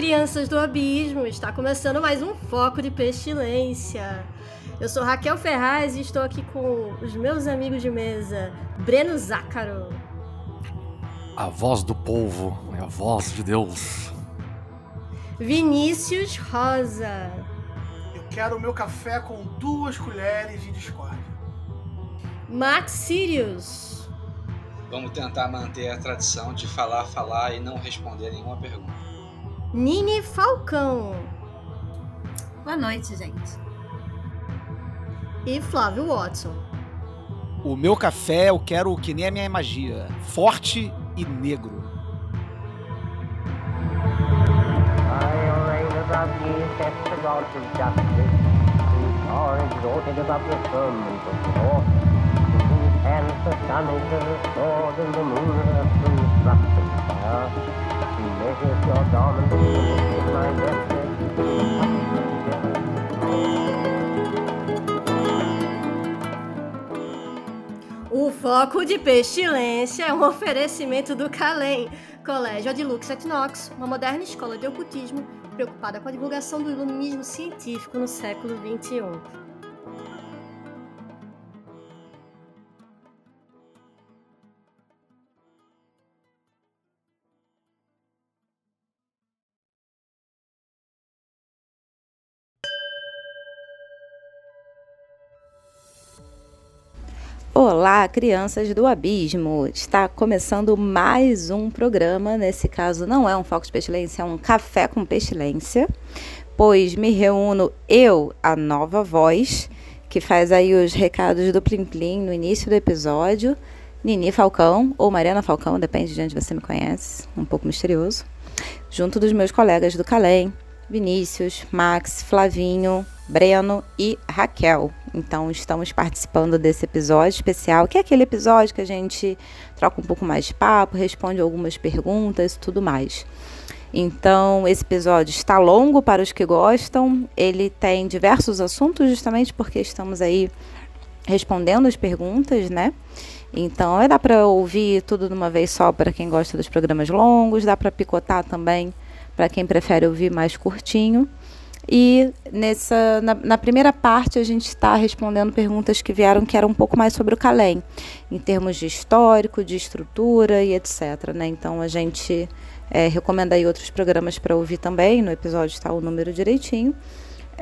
Crianças do abismo! Está começando mais um Foco de Pestilência. Eu sou Raquel Ferraz e estou aqui com os meus amigos de mesa, Breno Zácaro, A voz do povo é a voz de Deus. Vinícius Rosa, Eu quero o meu café com duas colheres de discórdia. Max Sirius, Vamos tentar manter a tradição de falar, falar e não responder nenhuma pergunta. Nini Falcão Boa noite, gente. e Flávio Watson. O meu café eu quero que nem a minha magia, forte e negro. O Foco de Pestilência é um oferecimento do Calem, Colégio Adlux Etnox, uma moderna escola de ocultismo preocupada com a divulgação do iluminismo científico no século. XXI. Olá, crianças do Abismo! Está começando mais um programa. Nesse caso, não é um Foco de Pestilência, é um Café com Pestilência, pois me reúno eu, a nova voz, que faz aí os recados do Plim Plim no início do episódio, Nini Falcão, ou Mariana Falcão, depende de onde você me conhece, um pouco misterioso, junto dos meus colegas do Calem, Vinícius, Max, Flavinho, Breno e Raquel. Então, estamos participando desse episódio especial, que é aquele episódio que a gente troca um pouco mais de papo, responde algumas perguntas e tudo mais. Então, esse episódio está longo para os que gostam, ele tem diversos assuntos, justamente porque estamos aí respondendo as perguntas, né? Então, dá para ouvir tudo de uma vez só para quem gosta dos programas longos, dá para picotar também para quem prefere ouvir mais curtinho. E nessa, na, na primeira parte a gente está respondendo perguntas que vieram que eram um pouco mais sobre o Calem, em termos de histórico, de estrutura e etc. Né? Então a gente é, recomenda aí outros programas para ouvir também, no episódio está o número direitinho.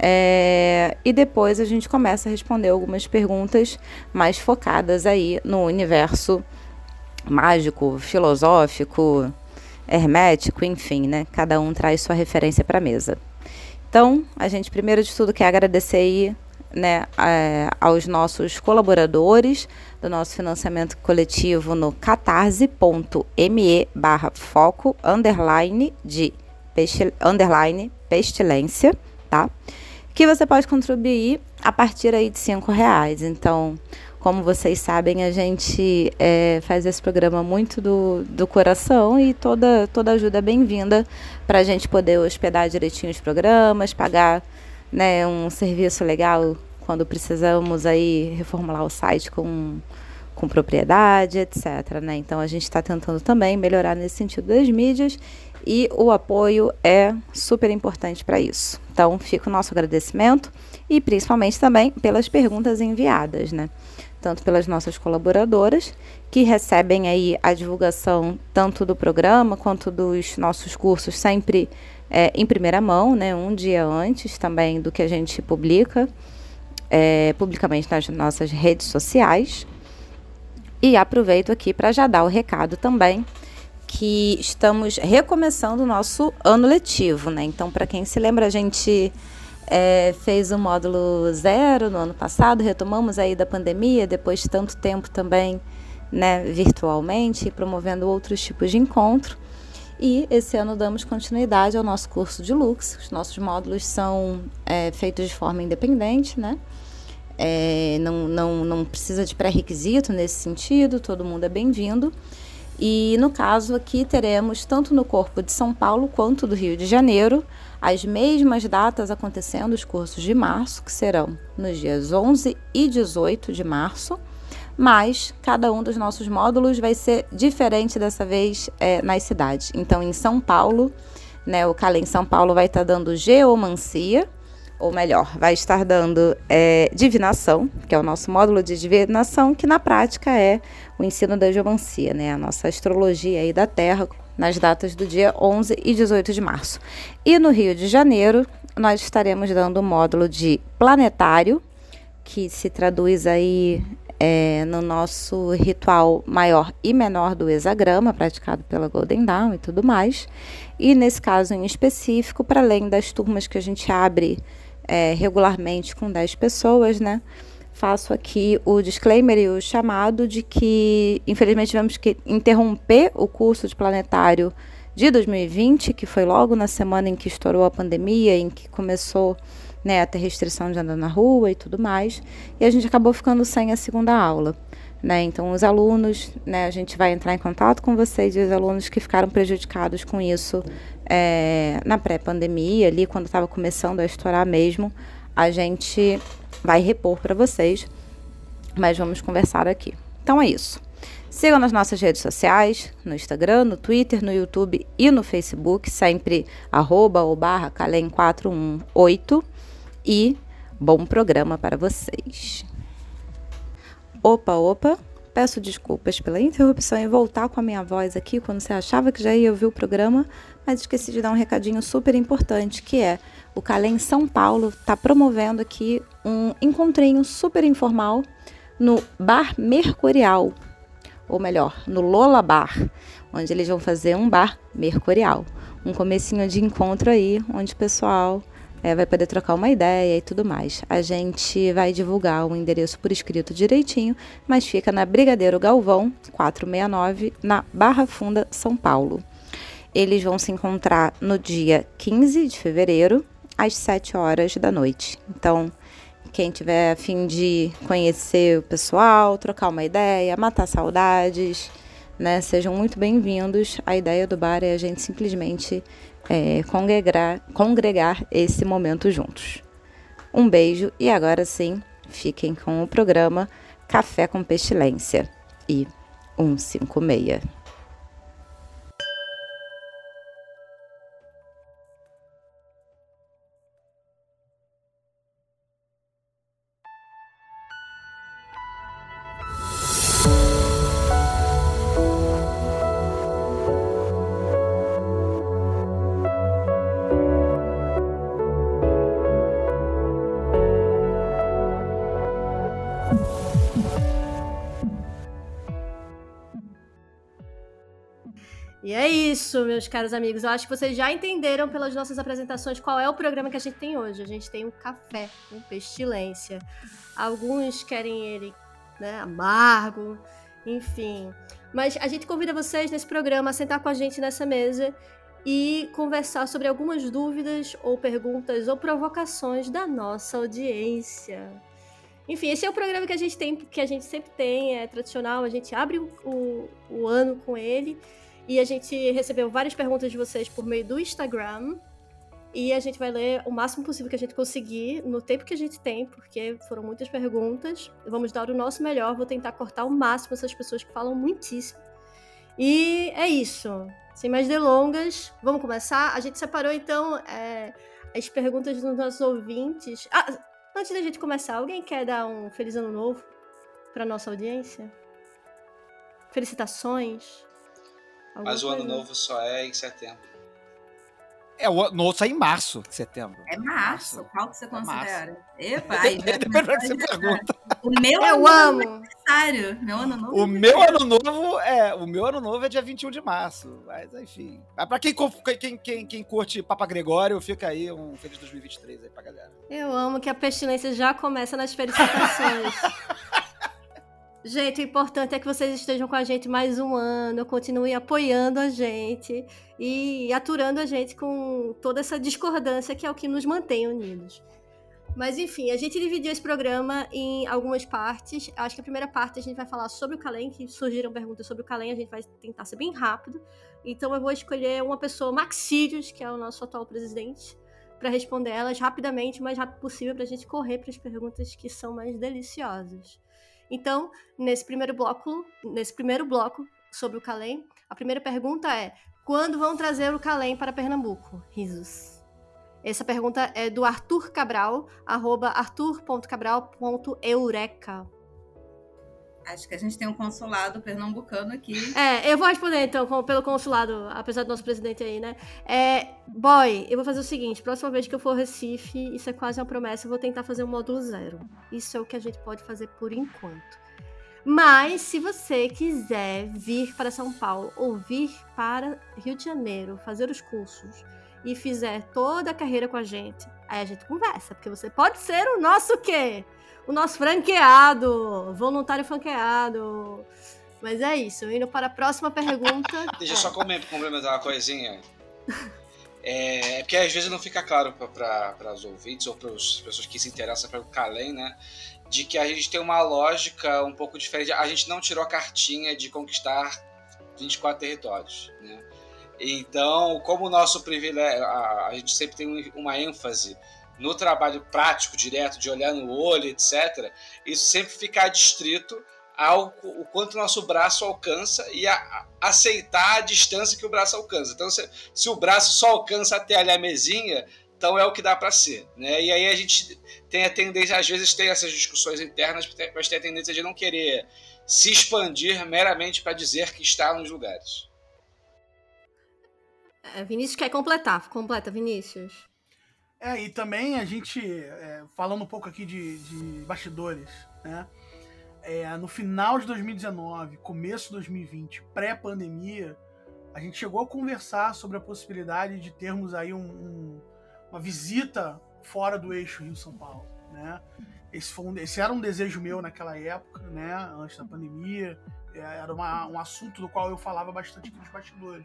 É, e depois a gente começa a responder algumas perguntas mais focadas aí no universo mágico, filosófico, hermético, enfim, né? Cada um traz sua referência para a mesa. Então, a gente primeiro de tudo quer agradecer aí, né, a, aos nossos colaboradores do nosso financiamento coletivo no catarse.me barra foco underline de underline pestilência, tá? Que você pode contribuir a partir aí de cinco reais. Então, como vocês sabem, a gente é, faz esse programa muito do, do coração e toda, toda ajuda é bem-vinda para a gente poder hospedar direitinho os programas, pagar né, um serviço legal quando precisamos aí reformular o site com, com propriedade, etc. Né? Então a gente está tentando também melhorar nesse sentido das mídias e o apoio é super importante para isso. Então fica o nosso agradecimento e principalmente também pelas perguntas enviadas, né? Tanto pelas nossas colaboradoras, que recebem aí a divulgação tanto do programa quanto dos nossos cursos sempre é, em primeira mão, né, um dia antes também do que a gente publica é, publicamente nas nossas redes sociais. E aproveito aqui para já dar o recado também que estamos recomeçando o nosso ano letivo, né? Então, para quem se lembra, a gente é, fez o módulo zero no ano passado, retomamos aí da pandemia, depois de tanto tempo também né, virtualmente, promovendo outros tipos de encontro. E esse ano damos continuidade ao nosso curso de Lux. Os nossos módulos são é, feitos de forma independente, né? É, não, não, não precisa de pré-requisito nesse sentido, todo mundo é bem-vindo. E no caso aqui teremos, tanto no corpo de São Paulo quanto do Rio de Janeiro, as mesmas datas acontecendo os cursos de março, que serão nos dias 11 e 18 de março, mas cada um dos nossos módulos vai ser diferente dessa vez é, nas cidades. Então, em São Paulo, né, o Calem São Paulo vai estar dando geomancia, ou melhor, vai estar dando é, divinação, que é o nosso módulo de divinação, que na prática é o ensino da geomancia, né, a nossa astrologia aí da Terra, nas datas do dia 11 e 18 de março. E no Rio de Janeiro, nós estaremos dando o módulo de planetário, que se traduz aí é, no nosso ritual maior e menor do hexagrama, praticado pela Golden Dawn e tudo mais. E nesse caso em específico, para além das turmas que a gente abre é, regularmente com 10 pessoas, né? Faço aqui o disclaimer e o chamado de que, infelizmente, tivemos que interromper o curso de planetário de 2020, que foi logo na semana em que estourou a pandemia, em que começou né, a ter restrição de andar na rua e tudo mais, e a gente acabou ficando sem a segunda aula. Né? Então, os alunos, né, a gente vai entrar em contato com vocês e os alunos que ficaram prejudicados com isso é, na pré-pandemia, ali, quando estava começando a estourar mesmo, a gente vai repor para vocês, mas vamos conversar aqui. Então é isso. Sigam nas nossas redes sociais, no Instagram, no Twitter, no YouTube e no Facebook, sempre arroba ou barra calem418 e bom programa para vocês. Opa, opa, peço desculpas pela interrupção e voltar com a minha voz aqui quando você achava que já ia ouvir o programa, mas esqueci de dar um recadinho super importante, que é o Calem São Paulo está promovendo aqui um encontrinho super informal no Bar Mercurial, ou melhor, no Lola Bar, onde eles vão fazer um bar mercurial. Um comecinho de encontro aí, onde o pessoal é, vai poder trocar uma ideia e tudo mais. A gente vai divulgar o endereço por escrito direitinho, mas fica na Brigadeiro Galvão, 469, na Barra Funda, São Paulo. Eles vão se encontrar no dia 15 de fevereiro, às 7 horas da noite. Então, quem tiver a fim de conhecer o pessoal, trocar uma ideia, matar saudades, né? Sejam muito bem-vindos. A ideia do bar é a gente simplesmente é, congregar, congregar esse momento juntos. Um beijo e agora sim, fiquem com o programa Café com Pestilência e 156. Isso, meus caros amigos. Eu acho que vocês já entenderam pelas nossas apresentações qual é o programa que a gente tem hoje. A gente tem um café com pestilência. Alguns querem ele né, amargo, enfim. Mas a gente convida vocês nesse programa a sentar com a gente nessa mesa e conversar sobre algumas dúvidas ou perguntas ou provocações da nossa audiência. Enfim, esse é o programa que a gente tem, que a gente sempre tem, é tradicional, a gente abre o, o ano com ele. E a gente recebeu várias perguntas de vocês por meio do Instagram. E a gente vai ler o máximo possível que a gente conseguir, no tempo que a gente tem, porque foram muitas perguntas. Vamos dar o nosso melhor, vou tentar cortar o máximo essas pessoas que falam muitíssimo. E é isso. Sem mais delongas, vamos começar? A gente separou então é, as perguntas dos nossos ouvintes. Ah, antes da gente começar, alguém quer dar um feliz ano novo para nossa audiência? Felicitações? Alguma Mas o ano novo só é em setembro. É, o novo sai em março, setembro. É março. Qual que você É março. considera? Epa, aí Depende do que você pergunta. O meu Eu ano amo! novo é aniversário. Meu ano novo. O é meu ano novo é, o meu ano novo é dia 21 de março. Mas enfim. Mas pra quem, quem, quem, quem curte Papa Gregório, fica aí um feliz 2023 aí pra galera. Eu amo que a pestilência já começa nas felicitações. Gente, o importante é que vocês estejam com a gente mais um ano, continuem apoiando a gente e aturando a gente com toda essa discordância que é o que nos mantém unidos. Mas enfim, a gente dividiu esse programa em algumas partes. Acho que a primeira parte a gente vai falar sobre o Kalem, que surgiram perguntas sobre o Kalem, a gente vai tentar ser bem rápido. Então eu vou escolher uma pessoa, Max Sirius, que é o nosso atual presidente, para responder elas rapidamente, o mais rápido possível, para a gente correr para as perguntas que são mais deliciosas. Então, nesse primeiro bloco, nesse primeiro bloco sobre o Calem, a primeira pergunta é: quando vão trazer o Calem para Pernambuco? Risos. Essa pergunta é do Arthur Cabral, arroba arthur.cabral.eureka. Acho que a gente tem um consulado pernambucano aqui. É, eu vou responder então com- pelo consulado, apesar do nosso presidente aí, né? É, boy, eu vou fazer o seguinte: próxima vez que eu for Recife, isso é quase uma promessa, eu vou tentar fazer um módulo zero. Isso é o que a gente pode fazer por enquanto. Mas, se você quiser vir para São Paulo ou vir para Rio de Janeiro fazer os cursos e fizer toda a carreira com a gente, aí a gente conversa, porque você pode ser o nosso quê? O nosso franqueado, voluntário franqueado. Mas é isso, indo para a próxima pergunta. Deixa eu só complementar uma coisinha. É, é porque às vezes não fica claro para os ouvintes ou para as pessoas que se interessam pelo Kalem, né? De que a gente tem uma lógica um pouco diferente. A gente não tirou a cartinha de conquistar 24 territórios, né? Então, como o nosso privilégio, a, a gente sempre tem um- uma ênfase no trabalho prático, direto, de olhar no olho, etc., isso sempre fica adstrito ao o quanto o nosso braço alcança e a, a- aceitar a distância que o braço alcança. Então, se, se o braço só alcança até ali a mesinha, então é o que dá para ser. Né? E aí a gente tem a tendência, às vezes, tem essas discussões internas, mas tem a tendência de não querer se expandir meramente para dizer que está nos lugares. É, Vinícius quer completar. Completa, Vinícius. É, e também a gente, é, falando um pouco aqui de, de bastidores, né? É, no final de 2019, começo de 2020, pré-pandemia, a gente chegou a conversar sobre a possibilidade de termos aí um- um- uma visita fora do eixo Rio-São Paulo, né? Esse, foi um- esse era um desejo meu naquela época, né? Antes da pandemia. É, Era uma- um assunto do qual eu falava bastante aqui nos bastidores.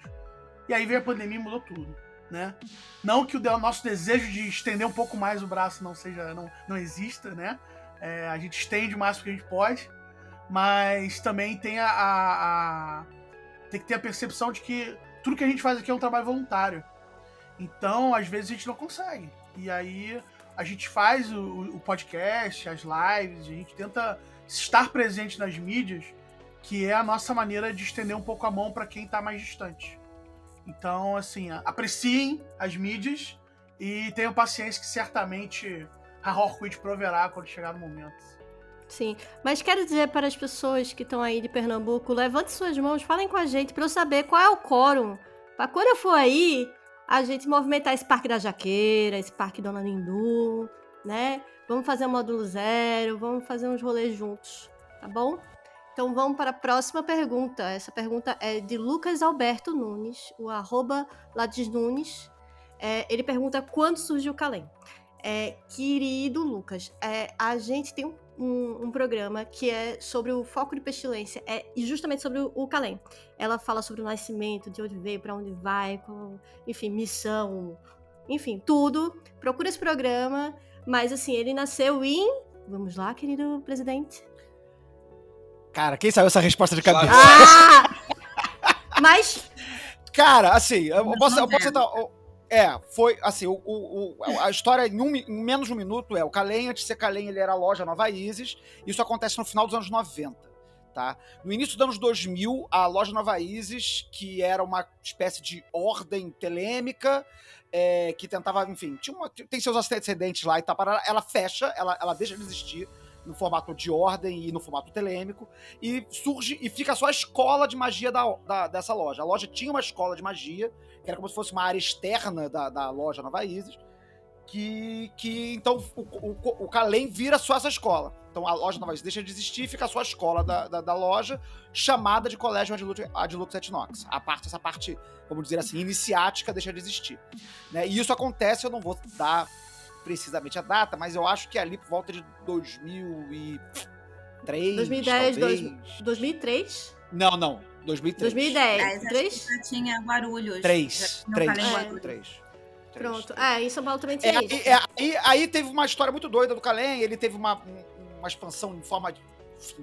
E aí veio a pandemia e mudou tudo, né? Não que o nosso desejo de estender um pouco mais o braço não seja, não, não exista, né? É, a gente estende o máximo que a gente pode, mas também tem a, a- a- tem que ter a percepção de que tudo que a gente faz aqui é um trabalho voluntário. Então, às vezes a gente não consegue. E aí a gente faz o, o podcast, as lives, a gente tenta estar presente nas mídias, que é a nossa maneira de estender um pouco a mão para quem está mais distante. Então, assim, apreciem as mídias e tenham paciência que certamente a Horquid proverá quando chegar no momento. Sim, mas quero dizer para as pessoas que estão aí de Pernambuco, levante suas mãos, falem com a gente para eu saber qual é o quórum. Para quando eu for aí, a gente movimentar esse Parque da Jaqueira, esse Parque Dona Lindu, né? Vamos fazer um módulo zero, vamos fazer uns rolês juntos, tá bom? Então vamos para a próxima pergunta. Essa pergunta é de Lucas Alberto Nunes, o arroba Lades Nunes. É, ele pergunta quando surgiu o Calem. É, querido Lucas, é, a gente tem um, um- programa que é sobre o foco de pestilência, é e justamente sobre o, o Calem. Ela fala sobre o nascimento, de onde veio, para onde vai, qual, enfim, missão, enfim, tudo. Procura esse programa, mas assim, ele nasceu em. Vamos lá, querido presidente. Cara, quem saiu essa resposta de cabeça? Ah! Mas Cara, assim, eu posso, eu posso o- É, foi assim, o, o- o- a história em, um em menos de um minuto é o Calem, antes de ser Calem, ele era a loja Nova Isis. Isso acontece no final dos anos 90. Tá? No início dos anos 2000, a loja Nova Isis, que era uma espécie de ordem telêmica, é, que tentava, enfim, tinha uma- tem seus antecedentes lá e tal, parará, ela fecha, ela, ela deixa de existir no formato de ordem e no formato telêmico, e surge e fica só a escola de magia da, da- dessa loja. A loja tinha uma escola de magia, que era como se fosse uma área externa da, da loja Nova Isis, que, que então o, o, o vira só essa escola. Então a loja Nova Isis deixa de existir e fica só a escola da, da, da loja, chamada de Colégio Adilux, Adilux et Nox. A parte, essa parte, vamos dizer assim, iniciática deixa de existir. Né? E isso acontece, eu não vou dar precisamente a data, mas eu acho que é ali por volta de 2000 e 2003, 2010, talvez. 2003? Não, não. 2003. 2010. Mas acho 3? que já tinha Guarulhos. Três. Já tinha o Três. Calém É. Guarulhos. Três. Três. Pronto. Três. É, em São Paulo também É, tinha aí, isso. é, aí, aí teve uma história muito doida do Kalem, ele teve uma, um- uma expansão de forma di-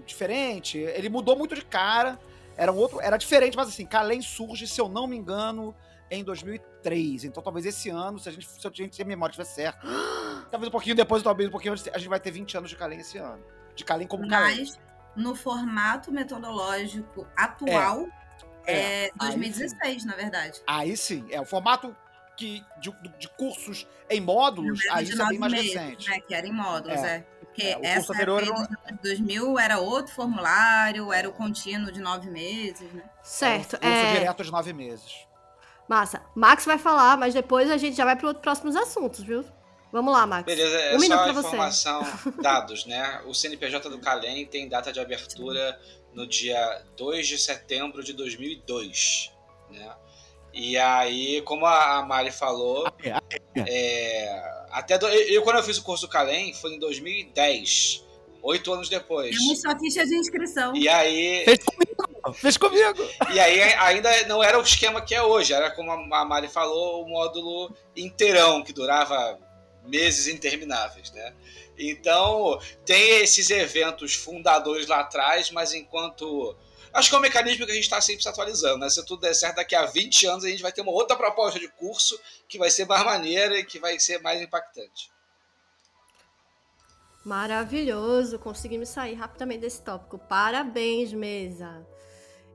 diferente, ele mudou muito de cara, era um outro, era diferente, mas assim, Kalem surge, se eu não me engano, em 2003, então talvez esse ano, se a gente, se a gente se a memória estiver certa, talvez um pouquinho depois, talvez um pouquinho antes, a gente vai ter 20 anos de Kalem esse ano, de Kalem como Kalem. Mas no formato metodológico atual É, é, aí 2016, na verdade. Aí sim, é o formato que, de, de cursos em módulos, aí de isso é bem mais meses, recente. Né, que era em módulos, É. é. Porque É, o curso essa anterior era dos 2000 era outro formulário, era o contínuo de nove meses, né? Certo. Curso É, direto de nove meses. Massa. Max vai falar, mas depois a gente já vai para os próximos assuntos, viu? Vamos lá, Max. Beleza, é Um só pra você. informação, dados, né? O CNPJ do Calem tem data de abertura no dia 2 de setembro de 2002, né? E aí, como a Mari falou, é, até do- eu, eu, quando eu fiz o curso do Calem foi em 2010, oito anos depois. Temos sua ficha de inscrição. E aí, Fez comigo! Fez comigo! e aí ainda não era o esquema que é hoje, era como a Mari falou, o módulo inteirão, que durava meses intermináveis, né? Então, tem esses eventos fundadores lá atrás, mas enquanto. Acho que é um mecanismo que a gente está sempre se atualizando, né? Se tudo der certo, daqui a 20 anos a gente vai ter uma outra proposta de curso que vai ser mais maneira e que vai ser mais impactante. Maravilhoso, conseguimos sair rapidamente desse tópico. Parabéns, mesa.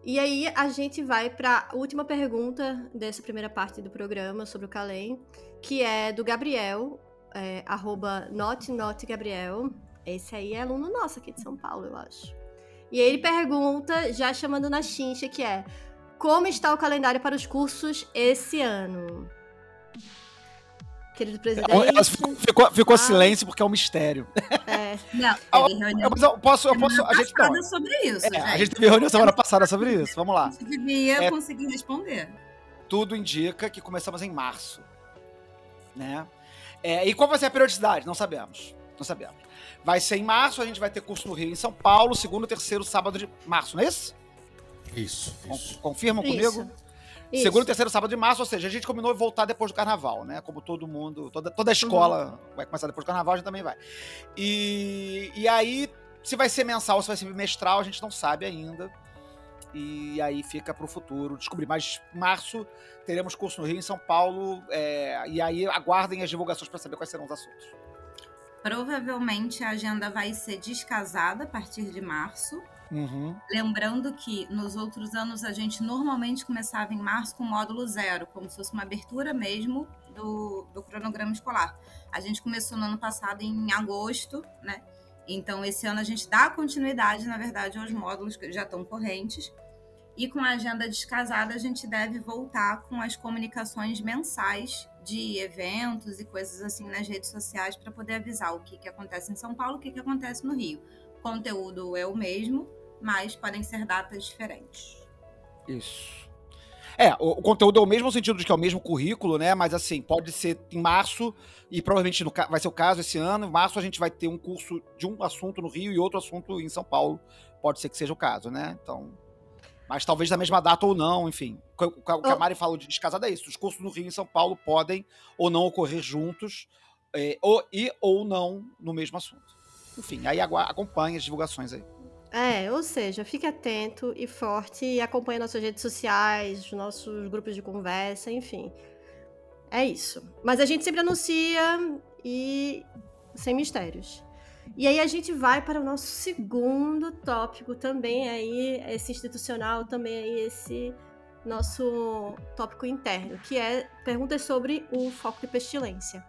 E aí a gente vai para a última pergunta dessa primeira parte do programa sobre o Calem, que é do Gabriel, é, arroba notnotgabriel. Esse aí é aluno nosso aqui de São Paulo, eu acho. E aí ele pergunta, já chamando na chincha, que é como está o calendário para os cursos esse ano? Querido presidente. Ficou, ficou, ficou Ah. silêncio porque é um mistério. É, Não, Mas eu posso, eu posso. semana A gente, não, passada sobre isso, é, a gente. gente teve reunião semana passada sobre isso. Vamos lá. A gente devia É- conseguir responder. Tudo indica que começamos em março. Né? É, e qual vai ser a periodicidade? Não sabemos. Não sabemos. Vai ser em março, a gente vai ter curso no Rio em São Paulo, segundo, terceiro sábado de março, não é isso? Isso, isso. Confirmam Isso. comigo? Isso. Segundo terceiro sábado de março, ou seja, a gente combinou voltar depois do carnaval, né? Como todo mundo, toda, toda a escola vai começar depois do carnaval, a gente também vai. E, e aí, se vai ser mensal ou se vai ser bimestral, a gente não sabe ainda. E aí fica pro futuro descobrir. Mas março teremos curso no Rio e em São Paulo. é, e aí aguardem as divulgações para saber quais serão os assuntos. Provavelmente a agenda vai ser descasada a partir de março. Uhum. Lembrando que nos outros anos a gente normalmente começava em março com módulo zero, como se fosse uma abertura mesmo do, do cronograma escolar. A gente começou no ano passado em agosto, né? Então esse ano a gente dá continuidade, na verdade, aos módulos que já estão correntes. E com a agenda descasada, a gente deve voltar com as comunicações mensais de eventos e coisas assim nas redes sociais para poder avisar o que, que acontece em São Paulo, o que, que acontece no Rio. O conteúdo é o mesmo, mas podem ser datas diferentes. Isso. É, o, o conteúdo é o mesmo no sentido de que é o mesmo currículo, né? Mas assim, pode ser em março, e provavelmente no vai ser o caso esse ano. Em março a gente vai ter um curso de um assunto no Rio e outro assunto em São Paulo. Pode ser que seja o caso, né? Então. Mas talvez na mesma data ou não, enfim. O que o que a Oh. Mari falou de descasada é isso. Os cursos no Rio e em São Paulo podem ou não ocorrer juntos, é, ou, e ou não no mesmo assunto. Enfim, aí acompanhe as divulgações aí. É, ou seja, fique atento e forte e acompanhe nossas redes sociais, os nossos grupos de conversa, enfim. É isso. Mas a gente sempre anuncia e sem mistérios. E aí a gente vai para o nosso segundo tópico também aí, esse institucional, também aí esse nosso tópico interno, que é perguntas sobre o foco de pestilência.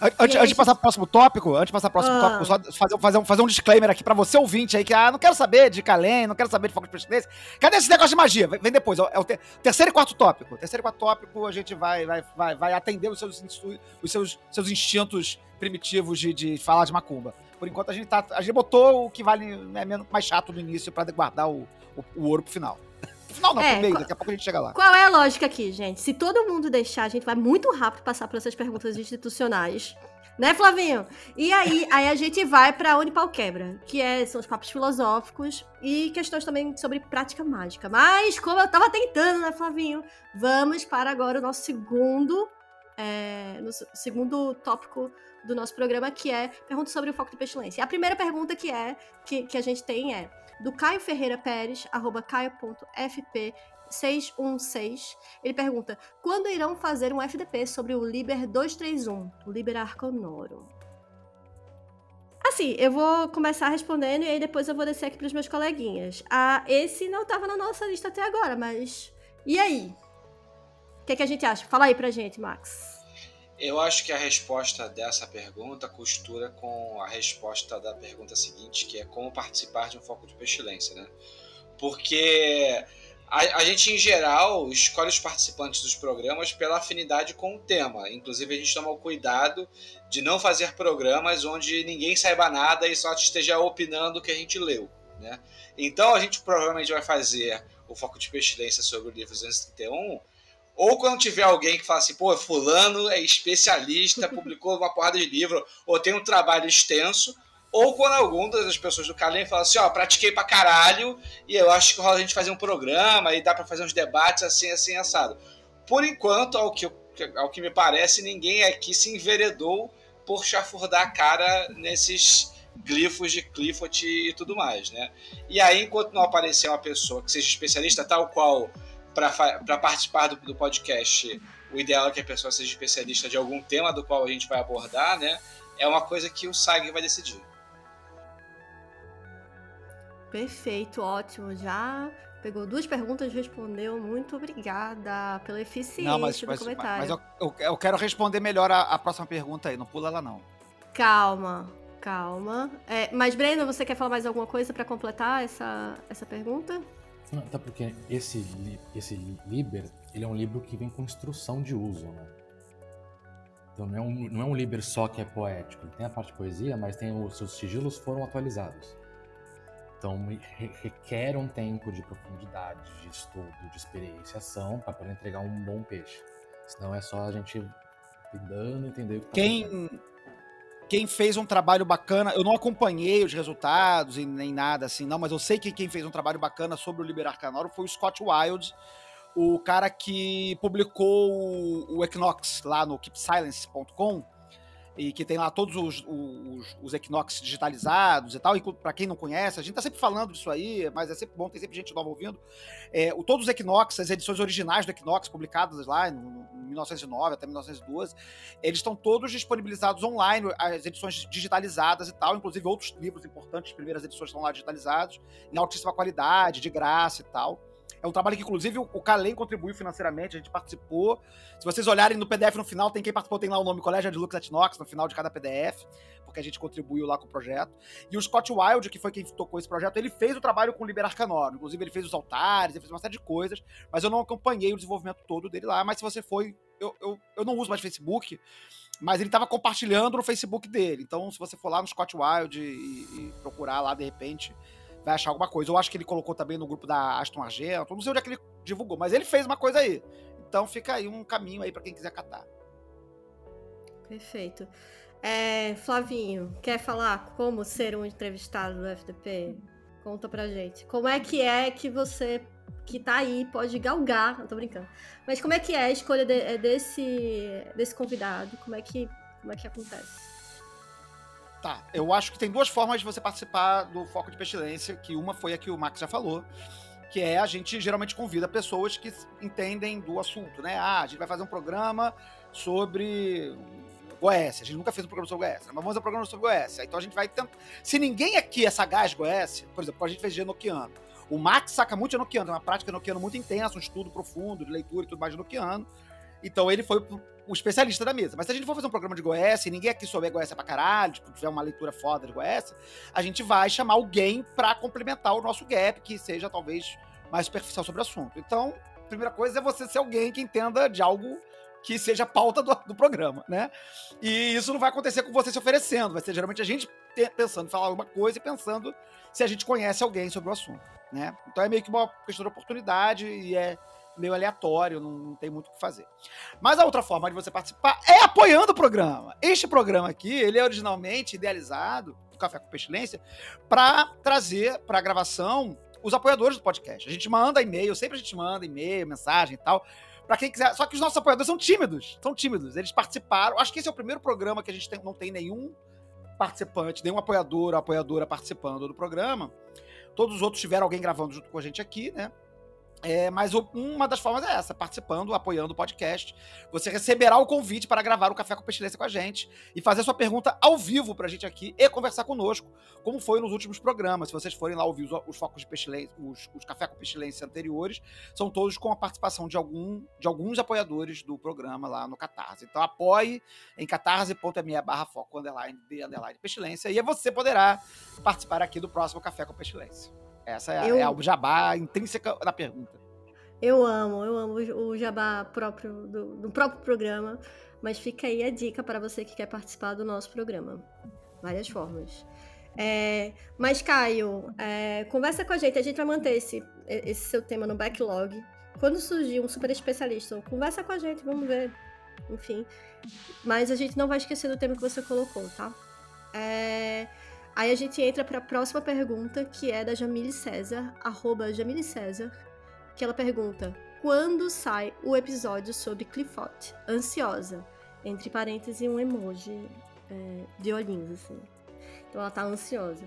An- Antes, antes de passar pro próximo tópico, antes de passar pro próximo Ah. tópico, só fazer, fazer, um, fazer um disclaimer aqui pra você ouvinte aí, que ah, não quero saber de Calem, não quero saber de foco de pestilência. Cadê esse negócio de magia? Vem depois, é o te- terceiro e quarto tópico. Terceiro e quarto tópico, a gente vai, vai, vai, vai atender os seus, os seus, seus instintos primitivos de, de falar de macumba. Por enquanto, a gente, tá, a gente botou o que vale né, mais chato no início pra guardar o, o, o ouro pro final. Pro final não, É, pro meio, daqui a pouco a gente chega lá. Qual é a lógica aqui, gente? Se todo mundo deixar, a gente vai muito rápido passar por essas perguntas institucionais. Né, Flavinho? E aí, aí a gente vai pra Unipau Quebra, que é, são os papos filosóficos e questões também sobre prática mágica. Mas, como eu tava tentando, né, Flavinho? Vamos para agora o nosso segundo, é, no segundo tópico do nosso programa, que é pergunta sobre o foco de pestilência. A primeira pergunta que é que, que a gente tem é do Caio Ferreira Pérez, arroba caio.fp 616. Ele pergunta: quando irão fazer um FDP sobre o Liber 231, o Liber Arconorum? Assim, eu vou começar respondendo e aí depois eu vou descer aqui para os meus coleguinhas. Ah, esse não estava na nossa lista até agora, mas. E aí? O que, é que a gente acha? Fala aí pra gente, Max. Eu acho que a resposta dessa pergunta costura com a resposta da pergunta seguinte, que é como participar de um foco de pestilência, né? Porque a, a, gente, em geral, escolhe os participantes dos programas pela afinidade com o tema. Inclusive, a gente toma o cuidado de não fazer programas onde ninguém saiba nada e só esteja opinando o que a gente leu. Né? Então, a gente provavelmente vai fazer o foco de pestilência sobre o livro 231 ou quando tiver alguém que fala assim, pô, fulano é especialista, publicou uma porrada de livro, ou tem um trabalho extenso, ou quando alguma das pessoas do Calem falam assim, ó, pratiquei pra caralho, e eu acho que rola a gente fazer um programa, e dá para fazer uns debates assim, assim, assado. Por enquanto, ao que, ao que me parece, ninguém aqui se enveredou por chafurdar a cara nesses glifos de Clifford e tudo mais, né? E aí, enquanto não aparecer uma pessoa que seja especialista, tal qual para participar do, do podcast, o ideal é que a pessoa seja especialista de algum tema do qual a gente vai abordar, né? É uma coisa que o SAG vai decidir. Perfeito, ótimo. Já pegou duas perguntas e respondeu. Muito obrigada pela eficiência não, mas, do mas, comentário. Mas eu, eu, eu, quero responder melhor a, a, próxima pergunta aí. Não pula ela, não. Calma, calma. É, mas, Breno, você quer falar mais alguma coisa para completar essa, essa pergunta? Não, até porque esse, esse Liber, ele é um livro que vem com instrução de uso, né? Então não é, um, não é um Liber só que é poético. Ele tem a parte de poesia, mas tem os seus sigilos foram atualizados. Então requer um tempo de profundidade, de estudo, de experienciação para poder entregar um bom peixe. Senão é só a gente dando entender o que tá Quem quem fez um trabalho bacana, eu não acompanhei os resultados e nem nada assim, não, mas eu sei que quem fez um trabalho bacana sobre o Liber Arcanoro foi o Scott Wild, o cara que publicou o Equinox lá no keepsilence.com e que tem lá todos os, os, os Equinox digitalizados e tal. E para quem não conhece, a gente tá sempre falando disso aí, mas é sempre bom, tem sempre gente nova ouvindo. É, o, todos os Equinox, as edições originais do Equinox, publicadas lá em 1909 até 1912, eles estão todos disponibilizados online, as edições digitalizadas e tal. Inclusive, outros livros importantes, primeiras edições estão lá digitalizados, em altíssima qualidade, de graça e tal. É um trabalho que, inclusive, o Calem contribuiu financeiramente, a gente participou. Se vocês olharem no PDF no final, tem quem participou, tem lá o nome Colégio de Lux no final de cada PDF, porque a gente contribuiu lá com o projeto. E o Scott Wild, que foi quem tocou esse projeto, ele fez o trabalho com o Liber Arcanor. Inclusive, ele fez os altares, ele fez uma série de coisas, mas eu não acompanhei o desenvolvimento todo dele lá. Mas se você foi. Eu, eu, eu não uso mais Facebook, mas ele estava compartilhando no Facebook dele. Então, se você for lá no Scott Wild e, e procurar lá, de repente vai achar alguma coisa. Eu acho que ele colocou também no grupo da Aston Argento, não sei onde é que ele divulgou, mas ele fez uma coisa aí. Então fica aí um caminho aí para quem quiser catar. Perfeito. É, Flavinho, quer falar como ser um entrevistado do FDP? Conta pra gente. Como é que é que você que tá aí pode galgar, não tô brincando. Mas como é que é a escolha de, é desse desse convidado? Como é que como é que acontece? Tá, eu acho que tem duas formas de você participar do Foco de Pestilência, que uma foi a que o Max já falou, que é a gente geralmente convida pessoas que entendem do assunto, né? Ah, a gente vai fazer um programa sobre Goiás. A gente nunca fez um programa sobre Goiás, mas vamos fazer um programa sobre Goiás. Então a gente vai tentar. Se ninguém aqui é sagaz Goiás, por exemplo, a gente fez de Enoquiano. O Max saca muito de Enoquiano, é uma prática Enoquiano muito intensa, um estudo profundo de leitura e tudo mais de Enoquiano. Então ele foi o especialista da mesa. Mas se a gente for fazer um programa de Goiás e ninguém aqui souber Goiás pra caralho, tipo, tiver uma leitura foda de Goiás, a gente vai chamar alguém para complementar o nosso gap, que seja talvez mais superficial sobre o assunto. Então, a primeira coisa é você ser alguém que entenda de algo que seja pauta do, do programa, né? E isso não vai acontecer com você se oferecendo, vai ser geralmente a gente pensando em falar alguma coisa e pensando se a gente conhece alguém sobre o assunto, né? Então é meio que uma questão de oportunidade e é meio aleatório, não, não tem muito o que fazer. Mas a outra forma de você participar é apoiando o programa. Este programa aqui, ele é originalmente idealizado, o Café com Pestilência, para trazer para a gravação os apoiadores do podcast. A gente manda e-mail, sempre a gente manda e-mail, mensagem e tal, para quem quiser. Só que os nossos apoiadores são tímidos, são tímidos. Eles participaram. Acho que esse é o primeiro programa que a gente tem- não tem nenhum participante, nenhum apoiador ou apoiadora participando do programa. Todos os outros tiveram alguém gravando junto com a gente aqui, né? É, mas uma das formas é essa, participando, apoiando o podcast. Você receberá o convite para gravar o Café com Pestilência com a gente e fazer sua pergunta ao vivo pra gente aqui e conversar conosco, como foi nos últimos programas. Se vocês forem lá ouvir os, os focos de pestilência, os, os Café com Pestilência anteriores, são todos com a participação de, algum, de alguns apoiadores do programa lá no Catarse. Então apoie em catarse.me barra foco underline de underline pestilência e você poderá participar aqui do próximo Café com Pestilência. Essa é, a- Eu- é o jabá intrínseca da pergunta. Eu amo, eu amo o o jabá próprio do, do próprio programa, mas fica aí a dica para você que quer participar do nosso programa. Várias formas. É, mas, Caio, é, conversa com a gente. A gente vai manter esse, esse seu tema no backlog. Quando surgir um super especialista, conversa com a gente, vamos ver. Enfim. Mas a gente não vai esquecer do tema que você colocou, tá? É, aí a gente entra para a próxima pergunta, que é da Jamile César, arroba Jamile César, que ela pergunta: quando sai o episódio sobre Clifford? Ansiosa. Entre parênteses, um emoji é, de olhinhos, assim. Então ela tá ansiosa.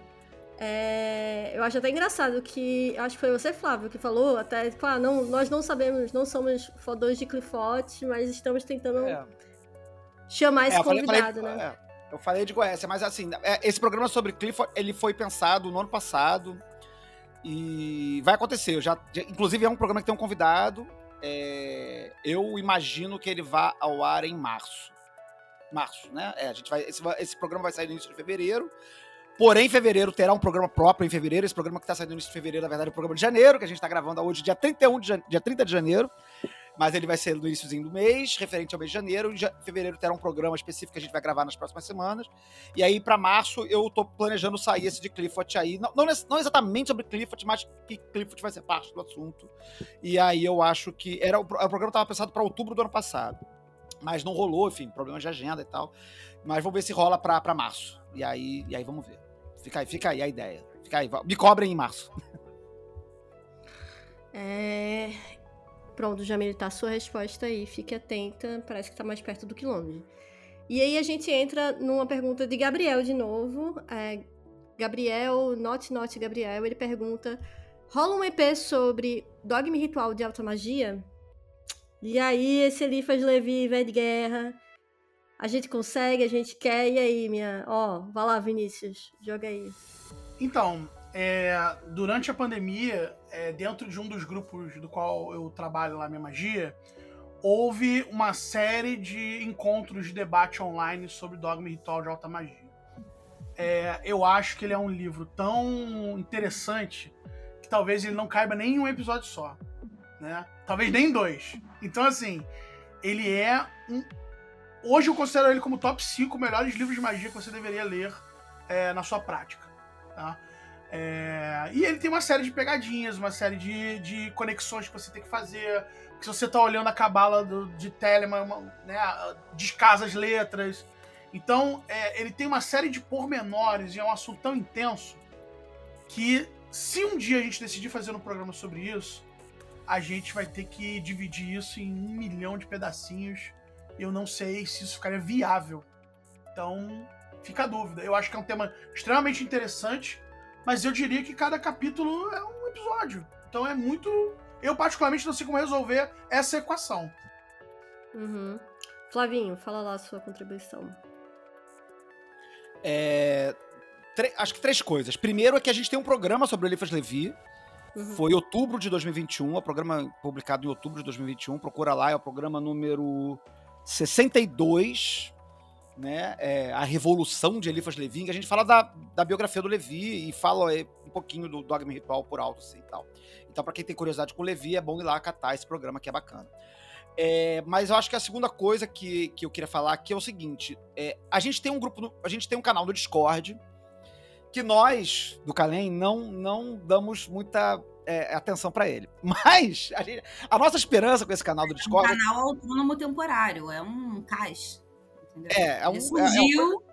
É, eu acho até engraçado que. Acho que foi você, Flávio, que falou até. Tipo, ah, não, nós não sabemos, não somos fodões de Clifford, mas estamos tentando É. chamar esse É, eu falei- falei- convidado, né? Eu falei de Goiás, mas assim, é, esse programa sobre Clifford, ele foi pensado no ano passado e vai acontecer. Já, já- inclusive é um programa que tem um convidado. é, eu imagino que ele vá ao ar em março. Março, né? É, a gente vai, esse, esse programa vai sair no início de fevereiro. Porém, em fevereiro terá um programa próprio em fevereiro. Esse programa que está saindo no início de fevereiro, na verdade, é o programa de janeiro, que a gente está gravando hoje, dia 31 de, jan- dia 30 de janeiro. Mas ele vai ser no iníciozinho do mês, referente ao mês de janeiro. Em fevereiro terá um programa específico que a gente vai gravar nas próximas semanas. E aí, para março, eu tô planejando sair esse de Clifford aí. Não, não, não exatamente sobre Clifford, mas que Clifford vai ser parte do assunto. E aí eu acho que. Era, o, pro- o programa estava pensado para outubro do ano passado. Mas não rolou, enfim, problemas de agenda e tal. Mas vamos ver se rola para março. E aí, e aí vamos ver. Fica aí, fica aí a ideia. Fica aí. Me cobrem em março. É... Pronto, Jamile, tá a sua resposta aí. Fique atenta, parece que tá mais perto do que longe. E aí a gente entra numa pergunta de Gabriel de novo. É, Gabriel, Not Not Gabriel, ele pergunta: rola um EP sobre Dogma Ritual de Alta Magia? E aí, esse Elifas Levi, velho de guerra. A gente consegue, a gente quer. E aí, minha. Ó, vai lá, Vinícius, joga aí. Então, é, durante a pandemia, é, dentro de um dos grupos do qual eu trabalho lá, Minha Magia, houve uma série de encontros de debate online sobre Dogma e Ritual de Alta Magia. É, eu acho que ele é um livro tão interessante que talvez ele não caiba nem em um episódio só. Né? Talvez nem em dois. Então, assim, ele é um. Hoje eu considero ele como top 5 melhores livros de magia que você deveria ler é, na sua prática. Tá? É, e ele tem uma série de pegadinhas, uma série de, de conexões que você tem que fazer. Que se você tá olhando a cabala do, de Telemann, né, descasa as letras. Então, é, ele tem uma série de pormenores e é um assunto tão intenso que se um dia a gente decidir fazer um programa sobre isso, a gente vai ter que dividir isso em um milhão de pedacinhos. Eu não sei se isso ficaria viável. Então, fica a dúvida. Eu acho que é um tema extremamente interessante, mas eu diria que cada capítulo é um episódio. Então é muito. Eu, particularmente, não sei como resolver essa equação. Uhum. Flavinho, fala lá a sua contribuição. É, tre- acho que três coisas. Primeiro é que a gente tem um programa sobre o Eliphas Levi. Uhum. Foi em outubro de 2021, é um programa publicado em outubro de 2021. Procura lá, é o programa número 62, né? É, a Revolução de Eliphas Levi, que a gente fala da, da biografia do Levi e fala é, um pouquinho do Dogma Ritual por alto, assim, e tal. Então, pra quem tem curiosidade com o Levi, é bom ir lá catar esse programa que é bacana. É, mas eu acho que a segunda coisa que, que eu queria falar aqui é o seguinte: é, a gente tem um grupo, no- a gente tem um canal no Discord que nós, do Calem, não, não damos muita é, atenção pra ele. Mas a, gente- a nossa esperança com esse canal do Um Discord canal autônomo temporário, é um cais. Entendeu? é, é um. ele é- surgiu,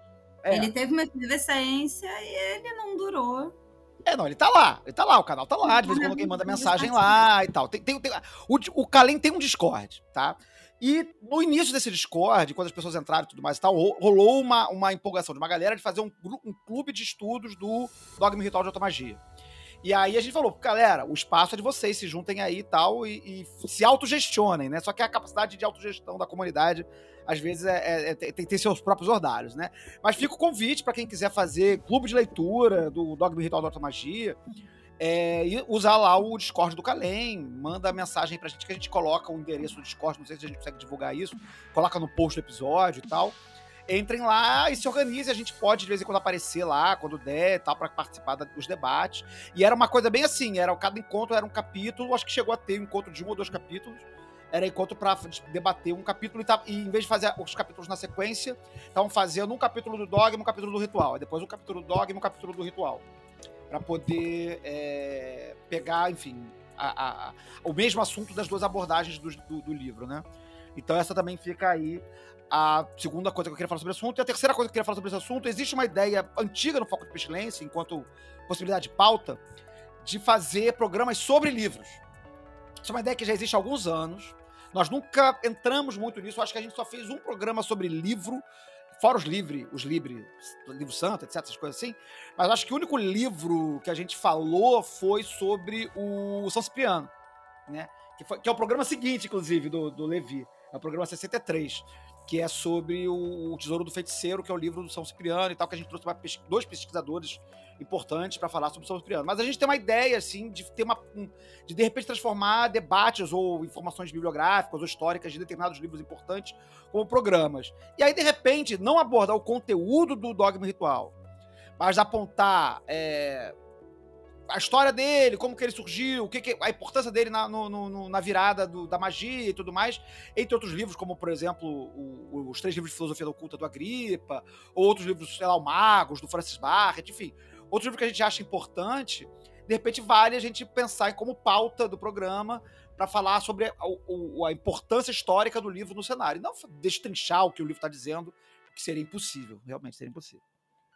é- ele teve uma efervescência e ele não durou. É, não, ele tá lá. Ele tá lá, o canal tá lá. De vez em quando alguém manda mensagem lá e tal. Tem, tem, tem- o, o Kalem tem um Discord, tá? E no início desse Discord, quando as pessoas entraram e tudo mais e tal, ro- rolou uma, uma empolgação de uma galera de fazer um, um clube de estudos do Dogma Ritual de Automagia. E aí a gente falou, galera, o espaço é de vocês, se juntem aí e tal, e, e se autogestionem, né? Só que a capacidade de autogestão da comunidade, às vezes, é, é- é- tem, tem seus próprios ordários, né? Mas fica o convite para quem quiser fazer clube de leitura do Dogma Ritual da Automagia, é, e usar lá o Discord do Kalem, manda mensagem pra gente que a gente coloca o endereço do Discord, não sei se a gente consegue divulgar isso, coloca no post do episódio e tal. Entrem lá e se organizem, a gente pode de vez em quando aparecer lá, quando der e tal, pra participar dos debates. E era uma coisa bem assim, era cada encontro era um capítulo, acho que chegou a ter um encontro de um ou dois capítulos. Era encontro pra debater um capítulo e, tá- e em vez de fazer os capítulos na sequência, estavam fazendo um capítulo do Dogma, um capítulo do Ritual. Depois um capítulo do Dogma, um capítulo do Ritual para poder é, pegar, enfim, a- a- a- o mesmo assunto das duas abordagens do, do- do livro, né? Então essa também fica aí a segunda coisa que eu queria falar sobre o assunto. E a terceira coisa que eu queria falar sobre esse assunto, existe uma ideia antiga no Foco de Pestilência, enquanto possibilidade de pauta, de fazer programas sobre livros. Isso é uma ideia que já existe há alguns anos. Nós nunca entramos muito nisso. Acho que a gente só fez um programa sobre livro, fora os livre, os livre, livro santo, etc, essas coisas assim. Mas acho que o único livro que a gente falou foi sobre o São Cipriano, né? Que, foi- que é o programa seguinte, inclusive, do, do Levi. É o programa 63, que é sobre o, Tesouro do Feiticeiro, que é o livro do São Cipriano e tal, que a gente trouxe pra pes- dois pesquisadores importantes para falar sobre São Cipriano. Mas a gente tem uma ideia, assim, de ter uma. um- de de repente transformar debates ou informações bibliográficas ou históricas de determinados livros importantes como programas. E aí, de repente, não abordar o conteúdo do dogma ritual, mas apontar é, a história dele, como que ele surgiu, o que que- a importância dele na, no- no- na virada do- da magia e tudo mais, entre outros livros, como, por exemplo, o- os três livros de filosofia oculta do Agripa, ou outros livros, sei lá, o Magos, do Francis Barrett, enfim, outros livros que a gente acha importante, de repente vale a gente pensar em como pauta do programa para falar sobre a, o- a importância histórica do livro no cenário. Não destrinchar o que o livro está dizendo, que seria impossível, realmente seria impossível.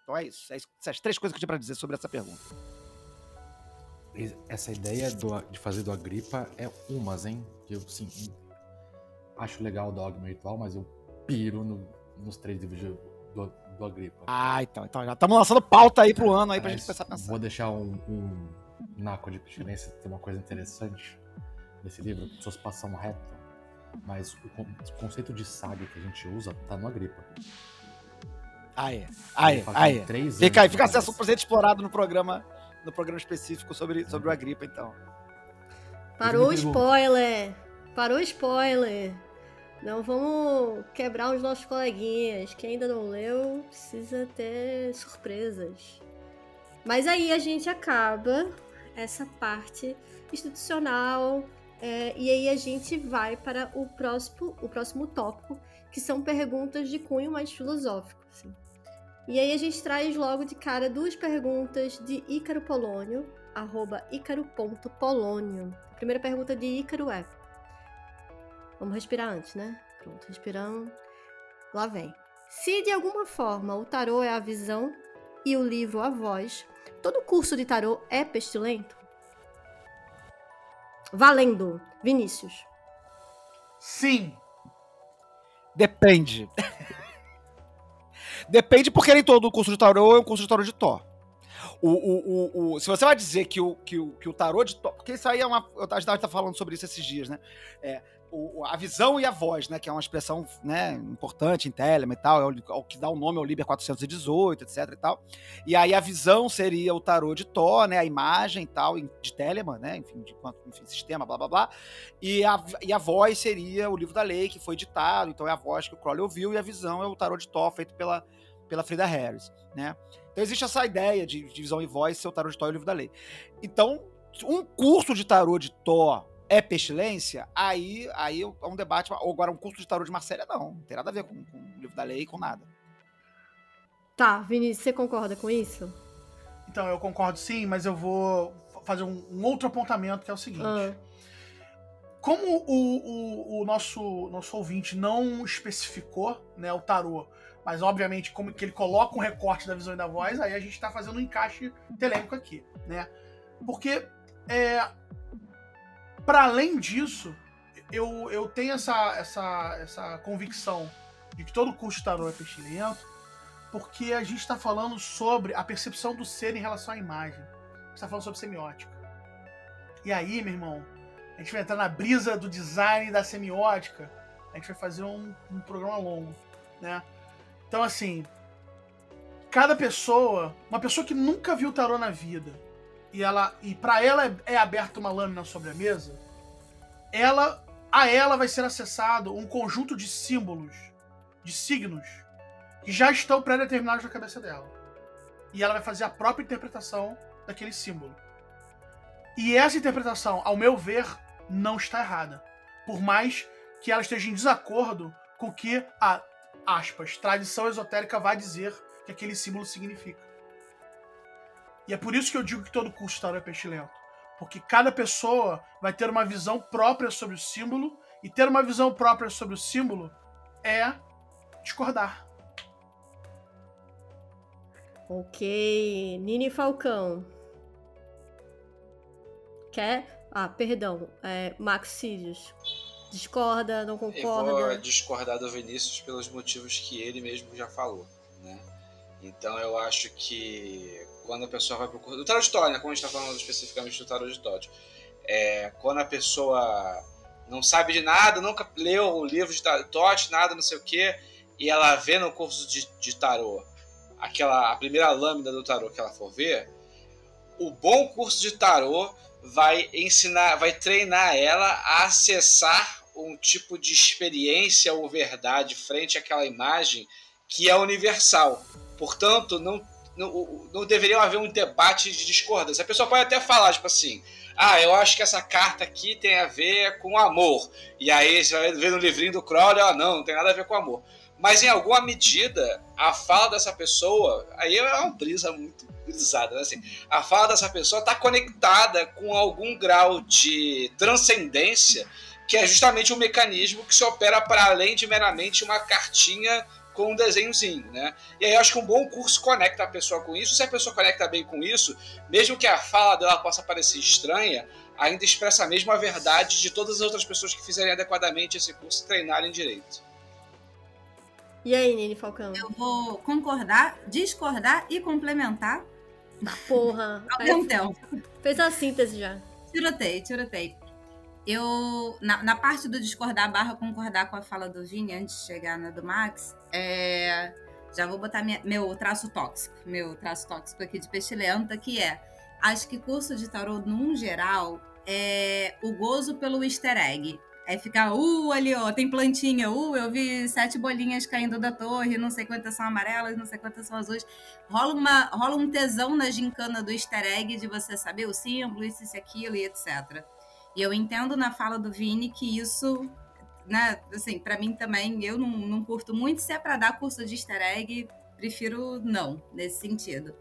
Então é isso. É isso essas três coisas que eu tinha para dizer sobre essa pergunta. Essa ideia do- de fazer do Agripa é umas, hein? Que eu, sim, acho legal o Dogma Ritual, mas eu piro no- nos três livros de- do, do Agripa. Ah, então, então já estamos lançando pauta aí pro ano aí pra Mas gente pensar pensar. Vou deixar um, um naco de pestilência, tem uma coisa interessante nesse livro, as pessoas passam reto, mas o, con- o conceito de saga que a gente usa tá no Agripa. Ah, é. Ah, é. Ah, é. Fica aí, fica acesso ser explorado no programa, no programa específico sobre, sobre o Agripa, então. Parou o spoiler! Parou o spoiler! Não vamos quebrar os nossos coleguinhas. Quem ainda não leu precisa ter surpresas. Mas aí a gente acaba essa parte institucional é, e aí a gente vai para o próximo, o próximo tópico, que são perguntas de cunho mais filosófico. assim. E aí a gente traz logo de cara duas perguntas de Ícaro Polônio, arroba ícaro.polônio. A primeira pergunta de Ícaro é... Vamos respirar antes, né? Pronto, respirando. Lá vem. Se de alguma forma o tarô é a visão e o livro a voz, todo curso de tarô é pestilento? Valendo, Vinícius. Sim. Depende. Depende porque nem todo curso de tarô é um curso de tarô de Thor. O, o, o, o- se você vai dizer que o, que, o, que o tarô de Thor. Porque isso aí é uma. A gente estava falando sobre isso esses dias, né? É, o- a visão e a voz, né? Que é uma expressão né, importante em Telemann e tal. É o, é o que dá o nome ao Liber 418, etc e tal. E aí a visão seria o tarô de Thor, né? A imagem e tal, de Telemann, né? Enfim, de enfim, sistema, blá blá blá. E a, e a voz seria o livro da lei, que foi ditado, então é a voz que o Crowley ouviu, e a visão é o tarô de Thor, feito pela, pela Frida Harris, né? Então existe essa ideia de, de visão e voz ser o tarô de Thor e o livro da lei. Então, um curso de tarô de Thor é pestilência, aí, aí é um debate. Ou agora, um curso de tarô de Marcélia, não. Não tem nada a ver com, com o livro da lei, com nada. Tá, Vinícius, você concorda com isso? Então, eu concordo sim, mas eu vou fazer um, um outro apontamento que é o seguinte. Ah. Como o, o, o nosso, nosso ouvinte não especificou né, o tarô, mas obviamente como que ele coloca um recorte da visão e da voz, aí a gente está fazendo um encaixe telêmico aqui, né? Porque é, para além disso, eu, eu tenho essa, essa, essa convicção de que todo curso de tarô é pestilento, porque a gente está falando sobre a percepção do ser em relação à imagem. A gente está falando sobre semiótica. E aí, meu irmão, a gente vai entrar na brisa do design da semiótica. A gente vai fazer um, um programa longo, né? Então, assim, cada pessoa, uma pessoa que nunca viu tarô na vida, e ela e para ela é, é aberta uma lâmina sobre a mesa, ela a ela vai ser acessado um conjunto de símbolos, de signos que já estão pré-determinados na cabeça dela. E ela vai fazer a própria interpretação daquele símbolo. E essa interpretação, ao meu ver, não está errada. Por mais que ela esteja em desacordo com o que a, aspas, tradição esotérica vai dizer que aquele símbolo significa. E é por isso que eu digo que todo curso de tarô é pestilento. Porque cada pessoa vai ter uma visão própria sobre o símbolo, e ter uma visão própria sobre o símbolo é discordar. Ok. Nini Falcão. Quer? Ah, perdão. É, Max Sirius. Discorda, não Eu vou concorda? discordar do Vinícius pelos motivos que ele mesmo já falou, né? Então eu acho que quando a pessoa vai pro curso... Do tarot de Todd, né? Como a gente tá falando especificamente do tarot de Todd. É, quando a pessoa não sabe de nada, nunca leu o livro de Todd, nada, não sei o que, e ela vê no curso de, de tarô aquela, a primeira lâmina do tarô que ela for ver, o bom curso de tarô vai ensinar, vai treinar ela a acessar um tipo de experiência ou verdade frente àquela imagem que é universal. Portanto, não, não, não deveria haver um debate de discordância. A pessoa pode até falar, tipo assim, ah, eu acho que essa carta aqui tem a ver com amor. E aí você vai ver no livrinho do Crowley, ah, não, não tem nada a ver com amor. Mas em alguma medida, a fala dessa pessoa, aí é uma brisa muito né? Assim, a fala dessa pessoa está conectada com algum grau de transcendência, que é justamente um mecanismo que se opera para além de meramente uma cartinha com um desenhozinho, né? E aí eu acho que um bom curso conecta a pessoa com isso. Se a pessoa conecta bem com isso, mesmo que a fala dela possa parecer estranha, ainda expressa a mesma verdade de todas as outras pessoas que fizerem adequadamente esse curso e treinarem direito. E aí, Nini Falcão? Eu vou concordar, discordar e complementar Porra. ao aí mesmo tempo. Fez a síntese já. Tirotei, tirotei. Eu, na, na parte do discordar barra concordar com a fala do Vini, antes de chegar na do Max, é, já vou botar minha- meu traço tóxico, meu traço tóxico aqui de pestilenta, que é, acho que curso de tarô, num geral, é o gozo pelo easter egg. É ficar, uh, ali, ó, tem plantinha, uh, eu vi sete bolinhas caindo da torre, não sei quantas são amarelas, não sei quantas são azuis. Rola, uma, rola um tesão na gincana do easter egg de você saber o símbolo, isso, isso, aquilo e etc. E eu entendo na fala do Vini que isso, né, assim, pra mim também, eu não, não curto muito. Se é pra dar curso de easter egg, prefiro não, nesse sentido.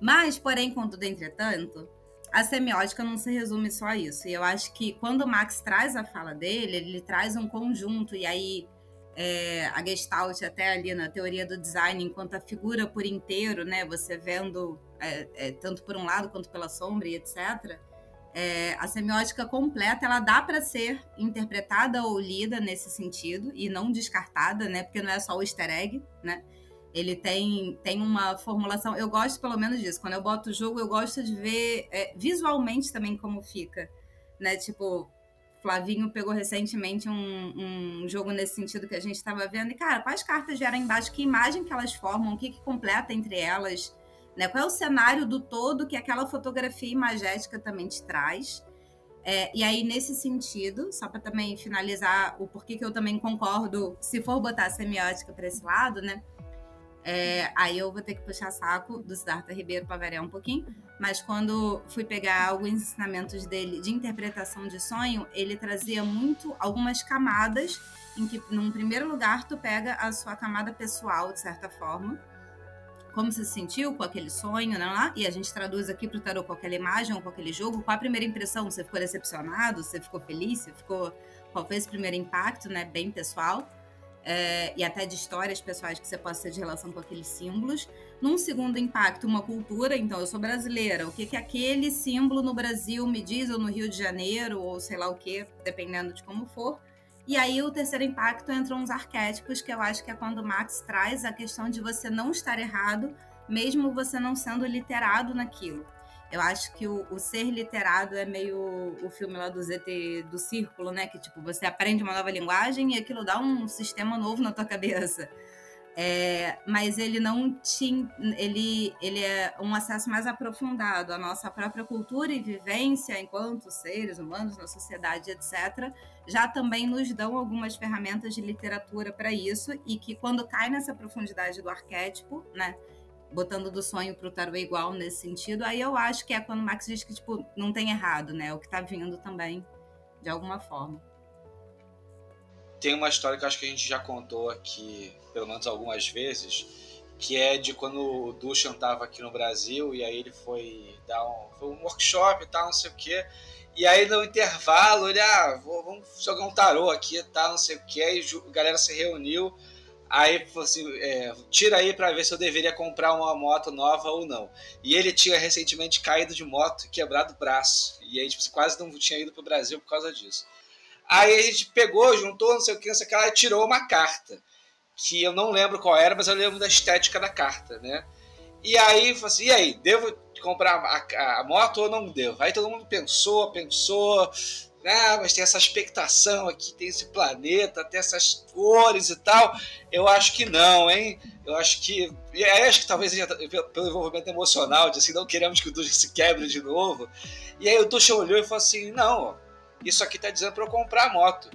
Mas, porém, contudo, entretanto, a semiótica não se resume só a isso. E eu acho que quando o Max traz a fala dele, ele traz um conjunto, e aí é, a Gestalt, até ali na teoria do design, enquanto a figura por inteiro, né, você vendo é, é, tanto por um lado quanto pela sombra e etc. É, a semiótica completa ela dá para ser interpretada ou lida nesse sentido e não descartada, né? Porque não é só o easter egg, né? Ele tem, tem uma formulação. Eu gosto pelo menos disso. Quando eu boto o jogo, eu gosto de ver é, visualmente também como fica, né? Tipo, Flavinho pegou recentemente um, um jogo nesse sentido que a gente estava vendo. E, cara, quais cartas vieram embaixo? Que imagem que elas formam? O que, que completa entre elas? Né? Qual é o cenário do todo que aquela fotografia imagética também te traz? É, e aí, nesse sentido, só para também finalizar o porquê que eu também concordo, se for botar semiótica para esse lado, né? É, aí eu vou ter que puxar saco do Siddhartha Ribeiro para variar um pouquinho, mas quando fui pegar alguns ensinamentos dele de interpretação de sonho, ele trazia muito algumas camadas em que, num primeiro lugar, tu pega a sua camada pessoal, de certa forma, como você se sentiu com aquele sonho, né? Lá? E a gente traduz aqui para o tarô com aquela imagem ou com aquele jogo. Qual a primeira impressão? Você ficou decepcionado? Você ficou feliz? Você ficou... Qual foi esse primeiro impacto, né? Bem pessoal. É, e até de histórias pessoais que você possa ter de relação com aqueles símbolos. Num segundo impacto, uma cultura. Então, eu sou brasileira. O que, que aquele símbolo no Brasil me diz, ou no Rio de Janeiro, ou sei lá o que, dependendo de como for. E aí o terceiro impacto entram os arquétipos, que eu acho que é quando o Max traz a questão de você não estar errado, mesmo você não sendo literado naquilo. Eu acho que o, o ser literado é meio o filme lá do ZT do Círculo, né? Que tipo, você aprende uma nova linguagem e aquilo dá um sistema novo na tua cabeça. É, mas ele não tinha. Ele, ele é um acesso mais aprofundado à nossa própria cultura e vivência enquanto seres humanos na sociedade, etc. Já também nos dão algumas ferramentas de literatura para isso, e que quando cai nessa profundidade do arquétipo, né? Botando do sonho para o tarô igual nesse sentido, aí eu acho que é quando o Max diz que tipo, não tem errado, né? O que está vindo também, de alguma forma. Tem uma história que acho que a gente já contou aqui pelo menos algumas vezes, que é de quando o Dushan estava aqui no Brasil e aí ele foi dar um, foi um workshop e tal, não sei o quê. E aí no intervalo ele, ah, vou, vamos jogar um tarô aqui tal, não sei o quê. Aí a galera se reuniu. Aí assim: é, tira aí para ver se eu deveria comprar uma moto nova ou não. E ele tinha recentemente caído de moto quebrado o braço. E aí tipo, quase não tinha ido pro Brasil por causa disso. Aí a gente pegou, juntou, não sei o que, não sei o que, ela tirou uma carta que eu não lembro qual era, mas eu lembro da estética da carta, né? E aí, assim, e aí, devo comprar a, a, moto ou não devo? Aí todo mundo pensou, pensou, ah, mas tem essa expectação aqui, tem esse planeta, tem essas cores e tal. Eu acho que não, hein? Eu acho que. E acho que talvez pelo envolvimento emocional, de assim, não queremos que o Ducha se quebre de novo. E aí o Ducha olhou e falou assim: não, isso aqui tá dizendo para eu comprar a moto.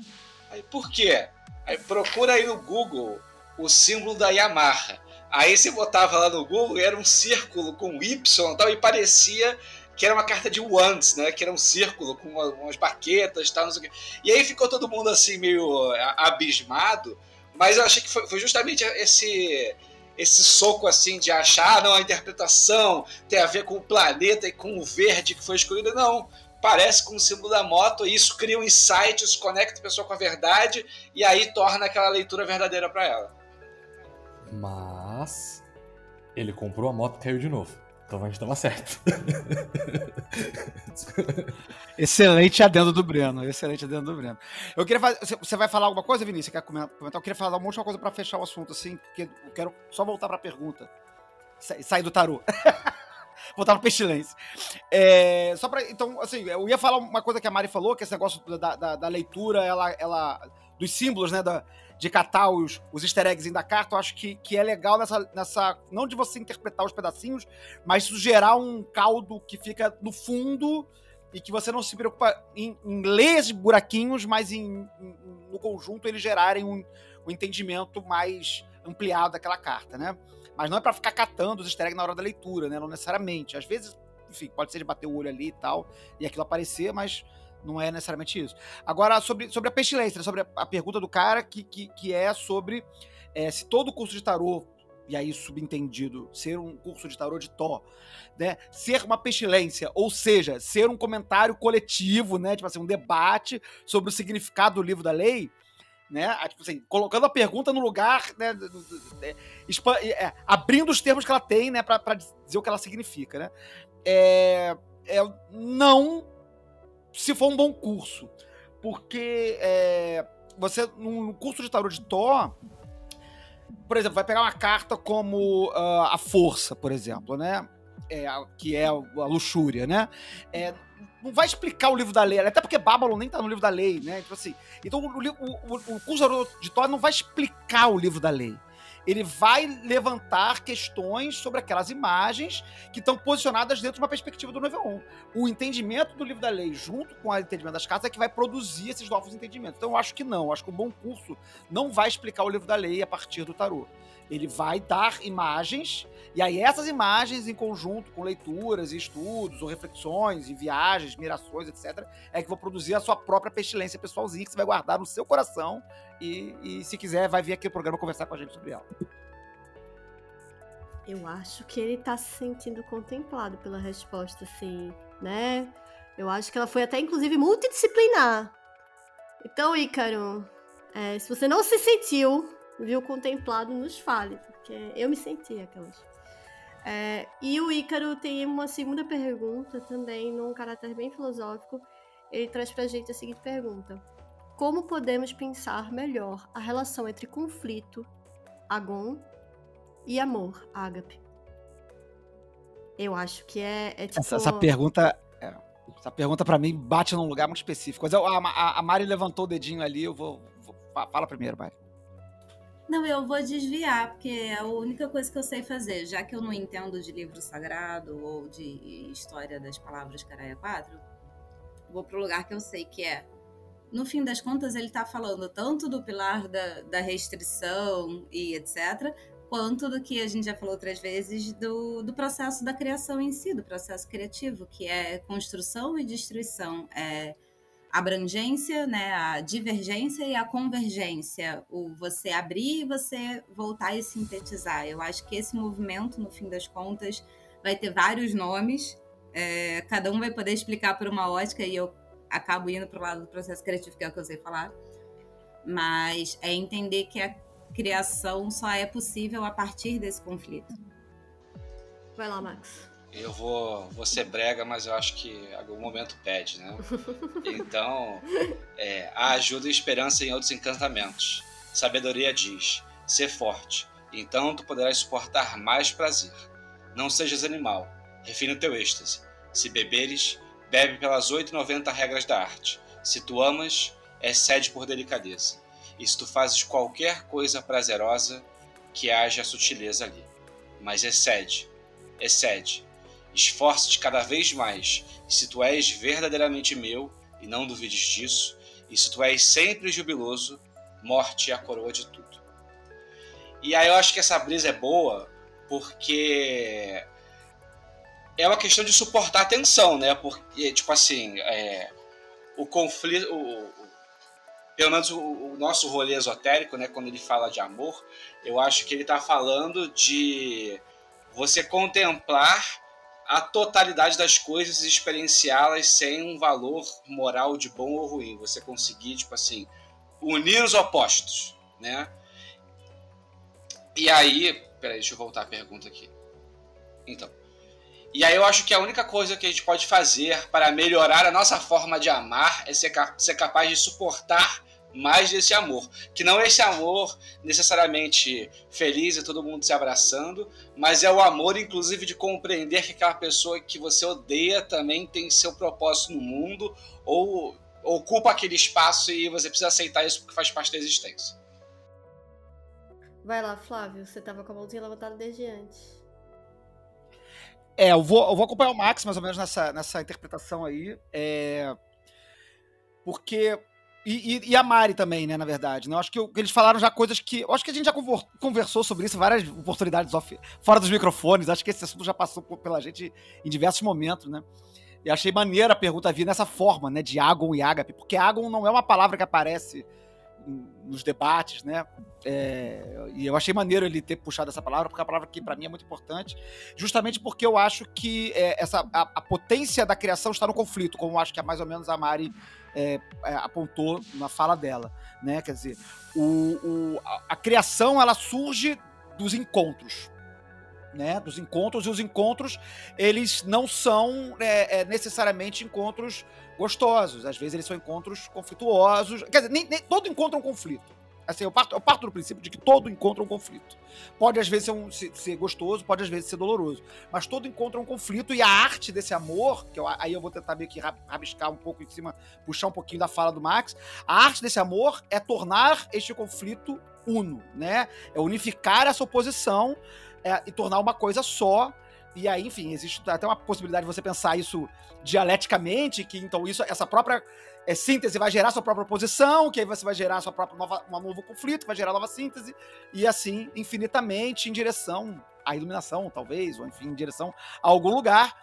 Aí por quê? Aí procura aí no Google o símbolo da Yamaha. Aí você botava lá no Google era um círculo com Y e tal, e parecia que era uma carta de Wands, né? Que era um círculo com uma, umas baquetas tal, não sei o quê. E aí ficou todo mundo assim meio abismado, mas eu achei que foi, foi justamente esse esse soco assim de achar, ah, não, a interpretação tem a ver com o planeta e com o verde que foi escolhido. Não, parece com o símbolo da moto, e isso cria um insight, isso conecta a pessoa com a verdade, e aí torna aquela leitura verdadeira para ela. Mas ele comprou a moto e caiu de novo. Então a gente tava certo. excelente adendo do Breno. Excelente adendo do Breno. Eu queria fazer. Você vai falar alguma coisa, Vinícius? Você quer comentar? Eu queria falar uma última coisa para fechar o assunto, assim, porque eu quero só voltar pra pergunta. Sair do tarô. voltar pro pestilência. É, só pra. Então, assim, eu ia falar uma coisa que a Mari falou, que esse negócio da, da, da leitura, ela, ela. dos símbolos, né? Da, de catar os, os easter eggs da carta, eu acho que, que é legal nessa, nessa. Não de você interpretar os pedacinhos, mas isso gerar um caldo que fica no fundo e que você não se preocupa em, em ler esses buraquinhos, mas em, em, no conjunto eles gerarem um, um entendimento mais ampliado daquela carta, né? Mas não é para ficar catando os easter eggs na hora da leitura, né? Não necessariamente. Às vezes, enfim, pode ser de bater o olho ali e tal, e aquilo aparecer, mas não é necessariamente isso. Agora, sobre, sobre a pestilência, né? sobre a, a, pergunta do cara, que, que, que é sobre é, se todo curso de tarô, e aí subentendido, ser um curso de tarô de Tó, né, ser uma pestilência, ou seja, ser um comentário coletivo, né, tipo assim, um debate sobre o significado do livro da lei, né, tipo assim, colocando a pergunta no lugar, né, é, abrindo os termos que ela tem, né, para dizer o que ela significa, né. É, é, não se for um bom curso. Porque é, você, num curso de tarot de Thor, por exemplo, vai pegar uma carta como uh, a Força, por exemplo, né? É, que é a luxúria, né? É, não vai explicar o livro da lei, até porque Babylon nem tá no livro da lei, né? Então, assim, então o, o, o, o curso de Thor não vai explicar o livro da lei ele vai levantar questões sobre aquelas imagens que estão posicionadas dentro de uma perspectiva do nível 1. O entendimento do livro da lei, junto com o entendimento das cartas, é que vai produzir esses novos entendimentos. Então, eu acho que não. Eu acho que um bom curso não vai explicar o livro da lei a partir do tarô. Ele vai dar imagens, e aí essas imagens, em conjunto com leituras estudos, ou reflexões, e viagens, mirações, etc., é que vão produzir a sua própria pestilência pessoalzinha que você vai guardar no seu coração e, e, se quiser, vai vir aqui no programa conversar com a gente sobre ela. Eu acho que ele tá se sentindo contemplado pela resposta, assim, né? Eu acho que ela foi até, inclusive, multidisciplinar. Então, Ícaro, é, se você não se sentiu, viu, contemplado, nos fale, porque eu me senti aquelas. É, e o Ícaro tem uma segunda pergunta também, num caráter bem filosófico. Ele traz pra gente a seguinte pergunta: Como podemos pensar melhor a relação entre conflito, agon, e amor, ágape? Eu acho que é, é tipo. Essa, essa pergunta. é, essa pergunta pra mim bate num lugar muito específico. Mas a, a- a Mari levantou o dedinho ali, eu vou. vou- fa- fala primeiro, Mari. Não, eu vou desviar, porque é a única coisa que eu sei fazer. Já que eu não entendo de livro sagrado ou de história das palavras Caraia 4, vou pro lugar que eu sei que é. No fim das contas, ele tá falando tanto do pilar da, da restrição e etc., quanto do que a gente já falou outras vezes do, do processo da criação em si, do processo criativo, que é construção e destruição. É abrangência, né, a divergência e a convergência, o você abrir e você voltar e sintetizar. Eu acho que esse movimento, no fim das contas, vai ter vários nomes, é, cada um vai poder explicar por uma ótica e eu acabo indo para o lado do processo criativo, que é o que eu sei falar. Mas é entender que a criação só é possível a partir desse conflito. Vai lá, Max. Eu vou, vou ser brega, mas eu acho que algum momento pede, né? Então, é, há ajuda e esperança em outros encantamentos. Sabedoria diz: ser forte, então tu poderás suportar mais prazer. Não sejas animal, refine o teu êxtase. Se beberes, bebe pelas 8,90 regras da arte. Se tu amas, excede por delicadeza. E se tu fazes qualquer coisa prazerosa, que haja sutileza ali. Mas excede, excede. Esforça-te cada vez mais. E se tu és verdadeiramente meu, e não duvides disso, e se tu és sempre jubiloso, morte é a coroa de tudo. E aí eu acho que essa brisa é boa porque é uma questão de suportar a tensão, né? Porque, tipo assim, é, o conflito. O, pelo menos o, o nosso rolê esotérico, né? Quando ele fala de amor, eu acho que ele tá falando de você contemplar a totalidade das coisas e experienciá-las sem um valor moral de bom ou ruim. Você conseguir, tipo assim, unir os opostos, né? E aí, peraí, deixa eu voltar a pergunta aqui. Então, e aí eu acho que a única coisa que a gente pode fazer para melhorar a nossa forma de amar é ser, ser capaz de suportar mais desse amor. Que não é esse amor necessariamente feliz e todo mundo se abraçando, mas é o amor, inclusive, de compreender que aquela pessoa que você odeia também tem seu propósito no mundo ou ocupa aquele espaço e você precisa aceitar isso porque faz parte da existência. Vai lá, Flávio. Você tava com a mãozinha levantada desde antes. É, eu vou, eu vou acompanhar o Max mais ou menos nessa, nessa interpretação aí. É, porque. E, e- e a Mari também, né, na verdade. Né? Eu acho que, que eles falaram já coisas que. Eu acho que a gente já conversou sobre isso várias oportunidades off- fora dos microfones. Acho que esse assunto já passou pela gente em diversos momentos, né? E achei maneira a pergunta vir nessa forma, né? De Agon e Ágape, porque Agon não é uma palavra que aparece nos debates, né? É, e eu achei maneiro ele ter puxado essa palavra, porque é uma palavra que para mim é muito importante justamente porque eu acho que é, essa, a, a potência da criação está no conflito, como eu acho que é mais ou menos a Mari é, é, apontou na fala dela, né? Quer dizer, o, o- a, a criação ela surge dos encontros, né? Dos encontros e os encontros eles não são é, é, necessariamente encontros gostosos, às vezes eles são encontros conflituosos, quer dizer, nem, nem- todo encontro é um conflito. Assim, eu parto, eu parto do princípio de que todo encontro é um conflito. Pode às vezes ser, um- ser- ser gostoso, pode às vezes ser doloroso. Mas todo encontro é um conflito e a arte desse amor, que eu- aí eu vou tentar meio que ra- rabiscar um pouco em cima, puxar um pouquinho da fala do Max. A arte desse amor é tornar este conflito uno, né? É unificar essa oposição é, e tornar uma coisa só. E aí, enfim, existe até uma possibilidade de você pensar isso dialeticamente, que então isso, essa própria é, síntese vai gerar sua própria oposição, que aí você vai gerar sua própria nova, um novo conflito, vai gerar nova síntese, e assim infinitamente em direção à iluminação, talvez, ou enfim, em direção a algum lugar.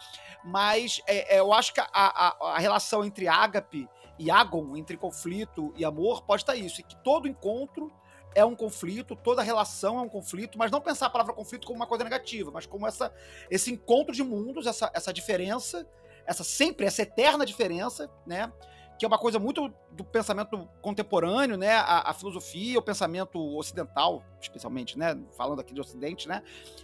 Mas é, é, eu acho que a, a- a relação entre ágape e agon, entre conflito e amor, pode estar isso, e que todo encontro é um conflito, toda relação é um conflito, mas não pensar a palavra conflito como uma coisa negativa, mas como essa, esse encontro de mundos, essa, essa diferença, essa sempre, essa eterna diferença, né? Que é uma coisa muito do pensamento contemporâneo, né? A, a, filosofia, o pensamento ocidental, especialmente, né? Falando aqui de Ocidente, né?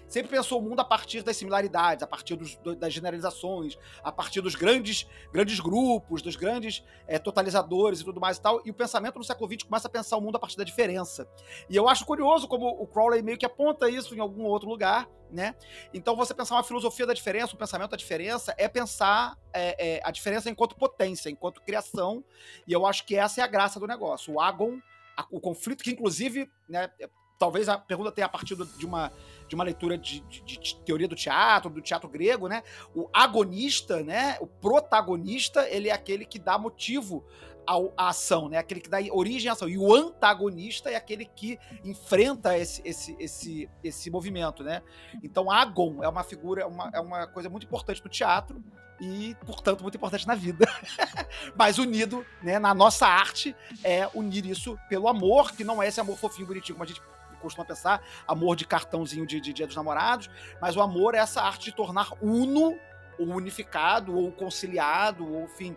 Sempre pensou o mundo a partir das similaridades, a partir dos, das generalizações, a partir dos grandes, grandes grupos, dos grandes é, totalizadores e tudo mais e tal. E o pensamento no século XX começa a pensar o mundo a partir da diferença. E eu acho curioso como o Crowley meio que aponta isso em algum outro lugar, né? Então, você pensar uma filosofia da diferença, um pensamento da diferença, é pensar é, é, a diferença enquanto potência, enquanto criação, e eu acho que essa é a graça do negócio. O Agon, a, o conflito, que inclusive, né, é, talvez a pergunta tenha partido de uma, de uma leitura de, de, de, teoria do teatro, do teatro grego, né? O agonista, né? O protagonista, ele é aquele que dá motivo a, ação, né? Aquele que dá origem à ação. E o antagonista é aquele que enfrenta esse, esse, esse, esse movimento, né? Então, Agon é uma figura, uma, é uma coisa muito importante no teatro e, portanto, muito importante na vida. Mas unido, né, na nossa arte, é unir isso pelo amor, que não é esse amor fofinho, bonitinho, como a gente costuma pensar, amor de cartãozinho de, de Dia dos Namorados, mas o amor é essa arte de tornar uno, ou unificado, ou conciliado, ou enfim,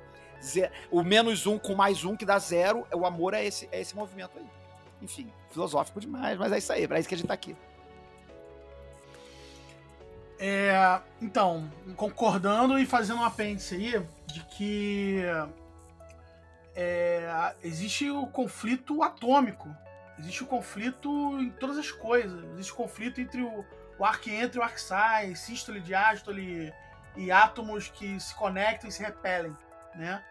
o menos um com mais um que dá zero, o amor é esse, é esse movimento aí. Enfim, filosófico demais, mas é isso aí, é pra isso que a gente tá aqui. É, então, concordando e fazendo um apêndice aí de que é, existe o conflito atômico, existe o conflito em todas as coisas, existe o conflito entre o, o arquientre e o arcsai, sístole, diástole e átomos que se conectam e se repelem, né?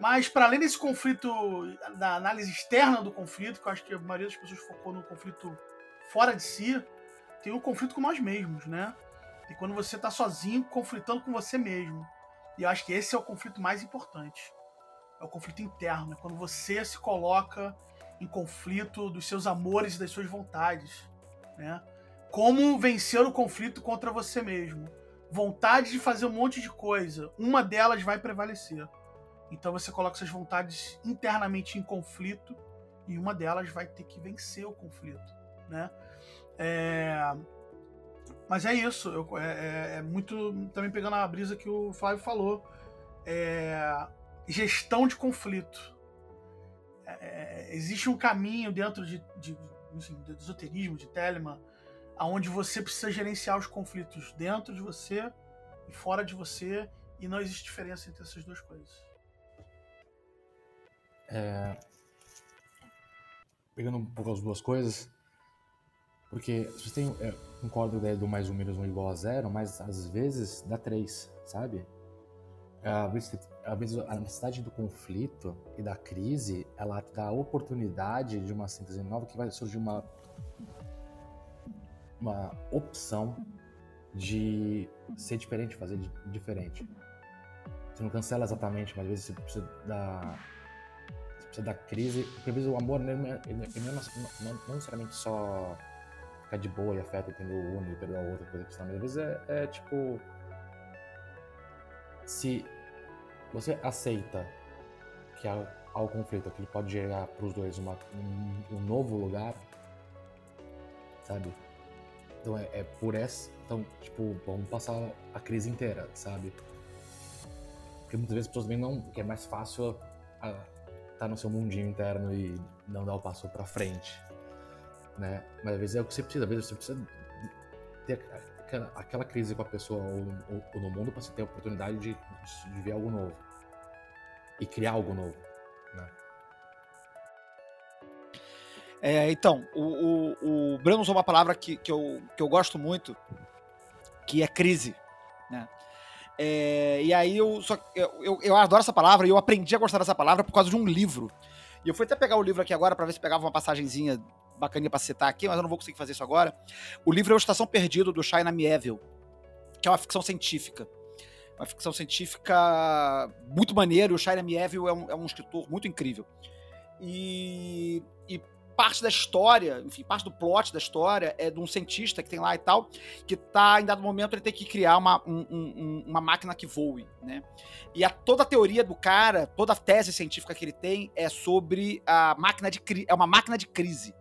Mas, para além desse conflito, da análise externa do conflito, que eu acho que a maioria das pessoas focou no conflito fora de si, tem o conflito com nós mesmos, né? E quando você está sozinho, conflitando com você mesmo. E eu acho que esse é o conflito mais importante. É o conflito interno, é quando você se coloca em conflito dos seus amores e das suas vontades, né? Como vencer o conflito contra você mesmo? Vontade de fazer um monte de coisa, uma delas vai prevalecer. Então você coloca suas vontades internamente em conflito e uma delas vai ter que vencer o conflito, né? É... Mas é isso, eu, é, é, é, muito também pegando a brisa que o Flávio falou, é... gestão de conflito. É, é, existe um caminho dentro de, de, enfim, de esoterismo, de Telemann, aonde você precisa gerenciar os conflitos dentro de você e fora de você, e não existe diferença entre essas duas coisas. É... Pegando um pouco as duas coisas, porque vocês têm. É, concordo com a ideia do mais um menos um igual a zero, mas às vezes dá três, sabe? Às vezes, às vezes a necessidade do conflito e da crise ela dá a oportunidade de uma síntese nova que vai surgir uma uma opção de ser diferente, fazer diferente. Você não cancela exatamente, mas às vezes você precisa dar precisa da crise. Porque o amor ele, ele, ele não, não, não, necessariamente só ficar de boa e afeta, entendeu? O um e perdoar o outro, coisa que Mas às vezes é, é tipo. Se você aceita que há, há conflito, que ele pode gerar para os dois uma, um, um, novo lugar, sabe? Então é, é por essa. Então, tipo, vamos passar a crise inteira, sabe? Porque muitas vezes as pessoas também não. que é mais fácil. A, tá no seu mundinho interno e não dar o passo para frente, né? Mas às vezes é o que você precisa, às vezes você precisa ter aquela, crise com a pessoa ou, ou, ou no mundo para você ter a oportunidade de, de, ver algo novo e criar algo novo, né? É, então, o, o, o usou uma palavra que, que, eu, que eu gosto muito, que é crise, né? É, e aí eu, só, eu, eu, eu, adoro essa palavra e eu aprendi a gostar dessa palavra por causa de um livro. E eu fui até pegar o livro aqui agora para ver se pegava uma passagenzinha bacaninha pra citar aqui, mas eu não vou conseguir fazer isso agora. O livro é O Estação Perdido, do China Mieville, que é uma ficção científica. Uma ficção científica muito maneira, e o China Mieville é um, é um escritor muito incrível. E, e parte da história, enfim, parte do plot da história é de um cientista que tem lá e tal, que tá, em dado momento, ele tem que criar uma, um, um, uma máquina que voe, né? E a, toda a teoria do cara, toda a tese científica que ele tem é sobre a máquina de é uma máquina de crise.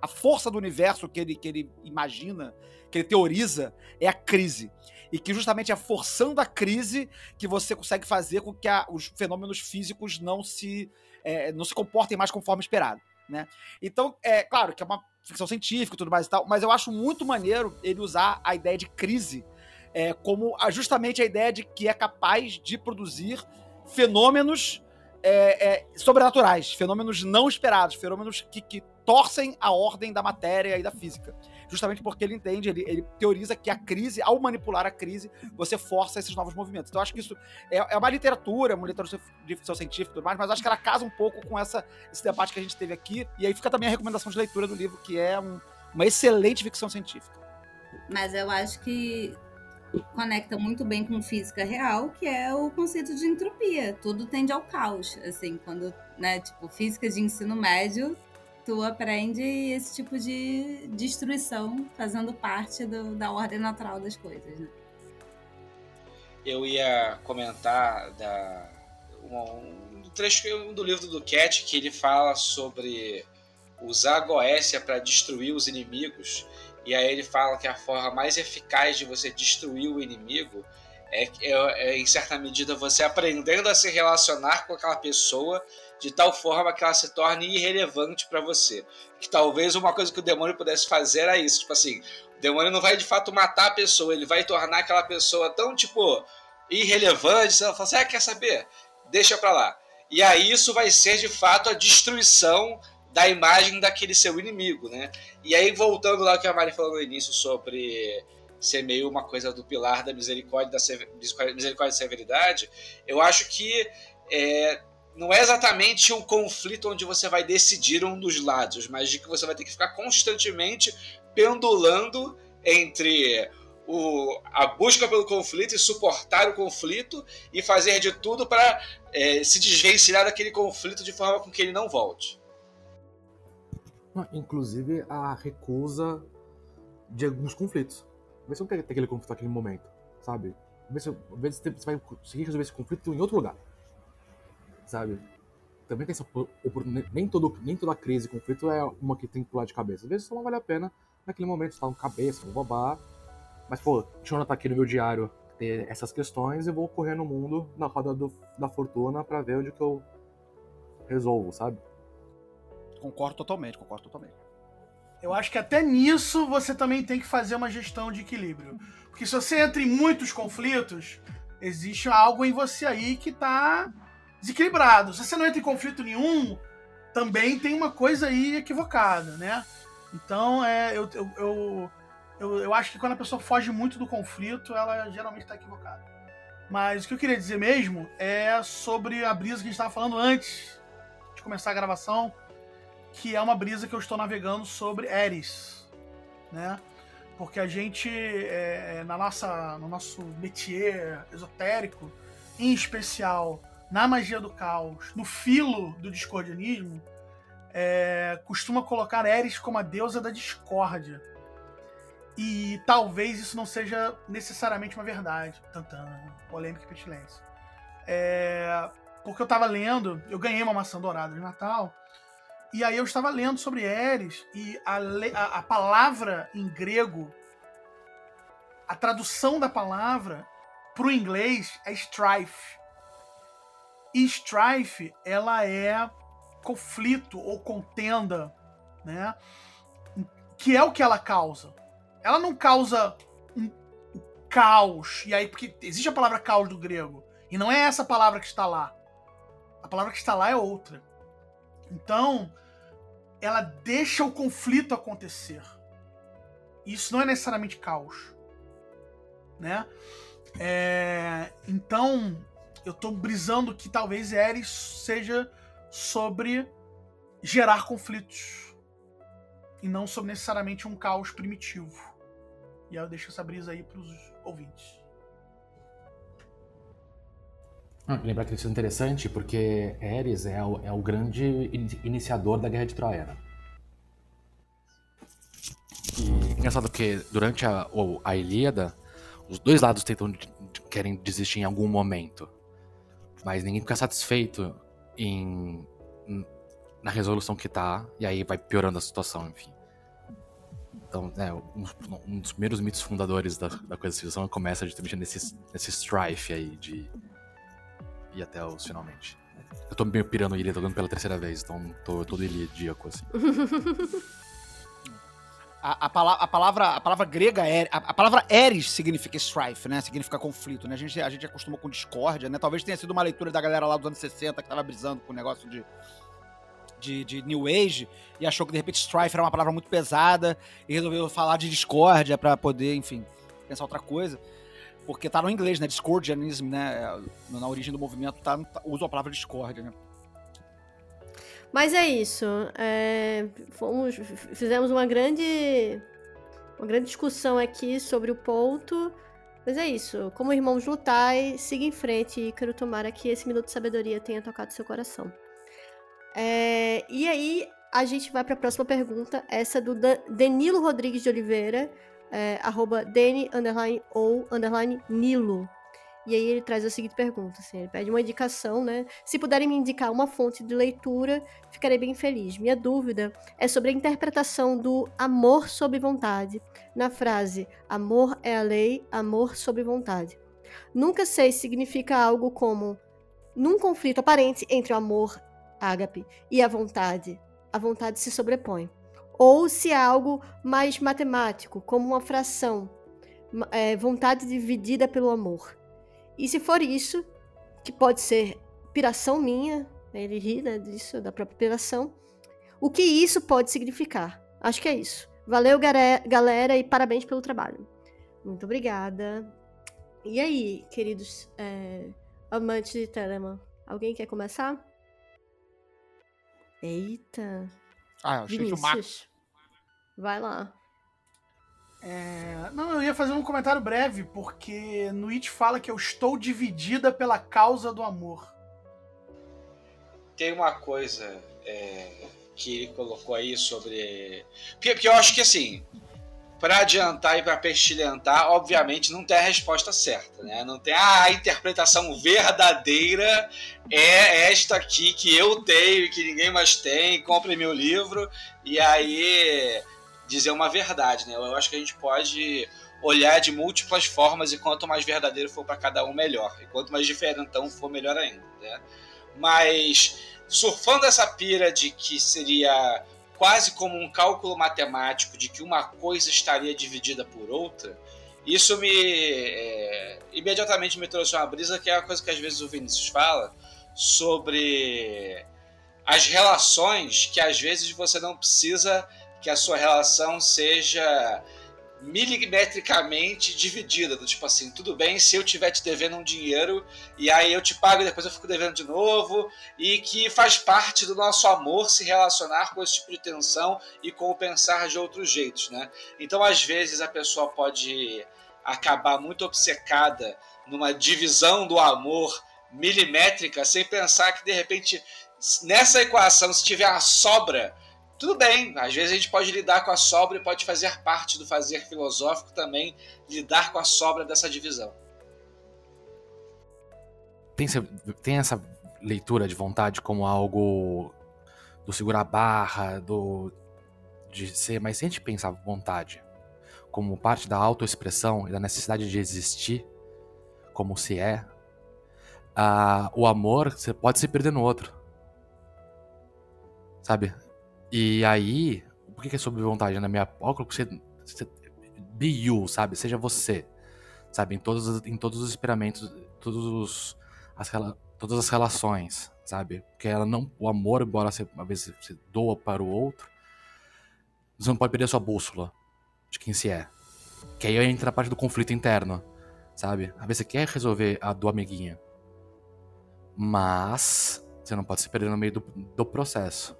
a força do universo que ele, que ele imagina, que ele teoriza, é a crise. E que justamente é forçando a crise que você consegue fazer com que a, os fenômenos físicos não se, é, não se comportem mais conforme esperado. Né? Então, é claro que é uma ficção científica e tudo mais e tal, mas eu acho muito maneiro ele usar a ideia de crise é, como justamente a ideia de que é capaz de produzir fenômenos é, é, sobrenaturais, fenômenos não esperados, fenômenos que, que, torcem a ordem da matéria e da física. Justamente porque ele entende, ele, ele, teoriza que a crise, ao manipular a crise, você força esses novos movimentos. Então, acho que isso é, é uma literatura, uma literatura de ficção científica e tudo mais, mas acho que ela casa um pouco com essa, esse debate que a gente teve aqui. E aí fica também a recomendação de leitura do livro, que é um, uma excelente ficção científica. Mas eu acho que conecta muito bem com física real, que é o conceito de entropia. Tudo tende ao caos, assim, quando, né, tipo, física de ensino médio, tu aprende esse tipo de destruição fazendo parte do, da ordem natural das coisas, né? Eu ia comentar da um, um trecho do livro do Cat que ele fala sobre usar a Goécia para destruir os inimigos e aí ele fala que a forma mais eficaz de você destruir o inimigo é, é, é, em certa medida você aprendendo a se relacionar com aquela pessoa de tal forma que ela se torne irrelevante para você. Que talvez uma coisa que o demônio pudesse fazer era isso, tipo assim, o demônio não vai de fato matar a pessoa, ele vai tornar aquela pessoa tão tipo irrelevante, ela fala assim, ah, quer saber? Deixa pra lá. E aí isso vai ser de fato a destruição da imagem daquele seu inimigo, né? E aí, voltando lá ao que a Mari falou no início sobre ser meio uma coisa do pilar da misericórdia, da sever... misericórdia e severidade, eu acho que é, não é exatamente um conflito onde você vai decidir um dos lados, mas de que você vai ter que ficar constantemente pendulando entre o, a busca pelo conflito e suportar o conflito e fazer de tudo para é, se desvencilhar daquele conflito de forma com que ele não volte. Inclusive a recusa de alguns conflitos. Vê se não ter aquele conflito naquele momento, sabe? Vê se, vê se você vai conseguir resolver esse conflito em outro lugar, sabe? Também tem essa nem todo nem toda crise e conflito é uma que tem que pular de cabeça. Às vezes só não vale a pena naquele momento, você tá no cabeça, vou bobar. Mas, pô, deixa eu anotar aqui no meu diário ter essas questões e vou correr no mundo na roda do, da fortuna para ver onde que eu resolvo, sabe? Concordo totalmente, concordo totalmente. Eu acho que até nisso você também tem que fazer uma gestão de equilíbrio. Porque se você entra em muitos conflitos, existe algo em você aí que tá desequilibrado. Se você não entra em conflito nenhum, também tem uma coisa aí equivocada, né? Então, é, eu, eu, eu, eu, acho que quando a pessoa foge muito do conflito, ela geralmente está equivocada. Mas o que eu queria dizer mesmo é sobre a brisa que a gente estava falando antes de começar a gravação que é uma brisa que eu estou navegando sobre Eris, né? Porque a gente, é, é, na nossa, no nosso métier esotérico, em especial na magia do caos, no filo do discordianismo, é, costuma colocar Eris como a deusa da discórdia. E talvez isso não seja necessariamente uma verdade. Tantan, polêmica e petilência. É, porque eu estava lendo, eu ganhei uma maçã dourada de Natal, e aí eu estava lendo sobre Eris e a, a, a palavra em grego, a tradução da palavra para o inglês é strife. E strife, ela é conflito ou contenda, né? Que é o que ela causa. Ela não causa um, caos. E aí, porque existe a palavra caos do grego. E não é essa palavra que está lá. A palavra que está lá é outra. Então, ela deixa o conflito acontecer. Isso não é necessariamente caos, né? É, então, eu tô brisando que talvez Eris seja sobre gerar conflitos e não sobre necessariamente um caos primitivo. E aí eu deixo essa brisa aí para os ouvintes. Ah, lembrar que isso é interessante porque Ares é o, é o grande iniciador da Guerra de Troia. Né? E engraçado que durante a, a Ilíada, os dois lados tentam querem desistir em algum momento, mas ninguém fica satisfeito em, na resolução que tá, e aí vai piorando a situação, enfim. Então, é, um, um dos primeiros mitos fundadores da, da coisa civilização começa justamente nesse, nesse strife aí de ir até os finalmente. Eu tô meio pirando ilha, tô dando pela terceira vez, então tô todo ilíaco, assim. A, a, pala- a palavra, a palavra grega, é, a, a palavra eris significa strife, né? Significa conflito, né? A gente, a gente acostumou com discórdia, né? Talvez tenha sido uma leitura da galera lá dos anos 60 que tava brisando com o negócio de, de, de New Age e achou que de repente strife era uma palavra muito pesada e resolveu falar de discórdia pra poder, enfim, pensar outra coisa. Porque tá no inglês, né? Discordianism, né? Na origem do movimento tá, tá- usa a palavra discórdia, né? Mas é isso. é, fomos, fizemos uma grande, uma grande discussão aqui sobre o ponto. Mas é isso. Como irmãos lutai, siga em frente, Ícaro. Tomara que esse minuto de sabedoria tenha tocado seu coração. É, e aí, a gente vai para a próxima pergunta. Essa do Dan- Danilo Rodrigues de Oliveira. É, arroba underline, ou, underline, Nilo. E aí ele traz a seguinte pergunta, assim, ele pede uma indicação, né? Se puderem me indicar uma fonte de leitura, ficarei bem feliz. Minha dúvida é sobre a interpretação do amor sob vontade na frase amor é a lei, amor sob vontade. Nunca sei se significa algo como num conflito aparente entre o amor, ágape, e a vontade, a vontade se sobrepõe. Ou se é algo mais matemático, como uma fração, é, vontade dividida pelo amor. E se for isso, que pode ser piração minha, né, ele ri né, disso, da própria piração, o que isso pode significar? Acho que é isso. Valeu, galera, e parabéns pelo trabalho. Muito obrigada. E aí, queridos é, amantes de Telemann, alguém quer começar? Eita, Ah, eu achei que o. Vinícius, vai lá. É, Não, eu ia fazer um comentário breve, porque no It fala que eu estou dividida pela causa do amor. Tem uma coisa é, que ele colocou aí sobre. Porque, porque eu acho que assim, para adiantar e para pestilhentar, obviamente não tem a resposta certa, né? Não tem ah, a interpretação verdadeira é esta aqui que eu tenho e que ninguém mais tem. Compre meu livro e aí dizer uma verdade, né? Eu acho que a gente pode olhar de múltiplas formas e quanto mais verdadeiro for para cada um, melhor. E quanto mais diferentão for, melhor ainda, né? Mas surfando essa pira de que seria quase como um cálculo matemático de que uma coisa estaria dividida por outra, isso me é, imediatamente me trouxe uma brisa que é uma coisa que às vezes o Vinícius fala sobre as relações que às vezes você não precisa que a sua relação seja milimetricamente dividida, do tipo assim, tudo bem se eu tiver te devendo um dinheiro e aí eu te pago e depois eu fico devendo de novo, e que faz parte do nosso amor se relacionar com esse tipo de tensão e compensar de outros jeitos, né? Então, às vezes a pessoa pode acabar muito obcecada numa divisão do amor milimétrica sem pensar que de repente nessa equação se tiver a sobra tudo bem, às vezes a gente pode lidar com a sobra e pode fazer parte do fazer filosófico também lidar com a sobra dessa divisão. Tem, tem essa leitura de vontade como algo do segurar a barra, do de ser, mas se a gente pensar vontade como parte da autoexpressão e da necessidade de existir, como se é, ah, o amor você pode se perder no outro. Sabe? E aí, por que é sobre vontade? Na minha óculos, você, você be you, sabe? Seja você, sabe? Em todos, os- em todos os experimentos, todos os, as, todas as relações, sabe? Porque ela não, o amor, embora você, às vezes você doa para o outro, você não pode perder a sua bússola de quem se é. Que aí entra a parte do conflito interno, sabe? Às vezes você quer resolver a do amiguinho, mas você não pode se perder no meio do, do processo.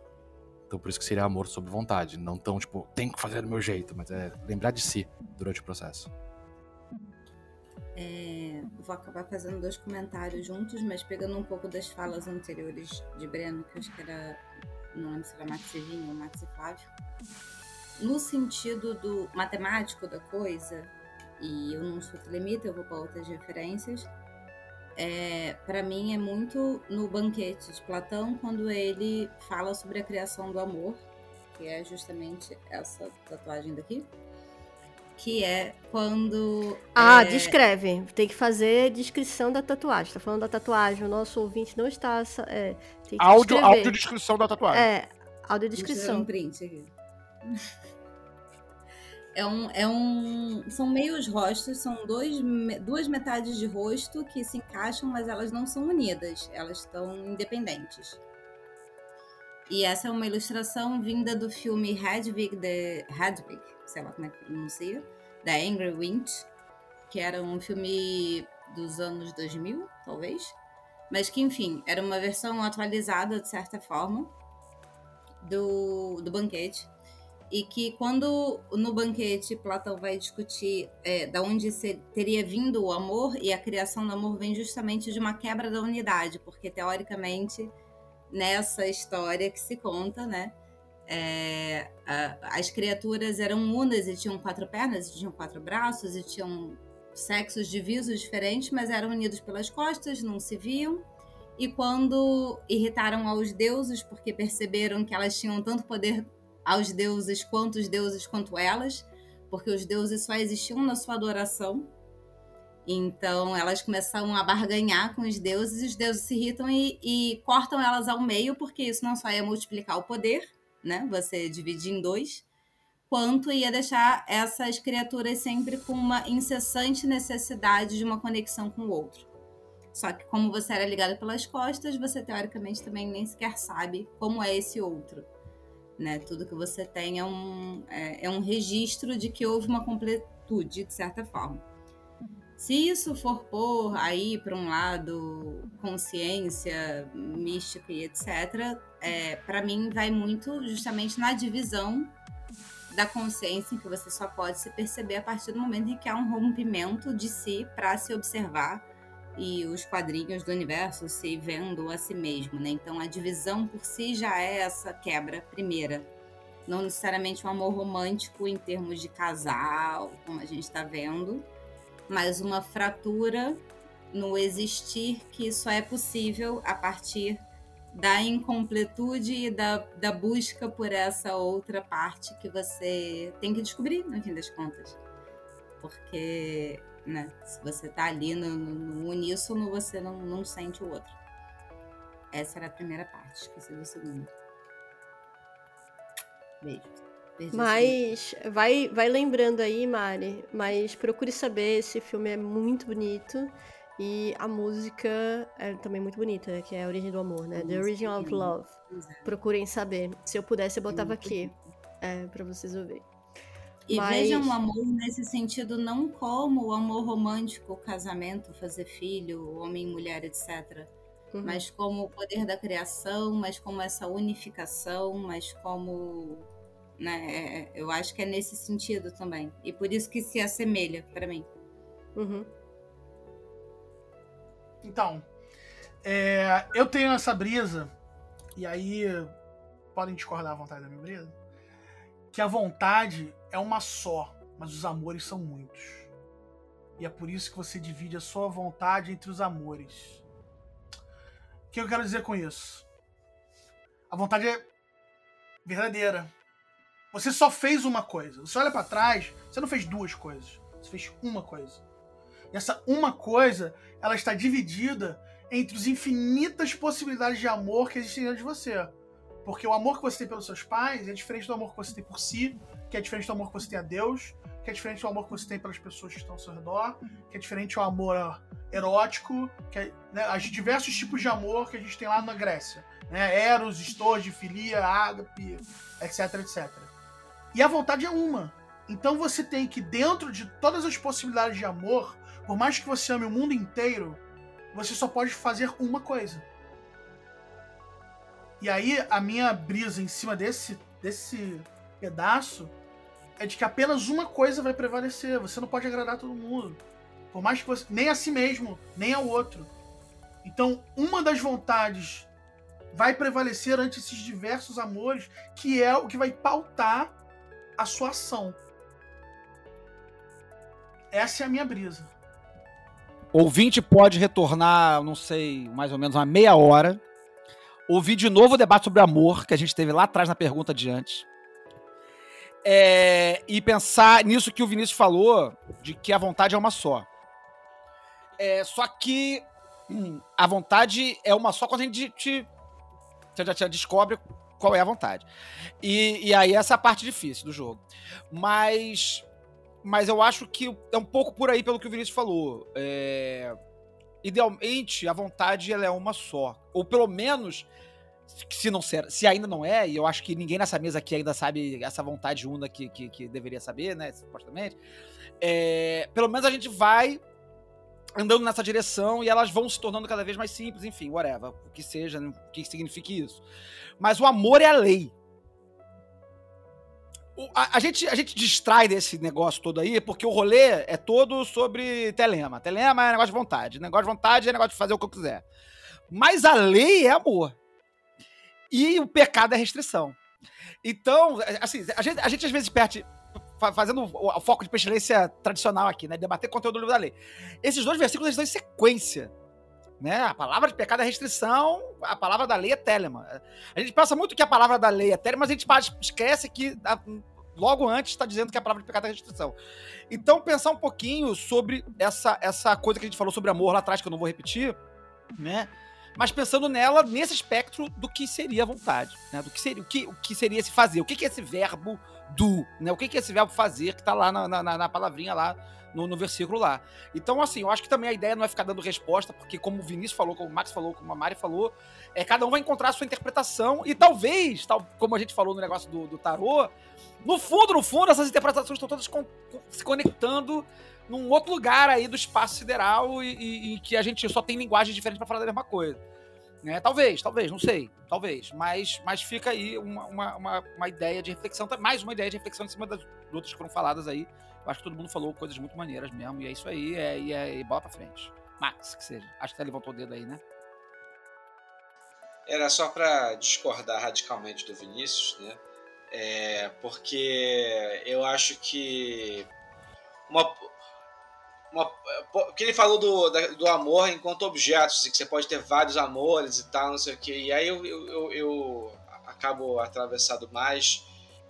Então por isso que seria amor sob vontade. Não tão, tipo, tem que fazer do meu jeito, mas é lembrar de si durante o processo. É, vou acabar fazendo dois comentários juntos, mas pegando um pouco das falas anteriores de Breno, que acho que era. Não lembro se era Maxi Vinho ou Maxi Flávio. No sentido do matemático da coisa, e eu não sou telemita, eu vou para outras referências. É, para mim é muito no banquete de Platão, quando ele fala sobre a criação do amor que é justamente essa tatuagem daqui. Que é quando. Ah, é, descreve. Tem que fazer descrição da tatuagem. Tá falando da tatuagem. O nosso ouvinte não está. É, tem que Áudio, descrever. audiodescrição da tatuagem. É, Deixa eu dar audiodescrição. um print aqui. É um, é um, são meios rostos, são dois, duas metades de rosto que se encaixam, mas elas não são unidas, elas estão independentes. E essa é uma ilustração vinda do filme Hedwig, de, Hedwig, sei lá como é que pronuncia, da Angry Winch, que era um filme dos anos 2000, talvez, mas que, enfim, era uma versão atualizada, de certa forma, do, do banquete e que quando no banquete Platão vai discutir é, da onde se- teria vindo o amor e a criação do amor vem justamente de uma quebra da unidade, porque teoricamente nessa história que se conta, né, é, a- as criaturas eram unas e tinham quatro pernas, e tinham quatro braços e tinham sexos divisos diferentes, mas eram unidos pelas costas, não se viam. E quando irritaram aos deuses, porque perceberam que elas tinham tanto poder aos deuses quanto os deuses quanto elas, porque os deuses só existiam na sua adoração. Então elas começam a barganhar com os deuses, e os deuses se irritam e, e cortam elas ao meio, porque isso não só ia multiplicar o poder, né? Você dividir em dois, quanto ia deixar essas criaturas sempre com uma incessante necessidade de uma conexão com o outro. Só que como você era ligado pelas costas, você teoricamente também nem sequer sabe como é esse outro. Né? Tudo que você tem é um, é, é um registro de que houve uma completude, de certa forma. Se isso for pôr aí para um lado consciência, mística e etc., é, para mim vai muito justamente na divisão da consciência, em que você só pode se perceber a partir do momento em que há um rompimento de si para se observar e os quadrinhos do universo se vendo a si mesmo, né? Então a divisão por si já é essa quebra primeira. Não necessariamente um amor romântico em termos de casal, como a gente está vendo, mas uma fratura no existir que só é possível a partir da incompletude e da, da busca por essa outra parte que você tem que descobrir, no fim das contas. Porque né, se você tá ali no, no, no uníssono, você não, não sente o outro. Essa era a primeira parte, esqueci do segundo. Beijo. Mas vai, vai lembrando aí, Mari. Mas procure saber, esse filme é muito bonito. E a música é também muito bonita, que é a Origem do Amor, né? The Origin of. Love. Procurem saber. Se eu pudesse, eu botava aqui. É, pra vocês ouvirem. E Mas- vejam o amor nesse sentido não como o amor romântico, casamento, fazer filho, homem e mulher, etc. Uhum. Mas como o poder da criação, mas como essa unificação, mas como. Né, é- eu acho que é nesse sentido também. E por isso que se assemelha para mim. Uhum. Então, é, eu tenho essa brisa, e aí podem discordar à vontade da minha brisa, que a vontade é uma só, mas os amores são muitos. E é por isso que você divide a sua vontade entre os amores. O que eu quero dizer com isso? A vontade é verdadeira. Você só fez uma coisa. Você olha pra trás, você não fez duas coisas. Você fez uma coisa. E essa uma coisa, ela está dividida entre as infinitas possibilidades de amor que existem dentro de você. Porque o amor que você tem pelos seus pais é diferente do amor que você tem por si, que é diferente do amor que você tem a Deus, que é diferente do amor que você tem pelas pessoas que estão ao seu redor, que é diferente do amor erótico, que é, né, os diversos tipos de amor que a gente tem lá na Grécia. Né? Eros, estoge, filia, ágape, etc, etc. E a vontade é uma. Então você tem que, dentro de todas as possibilidades de amor, por mais que você ame o mundo inteiro, você só pode fazer uma coisa. E aí, a minha brisa em cima desse, desse pedaço é de que apenas uma coisa vai prevalecer. Você não pode agradar todo mundo. Por mais que você. Nem a si mesmo, nem ao outro. Então, uma das vontades vai prevalecer ante esses diversos amores, que é o que vai pautar a sua ação. Essa é a minha brisa. Ouvinte pode retornar, não sei, mais ou menos uma meia hora. Ouvir de novo o debate sobre amor que a gente teve lá atrás na pergunta de antes. É, e pensar nisso que o Vinícius falou, de que a vontade é uma só. É, só que hum, a vontade é uma só quando a gente te, te, te- descobre qual é a vontade. E, e aí essa é a parte difícil do jogo. Mas, mas eu acho que é um pouco por aí pelo que o Vinícius falou. É, idealmente, a vontade ela é uma só. Ou pelo menos, se, não ser, se ainda não é, e eu acho que ninguém nessa mesa aqui ainda sabe essa vontade una que, que, que deveria saber, né? Supostamente. É, pelo menos a gente vai andando nessa direção e elas vão se tornando cada vez mais simples, enfim, whatever, o que seja, o que signifique isso. Mas o amor é a lei. A, a gente, a gente distrai desse negócio todo aí, porque o rolê é todo sobre telema. Telema é negócio de vontade. Negócio de vontade é negócio de fazer o que eu quiser. Mas a lei é amor. E o pecado é restrição. Então, assim, a gente, a gente às vezes perde. fa- Fazendo o, o foco de pestilência tradicional aqui, né? Debater conteúdo do livro da lei. Esses dois versículos estão em sequência. Né? A palavra de pecado é restrição, a palavra da lei é telema. A gente pensa muito que a palavra da lei é telema, mas a gente esquece que a- logo antes está dizendo que a palavra de pecado é restrição. Então, pensar um pouquinho sobre essa, essa coisa que a gente falou sobre amor lá atrás, que eu não vou repetir, né? Mas pensando nela nesse espectro do que seria a vontade, né? Do que seria, o que, o que seria esse fazer, o que, que é esse verbo do, né? O que, que é esse verbo fazer que tá lá na, na, na palavrinha lá no, no versículo lá. Então, assim, eu acho que também a ideia não é ficar dando resposta, porque como o Vinícius falou, como o Max falou, como a Mari falou, é, cada um vai encontrar a sua interpretação e talvez, tal, como a gente falou no negócio do, do tarô, no fundo, no fundo, essas interpretações estão todas con- se conectando num outro lugar aí do espaço sideral e, e- e que a gente só tem linguagens diferentes para falar da mesma coisa. Né? Talvez, talvez, não sei, talvez. Mas, mas fica aí uma, uma, uma, uma ideia de reflexão, mais uma ideia de reflexão em cima das outras que foram faladas aí. Eu acho que todo mundo falou coisas muito maneiras mesmo, e é isso aí, é, e é e bola pra frente. Max, que seja. Acho que você levantou o dedo aí, né? Era só para discordar radicalmente do Vinícius, né? É, porque eu acho que uma, uma, que ele falou do, do amor enquanto objetos, e que você pode ter vários amores e tal, não sei o que. E aí eu, eu, eu, eu acabo atravessado mais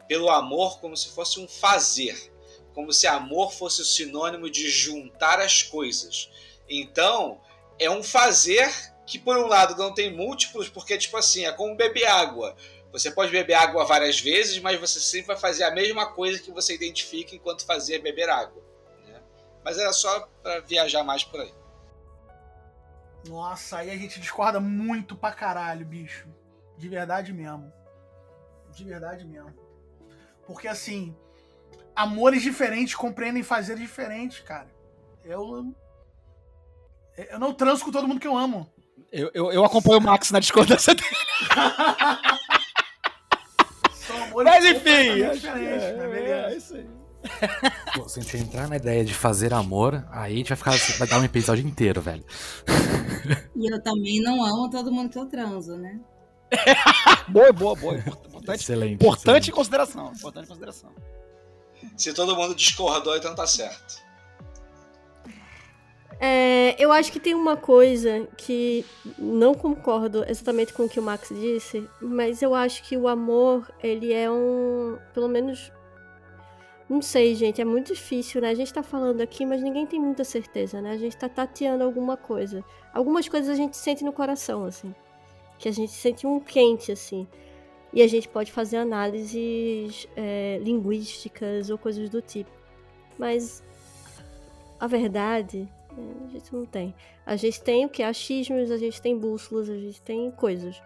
pelo amor como se fosse um fazer, como se amor fosse o sinônimo de juntar as coisas. Então, é um fazer que por um lado não tem múltiplos, porque tipo assim, é como beber água. Você pode beber água várias vezes, mas você sempre vai fazer a mesma coisa que você identifica enquanto fazia beber água. né? Mas era só para viajar mais por aí. Nossa, aí a gente discorda muito pra caralho, bicho. De verdade mesmo. De verdade mesmo. Porque assim, amores diferentes compreendem fazeres diferentes, cara. Eu. Eu não transo com todo mundo que eu amo. Eu, eu, eu acompanho o Max na discordância dele. São amores Mas enfim, é, beleza. é isso aí. Pô, se a gente entrar na ideia de fazer amor, aí a gente vai ficar vai dar um episódio inteiro, velho. E eu também não amo todo mundo que eu transo, né? Boa, boa, boa. Importante, Excelente. importante excelente. consideração. Importante em consideração. Se todo mundo discordou, então tá certo. É, eu acho que tem uma coisa que não concordo exatamente com o que o Max disse, mas eu acho que o amor, ele é um. Pelo menos. Não sei, gente, é muito difícil, né? A gente tá falando aqui, mas ninguém tem muita certeza, né? A gente tá tateando alguma coisa. Algumas coisas a gente sente no coração, assim. Que a gente sente um quente, assim. E a gente pode fazer análises é, linguísticas ou coisas do tipo. Mas a verdade é, a gente não tem. A gente tem o que? Achismos, a gente tem bússolas, a gente tem coisas.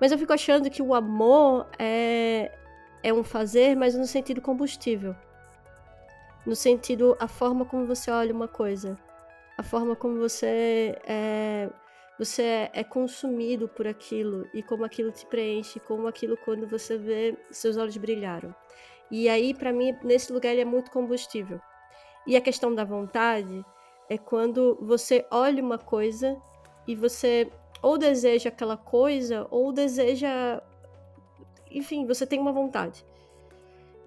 Mas eu fico achando que o amor é, é um fazer, mas no sentido combustível. No sentido, a forma como você olha uma coisa. A forma como você é, você é consumido por aquilo e como aquilo te preenche, como aquilo quando você vê seus olhos brilharam. E aí, pra mim, nesse lugar ele é muito combustível. E a questão da vontade é quando você olha uma coisa e você ou deseja aquela coisa ou deseja. Enfim, você tem uma vontade.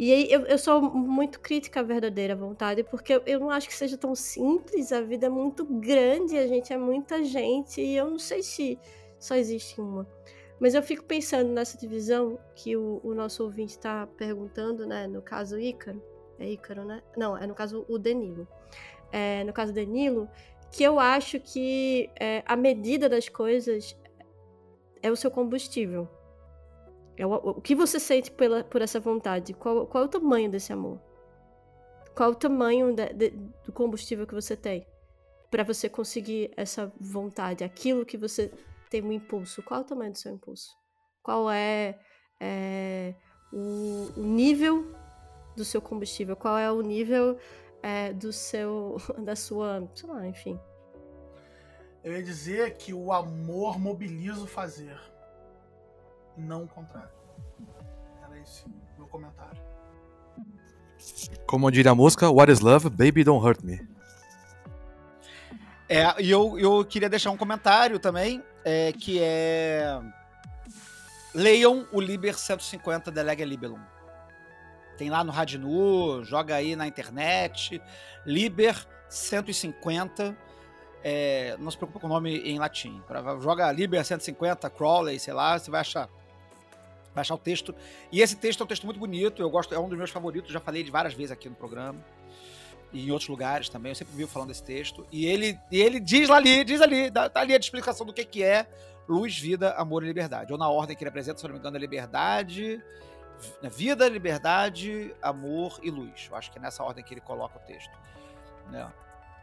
E aí eu, eu sou muito crítica à verdadeira vontade, porque eu, eu não acho que seja tão simples, a vida é muito grande, a gente é muita gente, e eu não sei se só existe uma. Mas eu fico pensando nessa divisão que o, o nosso ouvinte está perguntando, né? No caso Ícaro. É Ícaro, né? Não, é no caso o Danilo. É, no caso Danilo, que eu acho que é, a medida das coisas é o seu combustível. É o, o que você sente pela, por essa vontade? Qual, qual é o tamanho desse amor? Qual é o tamanho de, de, do combustível que você tem para você conseguir essa vontade? Aquilo que você tem um impulso. Qual é o tamanho do seu impulso? Qual é, é o, o, nível do seu combustível? Qual é o nível é, do seu, da sua, sei lá, enfim. Eu ia dizer que o amor mobiliza o fazer, não o contrário. Era esse o meu comentário. Como diria a música, What is love? Baby, don't hurt me. É, e eu, eu queria deixar um comentário também, é, que é. Leiam o Liber 150 da Lega Libellum. Tem lá no Radinu, joga aí na internet. Liber 150. É, não se preocupa com o nome em latim. Joga Liber 150, Crowley, sei lá, você vai achar. Vai achar o texto. E esse texto é um texto muito bonito. Eu gosto, é um dos meus favoritos. Já falei de várias vezes aqui no programa. E em outros lugares também. Eu sempre vivo falando desse texto. E ele, e ele diz ali, diz ali, tá ali a explicação do que, que é luz, vida, amor e liberdade. Ou na ordem que ele apresenta, se não me engano, é liberdade, vida, liberdade, amor e luz. Eu acho que é nessa ordem que ele coloca o texto. Né?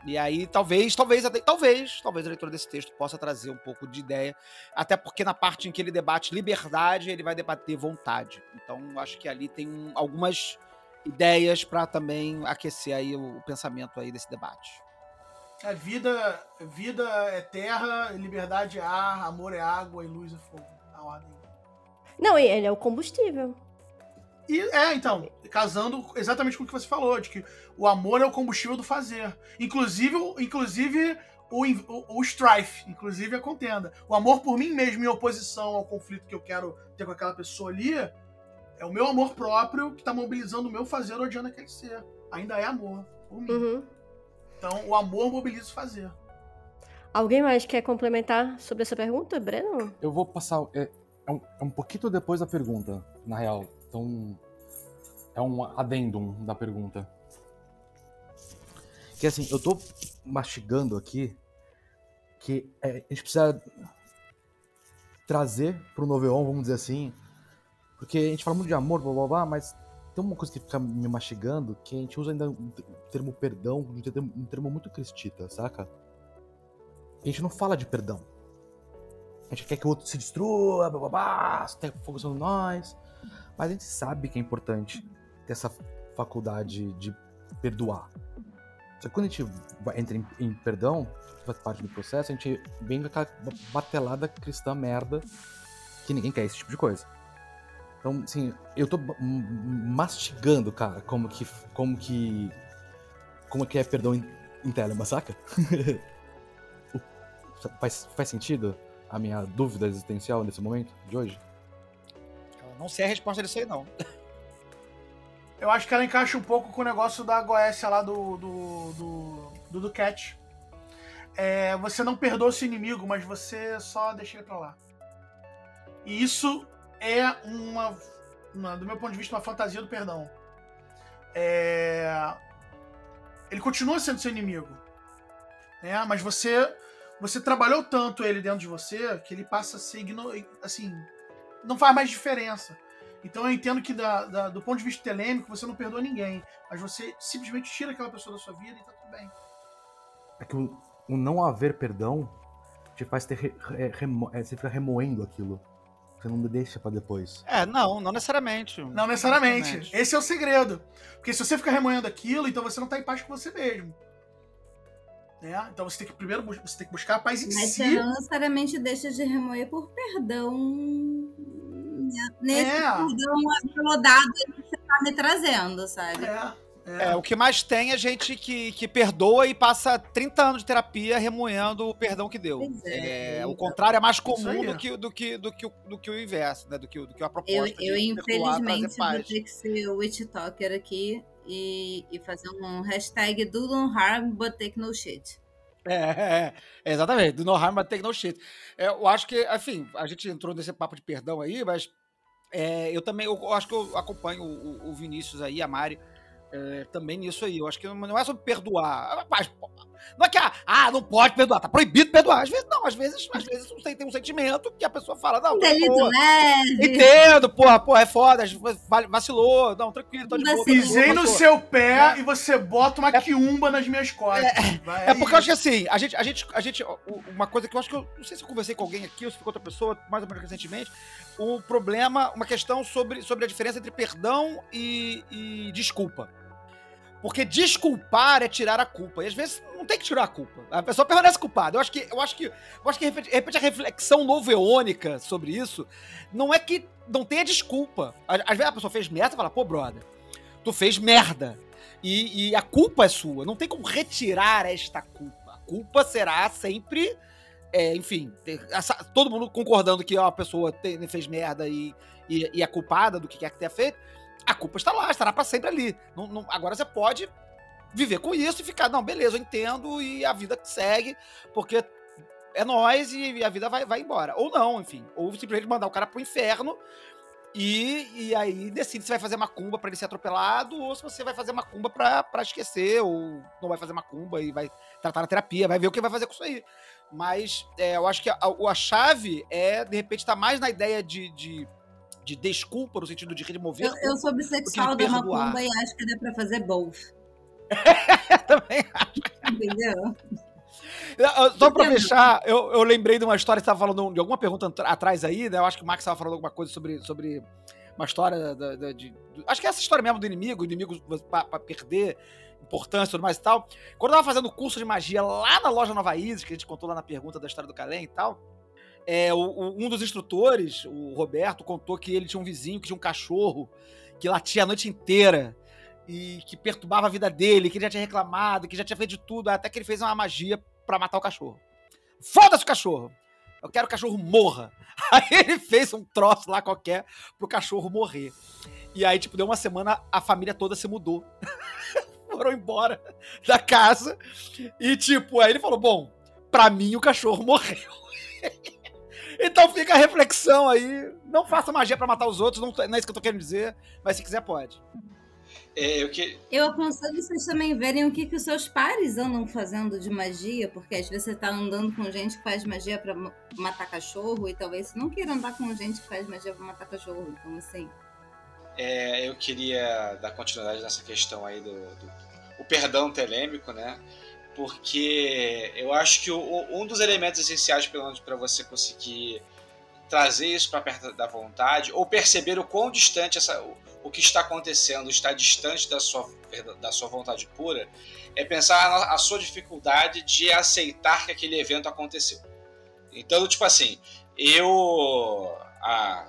E aí, talvez, talvez, talvez, talvez a leitura desse texto possa trazer um pouco de ideia, até porque na parte em que ele debate liberdade, ele vai debater vontade. Então, acho que ali tem um, algumas ideias para também aquecer aí o, o, pensamento aí desse debate. A vida, vida é terra, liberdade é ar, amor é água e luz é fogo. A ordem. Não, ele é o combustível. E é, então, casando exatamente com o que você falou, de que o amor é o combustível do fazer. Inclusive, inclusive o, o, o strife, inclusive a contenda. O amor por mim mesmo em oposição ao conflito que eu quero ter com aquela pessoa ali, é o meu amor próprio que tá mobilizando o meu fazer odiando aquele ser. Ainda é amor por mim. Uhum. Então, o amor mobiliza o fazer. Alguém mais quer complementar sobre essa pergunta, Breno? Eu vou passar. É, é, um, é um pouquinho depois da pergunta, na real. Então, é um adendum da pergunta. Que assim, eu tô mastigando aqui que é, a gente precisa trazer pro Noveon, vamos dizer assim, porque a gente fala muito de amor, blá blá blá, mas tem uma coisa que fica me mastigando que a gente usa ainda o termo perdão, um termo, um termo muito cristita, saca? A gente não fala de perdão. A gente quer que o outro se destrua, blá blá blá, tem fogo sobre nós. Mas a gente sabe que é importante ter essa faculdade de perdoar. Só que quando a gente entra em, em perdão, faz parte do processo, a gente vem com aquela batelada cristã merda que ninguém quer esse tipo de coisa. Então, assim, eu tô mastigando, cara, como que. como que. como que é perdão em, em Telema, saca? faz, faz sentido a minha dúvida existencial nesse momento de hoje? Não sei a resposta disso aí, não. Eu acho que ela encaixa um pouco com o negócio da Goécia lá do. do. do, do. É, você não perdoa seu inimigo, mas você só deixa ele pra lá. E isso é uma, uma do meu ponto de vista, uma fantasia do perdão. É, ele continua sendo seu inimigo. Né? Mas você você trabalhou tanto ele dentro de você que ele passa a ser assim não faz mais diferença. Então eu entendo que da, da, do ponto de vista telêmico você não perdoa ninguém, mas você simplesmente tira aquela pessoa da sua vida e tá tudo bem. É que o, o não haver perdão te faz ter re, re, remo, é, você fica remoendo aquilo. Você não deixa para depois. É, não, não necessariamente. Não necessariamente. Esse é o segredo. Porque se você fica remoendo aquilo, então você não tá em paz com você mesmo. Né? Então você tem que primeiro você tem que buscar a paz em Mas si. Mas você não necessariamente deixa de remoer por perdão. Nesse É. perdão acomodado que você tá me trazendo, sabe? É, É, o que mais tem é gente que, que perdoa e passa 30 anos de terapia remoendo o perdão que deu. É, É, então. o contrário é mais comum do que, do, que, do, que, o- do que o inverso, né? Do que, do que a proposta Eu, de eu infelizmente, vou ter que ser o witch talker aqui e, e fazer um hashtag do no harm but take no shit. É, é, é, exatamente. Do no harm, but take no shit. É, eu acho que, enfim, a gente entrou nesse papo de perdão aí, mas é, eu também, eu acho que eu acompanho o, o Vinícius aí, a Mari, é, também nisso aí. Eu acho que não é sobre perdoar. Mas, não é que, ah, ah, não pode perdoar, tá proibido perdoar. Às vezes não, às vezes, às vezes você tem um sentimento que a pessoa fala, não, Delito pô, leve. entendo, porra, porra, é foda, vacilou, não, tranquilo, tô de boa. Pisei no seu pé e você bota uma quiumba nas minhas costas. Vai É porque eu acho que assim, a gente, a gente, a gente, uma coisa que eu acho que eu não sei se eu conversei com alguém aqui ou se foi com outra pessoa, mais ou menos recentemente, um problema, uma questão sobre, sobre a diferença entre perdão e, e desculpa. Porque desculpar é tirar a culpa. E às vezes não tem que tirar a culpa. A pessoa permanece culpada. Eu acho que, eu acho que, eu acho que de repente, a reflexão noveônica sobre isso não é que não tenha desculpa. Às vezes a pessoa fez merda e fala, pô, brother, tu fez merda. E, e a culpa é sua. Não tem como retirar esta culpa. A culpa será sempre. É, enfim, essa- todo mundo concordando que ó, a pessoa tem- fez merda e, e, e é culpada do que quer que tenha feito. A culpa está lá, estará para sempre ali. Não- não- agora você pode viver com isso e ficar, não, beleza, eu entendo e a vida segue, porque é nós e a vida vai, vai embora. Ou não, enfim. Ou simplesmente mandar o cara pro inferno e, e aí decide se vai fazer macumba pra ele ser atropelado ou se você vai fazer macumba pra esquecer ou não vai fazer macumba e vai tratar na terapia, vai ver o que vai fazer com isso aí. Mas é, eu acho que a, a chave é, de repente, tá mais na ideia de, de, de desculpa, no sentido de remover. Eu, eu sou bissexual da macumba e acho que dá pra fazer both. Também Entendeu? Eu- Só pra fechar, eu, eu lembrei de uma história, você estava falando de alguma pergunta atrás aí, né? Eu acho que o Max estava falando alguma coisa sobre, sobre uma história da, da- de. acho que é essa história mesmo do inimigo, o inimigo pra perder importância e tudo mais e tal. Quando eu tava fazendo curso de magia lá na loja Nova Isis, que a gente contou lá na pergunta da história do Calém e tal. É, o- o- um dos instrutores, o Roberto, contou que ele tinha um vizinho que tinha um cachorro que latia a noite inteira e que perturbava a vida dele, que ele já tinha reclamado, que já tinha feito de tudo, até que ele fez uma magia pra matar o cachorro. Foda-se o cachorro! Eu quero que o cachorro morra. Aí ele fez um troço lá qualquer pro cachorro morrer. E aí, tipo, deu uma semana, a família toda se mudou. Foram embora da casa. E, tipo, aí ele falou: Bom, pra mim o cachorro morreu. então fica a reflexão aí. Não faça magia pra matar os outros, não, não é isso que eu tô querendo dizer, mas se quiser, pode. É, eu que, Eu aconselho vocês também verem o que, que os seus pares andam fazendo de magia, porque às vezes você tá andando com gente que faz magia pra ma- matar cachorro e talvez você não queira andar com gente que faz magia pra matar cachorro. Então, assim, é, eu queria dar continuidade nessa questão aí do, do o perdão telêmico, né? Porque eu acho que o- um dos elementos essenciais, pelo menos, para você conseguir trazer isso para perto da vontade, ou perceber o quão distante essa, o, o que está acontecendo está distante da sua, da sua vontade pura, é pensar na a sua dificuldade de aceitar que aquele evento aconteceu. Então, tipo assim, eu há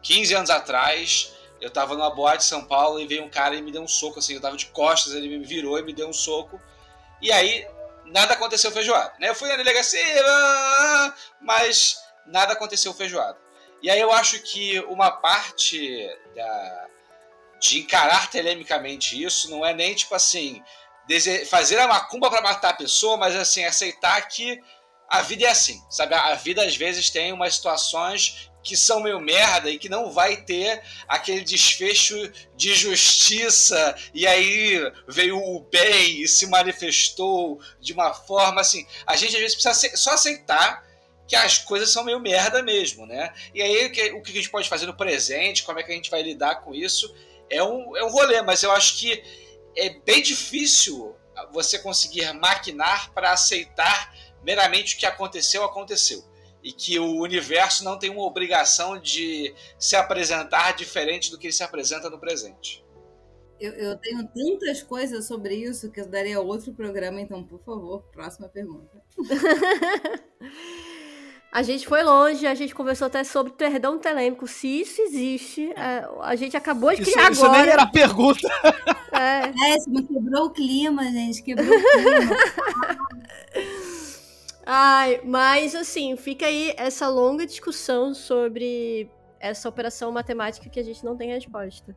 15 anos atrás, eu tava numa boate de São Paulo e veio um cara e me deu um soco, assim, eu tava de costas, ele me virou e me deu um soco. E aí, nada aconteceu feijoada, né? Eu fui na delegacia, mas nada aconteceu feijoada. E aí eu acho que uma parte da, de encarar telemicamente isso não é nem, tipo assim, fazer a macumba para matar a pessoa, mas assim, aceitar que a vida é assim, sabe? A vida às vezes tem umas situações que são meio merda e que não vai ter aquele desfecho de justiça e aí veio o bem e se manifestou de uma forma assim. A gente às vezes precisa só aceitar que as coisas são meio merda mesmo, né? E aí o que, o que a gente pode fazer no presente, como é que a gente vai lidar com isso, é um, é um rolê, mas eu acho que é bem difícil você conseguir maquinar para aceitar meramente o que aconteceu, aconteceu. E que o universo não tem uma obrigação de se apresentar diferente do que ele se apresenta no presente. eu, eu tenho tantas coisas sobre isso que eu daria outro programa, então, por favor, próxima pergunta. A gente foi longe, a gente conversou até sobre perdão telêmico, se isso existe. é, a gente acabou de Isso, criar isso agora. nem era a pergunta. É, É, isso mas quebrou o clima, gente, quebrou o clima. Ai, mas assim, fica aí essa longa discussão sobre essa operação matemática que a gente não tem resposta.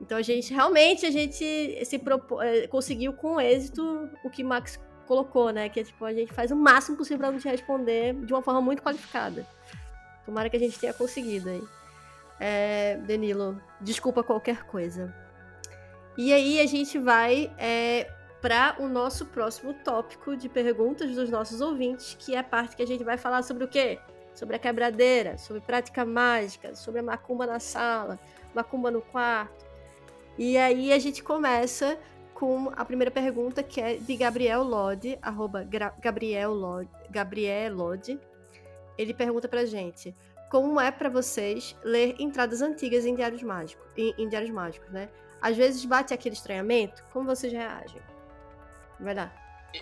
Então a gente realmente a gente se eh, conseguiu com êxito o que Max colocou, né? Que é tipo, a gente faz o máximo possível pra não te responder de uma forma muito qualificada. Tomara que a gente tenha conseguido aí. É, Danilo, desculpa qualquer coisa. E aí a gente vai é, para o nosso próximo tópico de perguntas dos nossos ouvintes, que é a parte que a gente vai falar sobre o quê? Sobre a quebradeira, sobre prática mágica, sobre a macumba na sala, macumba no quarto. E aí a gente começa com a primeira pergunta, que é de Gabriel Lodi, arroba Gabriel Lodi, Gabriel Lodi. Ele pergunta pra gente: como é para vocês ler entradas antigas em diários mágicos, em, em, diários mágicos, né? Às vezes bate aquele estranhamento, como vocês reagem? Vai lá.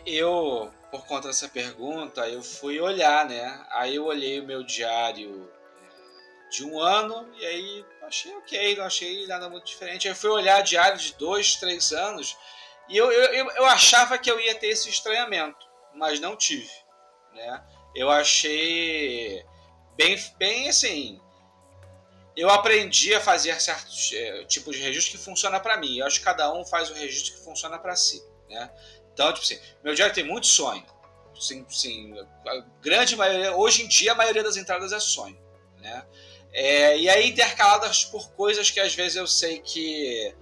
Eu, por conta dessa pergunta, eu fui olhar, né? Aí eu olhei o meu diário de um ano e aí achei ok, não achei nada muito diferente. Aí eu fui olhar diário de dois, três anos e eu, eu, eu achava que eu ia ter esse estranhamento, mas não tive, né? Eu achei bem, bem assim. Eu aprendi a fazer certos é, tipos de registro que funciona para mim. Eu acho que cada um faz o registro que funciona para si, né? Então, tipo assim, meu diário tem muito sonho. Sim, sim, a grande maioria, hoje em dia a maioria das entradas é sonho, né? É, e aí intercaladas por coisas que às vezes eu sei que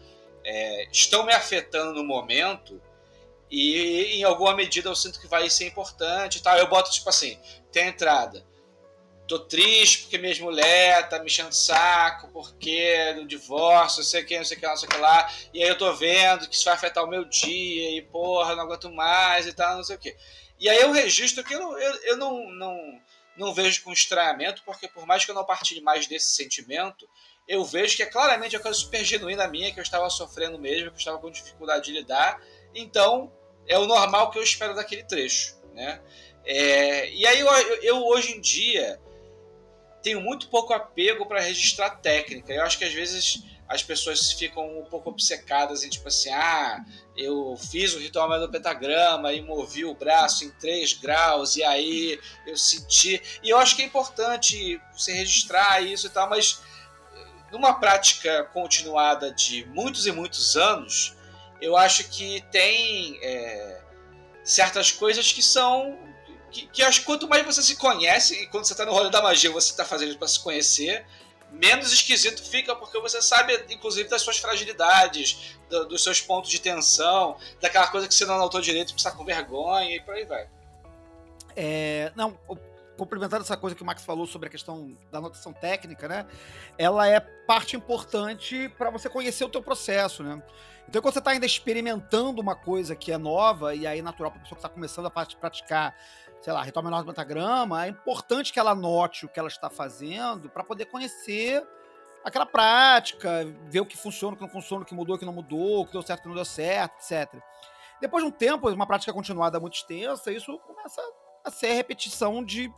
é, estão me afetando no momento e em alguma medida eu sinto que vai ser importante e tal. Eu boto tipo assim, tem a entrada. Tô triste porque minha mulher tá me enchendo saco, porque do divórcio, não sei o que, não sei o que lá, não sei o que lá. E aí eu tô vendo que isso vai afetar o meu dia e porra, não aguento mais e tal, não sei o que. E aí eu registro que eu, eu, eu não, não não vejo com estranhamento, porque por mais que eu não partilhe mais desse sentimento, eu vejo que é claramente uma coisa super genuína minha, que eu estava sofrendo mesmo, que eu estava com dificuldade de lidar. Então, é o normal que eu espero daquele trecho, né? É, e aí eu, eu, hoje em dia tenho muito pouco apego para registrar técnica. Eu acho que às vezes as pessoas ficam um pouco obcecadas em tipo assim, ah, eu fiz o ritual do pentagrama e movi o braço em 3 graus e aí eu senti. E eu acho que é importante você registrar isso e tal, mas numa prática continuada de muitos e muitos anos, eu acho que tem é, certas coisas que são. Que, que acho que quanto mais você se conhece, e quando você está no rolê da magia, você está fazendo para se conhecer, menos esquisito fica porque você sabe, inclusive, das suas fragilidades, do, dos seus pontos de tensão, daquela coisa que você não anotou direito, precisa com vergonha e por aí vai. É, não, complementando essa coisa que o Max falou sobre a questão da anotação técnica, né? Ela é parte importante para você conhecer o teu processo, né? Então, quando você está ainda experimentando uma coisa que é nova, e aí é natural para pessoa que está começando a praticar sei lá, menor do pentagrama, é importante que ela note o que ela está fazendo para poder conhecer aquela prática, ver o que funciona, o que não funciona, o que mudou, o que não mudou, o que deu certo, o que não deu certo, etc. Depois de um tempo, uma prática continuada muito extensa, isso começa a ser repetição de,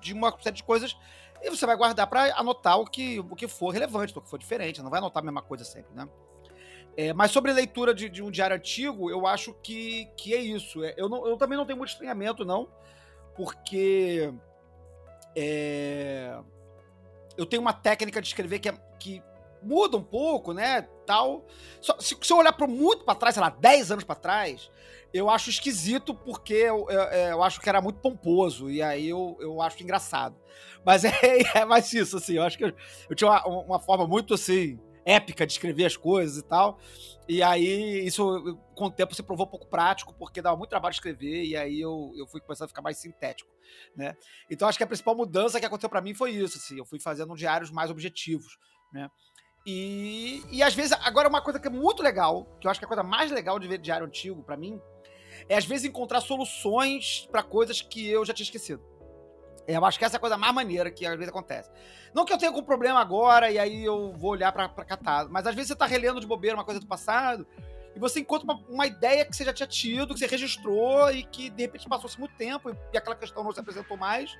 de uma série de coisas e você vai guardar para anotar o que, o que for relevante, o que for diferente, não vai anotar a mesma coisa sempre, né? É, mas sobre leitura de, de, um diário antigo, eu acho que, que é isso. É, eu, não, eu também não tenho muito estranhamento, não porque é, eu tenho uma técnica de escrever que, é, que muda um pouco, né? Tal. Só, se, se, eu olhar para muito para trás, sei lá, 10 anos para trás, eu acho esquisito porque eu, eu, é, eu, acho que era muito pomposo e aí eu, eu acho engraçado. Mas é, é mais isso, assim. Eu acho que eu, eu tinha uma, uma forma muito assim épica de escrever as coisas e tal. E aí, isso com o tempo se provou pouco prático, porque dava muito trabalho escrever, e aí eu, eu fui começando a ficar mais sintético, né? Então, acho que a principal mudança que aconteceu para mim foi isso, assim, eu fui fazendo diários mais objetivos, né? E, e às vezes, agora uma coisa que é muito legal, que eu acho que é a coisa mais legal de ver diário antigo para mim, é às vezes encontrar soluções para coisas que eu já tinha esquecido. Eu acho que essa é a coisa mais maneira que às vezes acontece. Não que eu tenha algum problema agora e aí eu vou olhar pra, pra catar, mas às vezes você tá relendo de bobeira uma coisa do passado e você encontra uma, uma ideia que você já tinha tido, que você registrou e que de repente passou-se muito tempo e, aquela questão não se apresentou mais.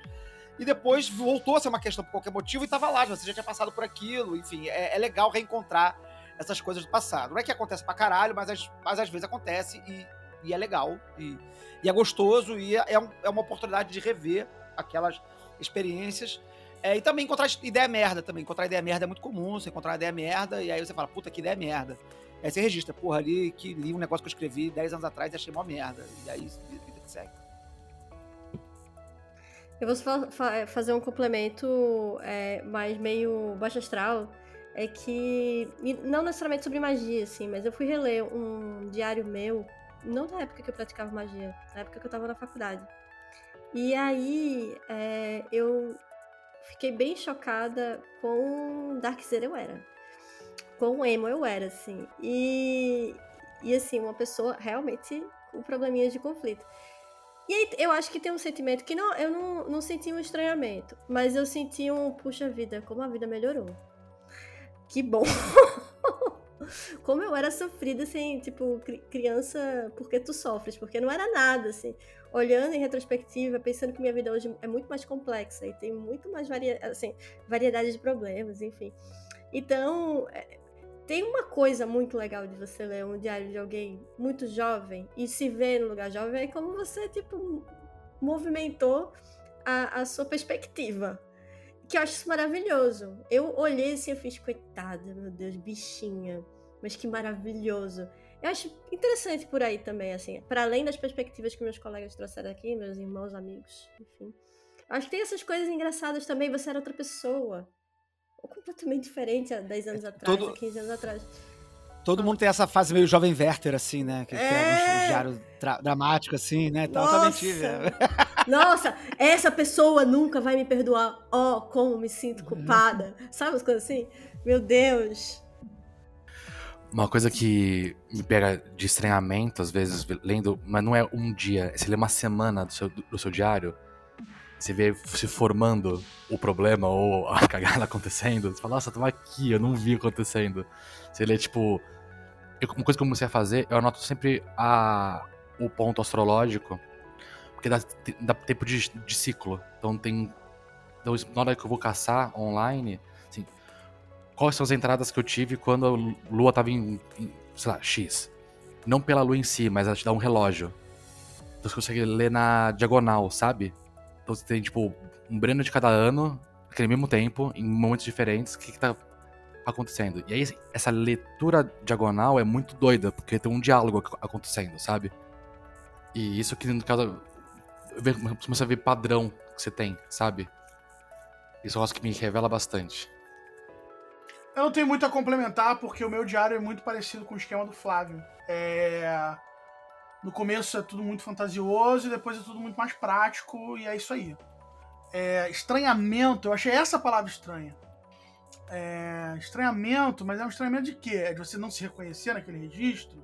E depois voltou a ser uma questão por qualquer motivo e estava lá, você já tinha passado por aquilo. Enfim, é, é, legal reencontrar essas coisas do passado. Não é que acontece pra caralho, mas, mas às vezes acontece e, e é legal. E, e é gostoso e é, é, um, é uma oportunidade de rever aquelas experiências. É, e também encontrar ideia merda também. Encontrar ideia merda é muito comum, você encontrar ideia merda, e aí você fala, puta, que ideia merda. Aí você registra, porra, ali que li um negócio que eu escrevi 10 anos atrás e achei uma merda. E aí Segue. Eu vou fa- fa- fazer um complemento é, mais meio baixo astral. É que. Não necessariamente sobre magia, assim, mas eu fui reler um diário meu, não da época que eu praticava magia, na época que eu tava na faculdade. E aí é, eu fiquei bem chocada com Darkseid eu era. Com emo eu era, assim. E, e assim, uma pessoa realmente com probleminhas de conflito. E aí, eu acho que tem um sentimento que não, eu não, não senti um estranhamento, mas eu senti um, puxa vida, como a vida melhorou. Que bom. como eu era sofrida, assim, tipo, cri- criança, porque tu sofres, porque não era nada, assim. Olhando em retrospectiva, pensando que minha vida hoje é muito mais complexa e tem muito mais varia assim, variedade de problemas, enfim. Então, é, tem uma coisa muito legal de você ler um diário de alguém muito jovem e se ver no lugar jovem, é como você, tipo, movimentou a, a sua perspectiva. Que eu acho isso maravilhoso. Eu olhei assim e fiz, coitada, meu Deus, bichinha. Mas que maravilhoso. Eu acho interessante por aí também, assim, para além das perspectivas que meus colegas trouxeram aqui, meus irmãos, amigos, enfim. Acho que tem essas coisas engraçadas também. Você era outra pessoa. Ou completamente diferente há 10 anos atrás, todo- há 15 anos atrás. Todo mundo tem essa fase meio jovem Werther, assim, né? Que escreve É. um diário tra- dramático, assim, né? Então, também tive. Nossa! Nossa, essa pessoa nunca vai me perdoar. Oh, como me sinto culpada. Sabe as coisas assim? Meu Deus. Uma coisa que me pega de estranhamento, às vezes, lendo, mas não é um dia, você lê uma semana do seu, do seu diário, você vê se formando o problema ou a cagada acontecendo, você fala, nossa, tava aqui, eu não vi acontecendo. Você lê, tipo. eu- uma coisa que eu comecei a fazer, eu anoto sempre a, o ponto astrológico, porque dá, dá tempo de, de ciclo. Então tem. Então, na hora que eu vou caçar online, quais são as entradas que eu tive quando a lua tava em, em, sei lá, X. Não pela lua em si, mas ela te dá um relógio. Então você consegue ler na diagonal, sabe? Então você tem, tipo, um Breno de cada ano, naquele mesmo tempo, em momentos diferentes, o que, que tá acontecendo. E aí, essa leitura diagonal é muito doida, porque tem um diálogo ac- acontecendo, sabe? E isso que, no caso, começa a ver padrão que você tem, sabe? Isso eu acho que me revela bastante. Eu não tenho muito a complementar, porque o meu diário é muito parecido com o esquema do Flávio. É... No começo é tudo muito fantasioso e depois é tudo muito mais prático, e é isso aí. É... Estranhamento, eu achei essa palavra estranha. É... Estranhamento, mas é um estranhamento de quê? É de você não se reconhecer naquele registro?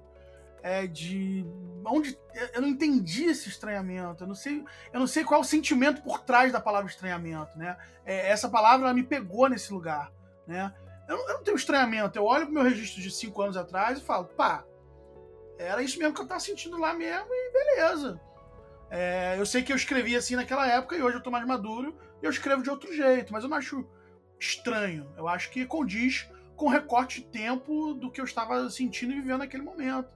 É de. Onde. Eu não entendi esse estranhamento. Eu não sei, eu não sei qual o sentimento por trás da palavra estranhamento, né? É, essa palavra me pegou nesse lugar, né? Eu não, eu não tenho estranhamento. Eu olho pro meu registro de cinco anos atrás e falo, pá, era isso mesmo que eu tava sentindo lá mesmo e beleza. É, eu sei que eu escrevi assim naquela época e hoje eu tô mais maduro e eu escrevo de outro jeito, mas eu não acho estranho. Eu acho que condiz com o recorte de tempo do que eu estava sentindo e vivendo naquele momento.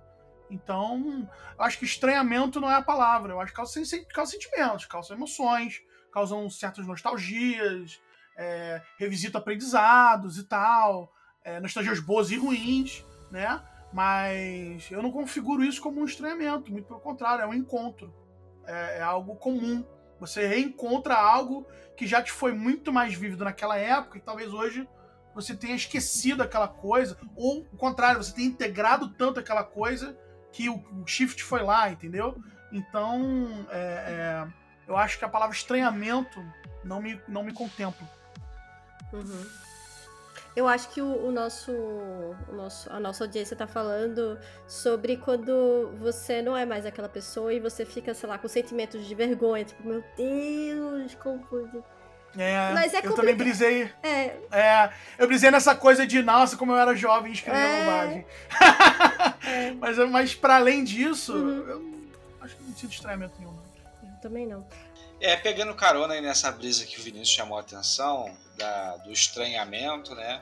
Então, eu acho que estranhamento não é a palavra. Eu acho que causa, causa sentimentos, causa emoções, causam certas nostalgias, é, revisita aprendizados e tal, é, nostalgias boas e ruins, né? Mas eu não configuro isso como um estranhamento, muito pelo contrário, é um encontro. É, é algo comum. Você reencontra algo que já te foi muito mais vívido naquela época e talvez hoje você tenha esquecido aquela coisa, ou o contrário, você tenha integrado tanto aquela coisa que o, o shift foi lá, entendeu? Então, é, é, eu acho que a palavra estranhamento não me, não me contempla. Uhum. Eu acho que o, o nosso, o nosso, a nossa audiência tá falando sobre quando você não é mais aquela pessoa e você fica, sei lá, com sentimentos de vergonha, tipo, meu Deus, como. É, Mas é eu complicado. também brisei. É, É, eu brisei nessa coisa de, nossa, como eu era jovem e escrevia É. bobagem. é, Mas, mas para além disso, Uhum. eu acho que não sinto estranhamento nenhum. eu também não. É, pegando carona aí nessa brisa que o Vinícius chamou a atenção, da, do estranhamento, né?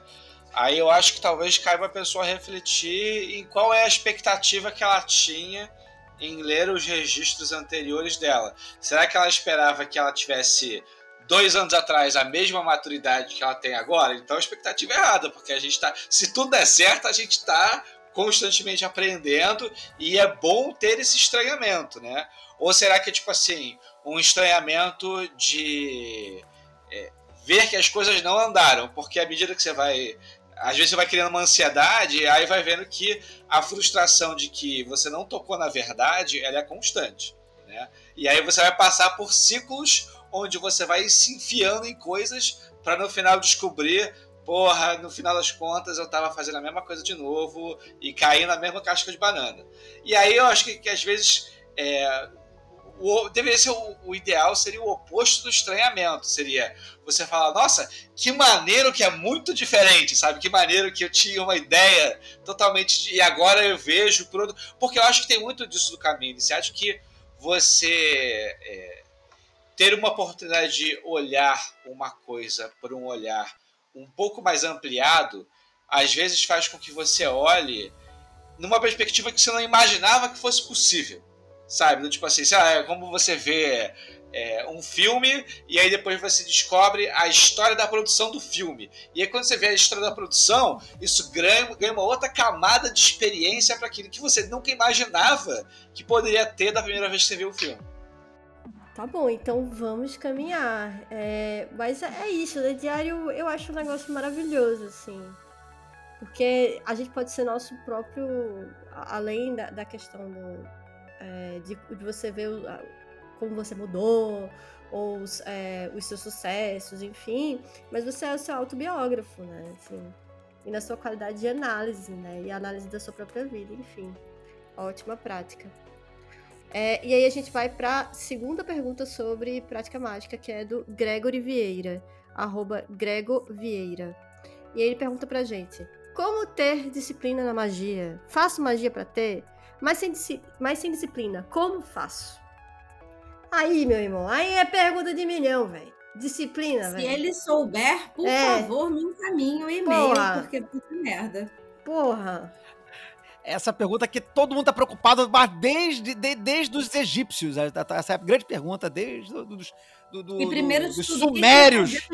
Aí eu acho que talvez caiba a pessoa refletir em qual é a expectativa que ela tinha em ler os registros anteriores dela. Será que ela esperava que ela tivesse dois anos atrás a mesma maturidade que ela tem agora? Então a expectativa é errada, porque a gente tá. Se tudo der certo, a gente tá constantemente aprendendo e é bom ter esse estranhamento, né? Ou será que tipo assim, um estranhamento de é, ver que as coisas não andaram, porque à medida que você vai às vezes você vai criando uma ansiedade, aí vai vendo que a frustração de que você não tocou na verdade, ela é constante. Né? E aí você vai passar por ciclos onde você vai se enfiando em coisas para no final descobrir, porra, no final das contas eu estava fazendo a mesma coisa de novo e cair na mesma casca de banana. E aí eu acho que, que às vezes é, o, deveria ser o, o, ideal seria o oposto do estranhamento. Seria você falar, nossa, que maneiro que é muito diferente, sabe? Que maneiro que eu tinha uma ideia totalmente de, e agora eu vejo por porque eu acho que tem muito disso do caminho. Você acha que você é, ter uma oportunidade de olhar uma coisa por um olhar um pouco mais ampliado, às vezes faz com que você olhe numa perspectiva que você não imaginava que fosse possível sabe? Tipo assim, sei lá, é como você vê é, um filme e aí depois você descobre a história da produção do filme. E aí quando você vê a história da produção, isso ganha, ganha uma outra camada de experiência para aquilo que você nunca imaginava que poderia ter da primeira vez que você viu o filme. Tá bom, então vamos caminhar. É, mas é, isso, né? Diário eu acho um negócio maravilhoso, assim. Porque a gente pode ser nosso próprio. Além da, da questão do, é, de, de, você ver o, como você mudou, ou os, é, os, seus sucessos, enfim, mas você é o seu autobiógrafo, né? Assim, e na sua qualidade de análise, né? E análise da sua própria vida, enfim. Ótima prática. É, e aí a gente vai para segunda pergunta sobre prática mágica, que é do Gregory Vieira, arroba Grego Vieira. E ele pergunta pra gente: Como ter disciplina na magia? Faço magia para ter? Mas sem, mas sem disciplina. Como faço? Aí, meu irmão, aí é pergunta de milhão, velho. Disciplina, velho. Se ele souber, por é. favor, me encaminhe o e-mail, porque puta merda. Porra. Essa pergunta que todo mundo tá preocupado, mas desde, de, desde os egípcios. Essa é a grande pergunta, desde os do, do, e primeiro dos tudo, sumérios.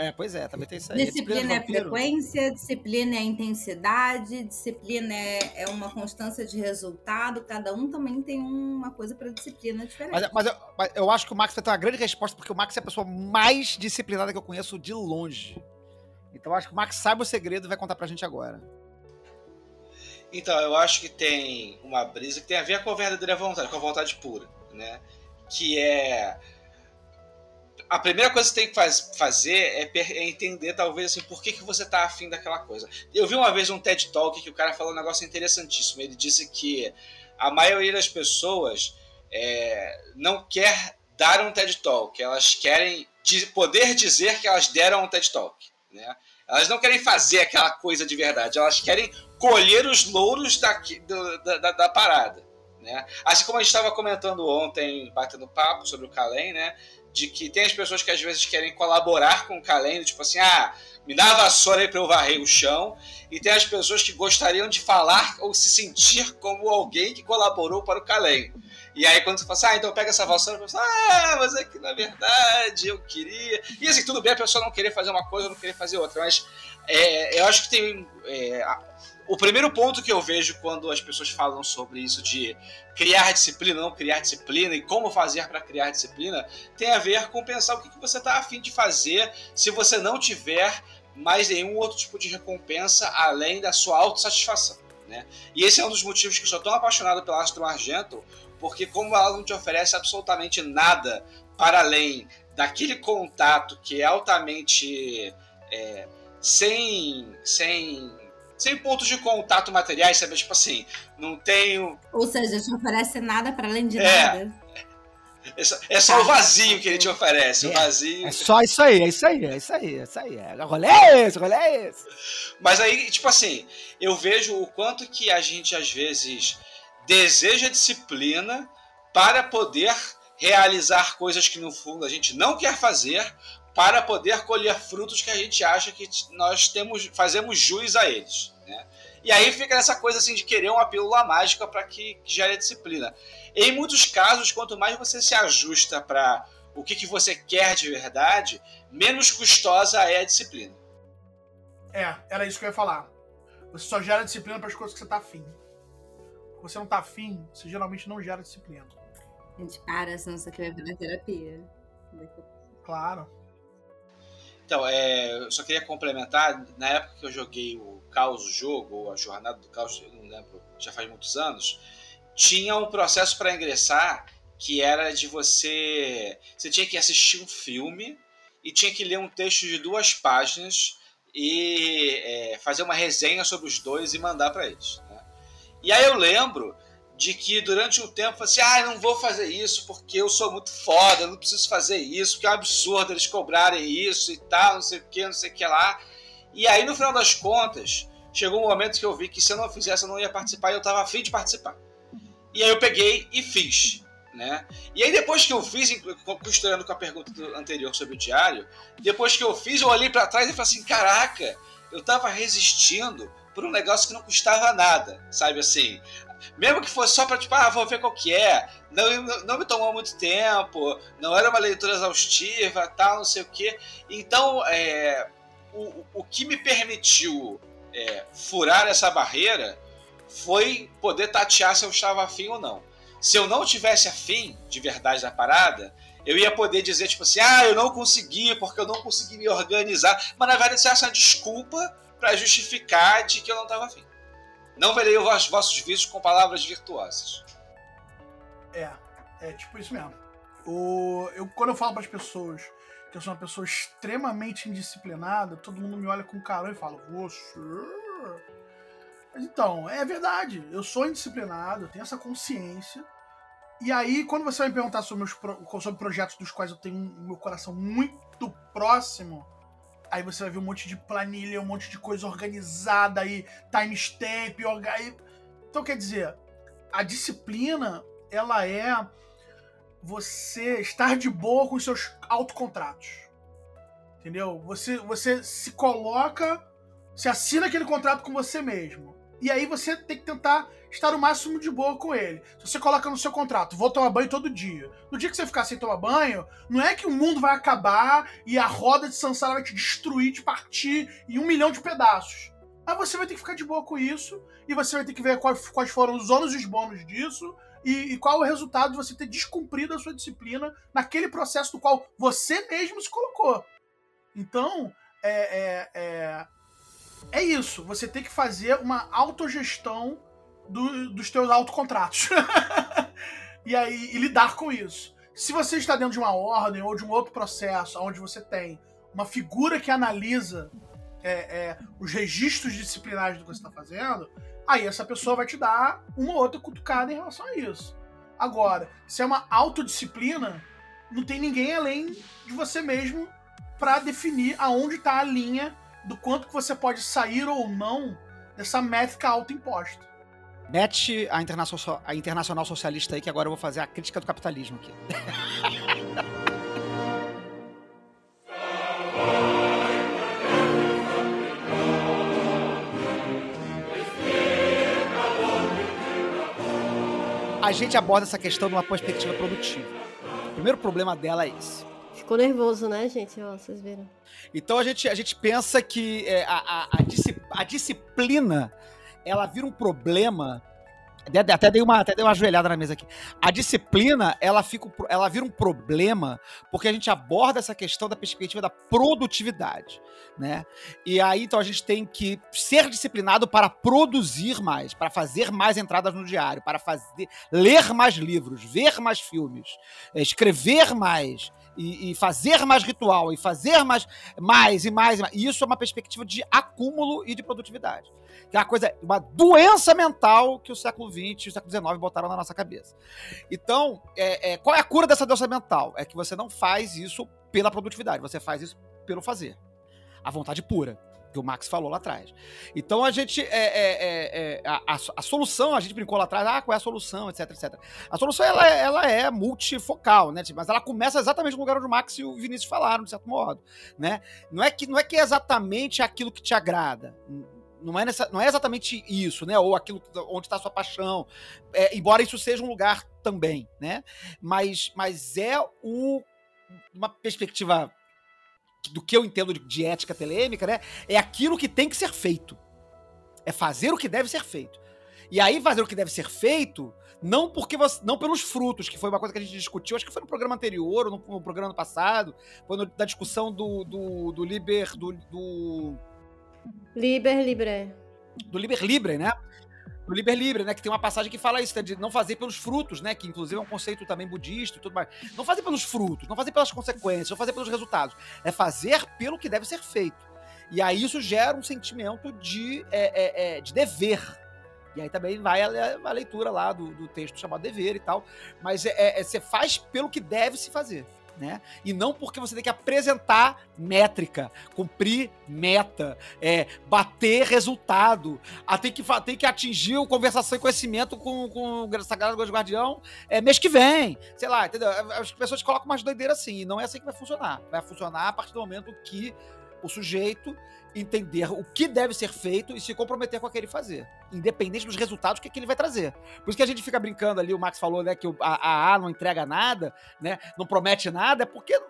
É, pois é, também tem isso aí. Disciplina, é frequência, disciplina é intensidade, disciplina é, é uma constância de resultado. Cada um também tem uma coisa para disciplina diferente. Mas, mas, eu, mas, eu, acho que o Max vai ter uma grande resposta, porque o Max é a pessoa mais disciplinada que eu conheço de longe. Então eu acho que o Max sabe o segredo e vai contar pra gente agora. Então, eu acho que tem uma brisa que tem a ver com a verdadeira vontade, com a vontade pura, né? Que é a primeira coisa que você tem que faz, fazer é, é, entender, talvez, assim, por que, que você tá afim daquela coisa. Eu vi uma vez um TED Talk que o cara falou um negócio interessantíssimo. Ele disse que a maioria das pessoas é, não quer dar um TED Talk, elas querem poder dizer que elas deram um TED Talk. Né? Elas não querem fazer aquela coisa de verdade, elas querem colher os louros do, da, da, da, parada. Né? Assim como a gente estava comentando ontem, batendo papo sobre o Kalem, né? De que tem as pessoas que às vezes querem colaborar com o Calendo, tipo assim, ah, me dá a vassoura aí para eu varrer o chão, e tem as pessoas que gostariam de falar ou se sentir como alguém que colaborou para o Calém. E aí quando você fala assim, ah, então pega essa vassoura, você fala, ah, mas é que na verdade eu queria. E assim, tudo bem a pessoa não querer fazer uma coisa não querer fazer outra, mas é, eu acho que tem. É, o primeiro ponto que eu vejo quando as pessoas falam sobre isso de criar disciplina, não criar disciplina e como fazer para criar disciplina, tem a ver com pensar o que, que você está afim de fazer se você não tiver mais nenhum outro tipo de recompensa além da sua autossatisfação. Né? E esse é um dos motivos que eu sou tão apaixonado pela Astro Argento, porque como ela não te oferece absolutamente nada para além daquele contato que é altamente é, sem, sem sem pontos de contato materiais, sabe? Tipo assim, não tenho. Ou seja, te oferece nada para além de é. nada. É só, é só o vazio que ele te oferece, é, o vazio. É só isso aí, é isso aí, é isso aí, é isso aí. É, rolê é esse, rolê é esse. Mas aí, tipo assim, eu vejo o quanto que a gente às vezes deseja disciplina para poder realizar coisas que no fundo a gente não quer fazer, para poder colher frutos que a gente acha que nós temos, fazemos jus a eles. Né? E aí fica essa coisa assim de querer uma pílula mágica para que, que gere disciplina. Em muitos casos, quanto mais você se ajusta para o que, que você quer de verdade, menos custosa é a disciplina. É, era isso que eu ia falar. Você só gera disciplina para as coisas que você tá afim. Se você não tá afim, você geralmente não gera disciplina. Gente, para, senão você quer na terapia. Claro. Então, é, eu só queria complementar, na época que eu joguei o Caos Jogo, ou a Jornada do Caos, não lembro, já faz muitos anos, tinha um processo para ingressar que era de você. Você tinha que assistir um filme e tinha que ler um texto de duas páginas e é, fazer uma resenha sobre os dois e mandar para eles. Né? E aí eu lembro de que durante um tempo assim: ah, não vou fazer isso porque eu sou muito foda, não preciso fazer isso, porque é um absurdo eles cobrarem isso e tal, não sei o que, não sei o que lá. E aí no final das contas, chegou um momento que eu vi que se eu não fizesse eu não ia participar e eu estava afim de participar. E aí eu peguei e fiz. Né? E aí depois que eu fiz, costurando com a pergunta anterior sobre o diário, depois que eu fiz, eu olhei para trás e falei assim, caraca, eu tava resistindo por um negócio que não custava nada, sabe assim? Mesmo que fosse só para tipo, ah, vou ver qual que é, não, não me tomou muito tempo, não era uma leitura exaustiva, tal, não sei o que. Então, é, o, o que me permitiu é, furar essa barreira foi poder tatear se eu estava afim ou não se eu não tivesse afim de verdade da parada, eu ia poder dizer, tipo assim, ah, eu não consegui porque eu não consegui me organizar. Mas na verdade isso é uma desculpa para justificar de que eu não estava afim. Não verei os vossos vídeos com palavras virtuosas. É, é tipo isso mesmo. O, eu, quando eu falo para as pessoas que eu sou uma pessoa extremamente indisciplinada, todo mundo me olha com carão e fala, você. Mas então, é verdade. Eu sou indisciplinado, eu tenho essa consciência. E aí, quando você vai me perguntar sobre, meus, sobre projetos dos quais eu tenho meu coração muito próximo, aí você vai ver um monte de planilha, um monte de coisa organizada aí, timestamp, aí... Então, quer dizer, a disciplina, ela é você estar de boa com os seus autocontratos. Entendeu? Você, você se coloca, se assina aquele contrato com você mesmo. E aí você tem que tentar estar o máximo de boa com ele. Se você coloca no seu contrato, vou tomar banho todo dia. No dia que você ficar sem tomar banho, não é que o mundo vai acabar e a roda de Sansara vai te destruir, te partir em um milhão de pedaços. Mas você vai ter que ficar de boa com isso, e você vai ter que ver quais, foram os ônus e os bônus disso, e, e, qual o resultado de você ter descumprido a sua disciplina naquele processo do qual você mesmo se colocou. Então, é, é, é é isso. Você tem que fazer uma autogestão do, dos teus autocontratos. e aí e lidar com isso. Se você está dentro de uma ordem ou de um outro processo onde você tem uma figura que analisa é, é, os registros disciplinares do que você está fazendo, aí essa pessoa vai te dar uma outra cutucada em relação a isso. Agora, se é uma autodisciplina, não tem ninguém além de você mesmo para definir aonde está a linha do quanto que você pode sair ou não dessa métrica autoimposta. Mete a internacional, a internacional socialista aí, que agora eu vou fazer a crítica do capitalismo aqui. a gente aborda essa questão numa perspectiva produtiva. O primeiro problema dela é esse. Ficou nervoso, né, gente? Ó, vocês viram. Então a gente, a gente pensa que é, a, a, a, disciplina ela vira um problema até dei uma até dei uma ajoelhada na mesa aqui. A disciplina, ela fica ela vira um problema porque a gente aborda essa questão da perspectiva da produtividade, né? E aí então a gente tem que ser disciplinado para produzir mais, para fazer mais entradas no diário, para fazer ler mais livros, ver mais filmes, escrever mais, e, e, fazer mais ritual, e fazer mais, mais e mais, e mais. Isso é uma perspectiva de acúmulo e de produtividade. Que é uma coisa, uma doença mental que o século XX e o século XIX botaram na nossa cabeça. Então, é, é, qual é a cura dessa doença mental? É que você não faz isso pela produtividade, você faz isso pelo fazer. A vontade pura que o Max falou lá atrás. Então a gente. É, é, é, é a, a, solução, a gente brincou lá atrás, ah, qual é a solução, etc, etc. A solução ela, é, ela é multifocal, né? Mas ela começa exatamente no lugar onde o Max e o Vinícius falaram, de certo modo. Né? Não, é que, não é que é exatamente aquilo que te agrada. Não é, nessa, não é exatamente isso, né? Ou aquilo onde está sua paixão. É, embora isso seja um lugar também, né? Mas, mas é o, uma perspectiva do que eu entendo de, de ética telêmica, né? É aquilo que tem que ser feito. É fazer o que deve ser feito. E aí, fazer o que deve ser feito, não porque você, não pelos frutos, que foi uma coisa que a gente discutiu, acho que foi no programa anterior, ou no, no programa passado, foi no, da discussão do, do, do Liber. Do, do, Liber, Libre. do Liber Libre, né? Do Liber Libre, né? Que tem uma passagem que fala isso, né, de não fazer pelos frutos, né? Que inclusive é um conceito também budista e tudo mais. Não fazer pelos frutos, não fazer pelas consequências, não fazer pelos resultados. É fazer pelo que deve ser feito. E aí isso gera um sentimento de, é, é, é, de dever. E aí também vai a, a leitura lá do, do, texto chamado dever e tal. Mas é, é, você faz pelo que deve se fazer né? E não porque você tem que apresentar métrica, cumprir meta, é, bater resultado, a tem que, tem que atingir o conversação e conhecimento com, com o Sagrado Guardião é, mês que vem, sei lá, entendeu? As pessoas colocam umas doideiras assim, e não é assim que vai funcionar. Vai funcionar a partir do momento que o sujeito entender o que deve ser feito e se comprometer com aquele fazer, independente dos resultados que, ele vai trazer. Por isso que a gente fica brincando ali, o Max falou, né, que a, a A não entrega nada, né, não promete nada, é porque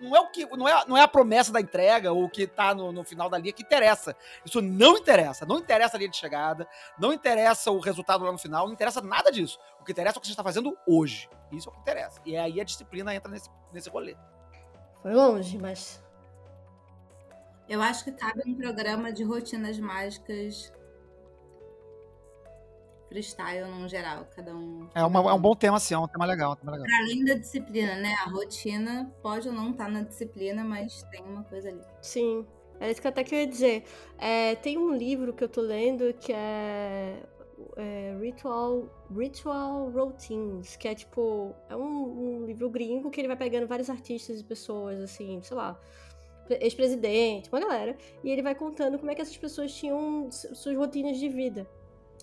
não é o que não é, não é a promessa da entrega ou o que está no, no, final da linha que interessa. Isso não interessa. Não interessa a linha de chegada, não interessa o resultado lá no final, não interessa nada disso. O que interessa é o que você está fazendo hoje. Isso é o que interessa. E aí a disciplina entra nesse, nesse rolê. Foi longe, mas eu acho que cabe um programa de rotinas mágicas freestyle no geral, cada um. É, uma, é um bom tema, sim, é um tema legal, um tema legal. Para além da disciplina, né? A rotina pode ou não estar tá na disciplina, mas tem uma coisa ali. Sim. É isso que eu até queria dizer. É, tem um livro que eu tô lendo que é, é Ritual, Ritual Routines, que é tipo. É um, um livro gringo que ele vai pegando vários artistas e pessoas, assim, sei lá ex-presidente, uma galera, e ele vai contando como é que essas pessoas tinham suas rotinas de vida.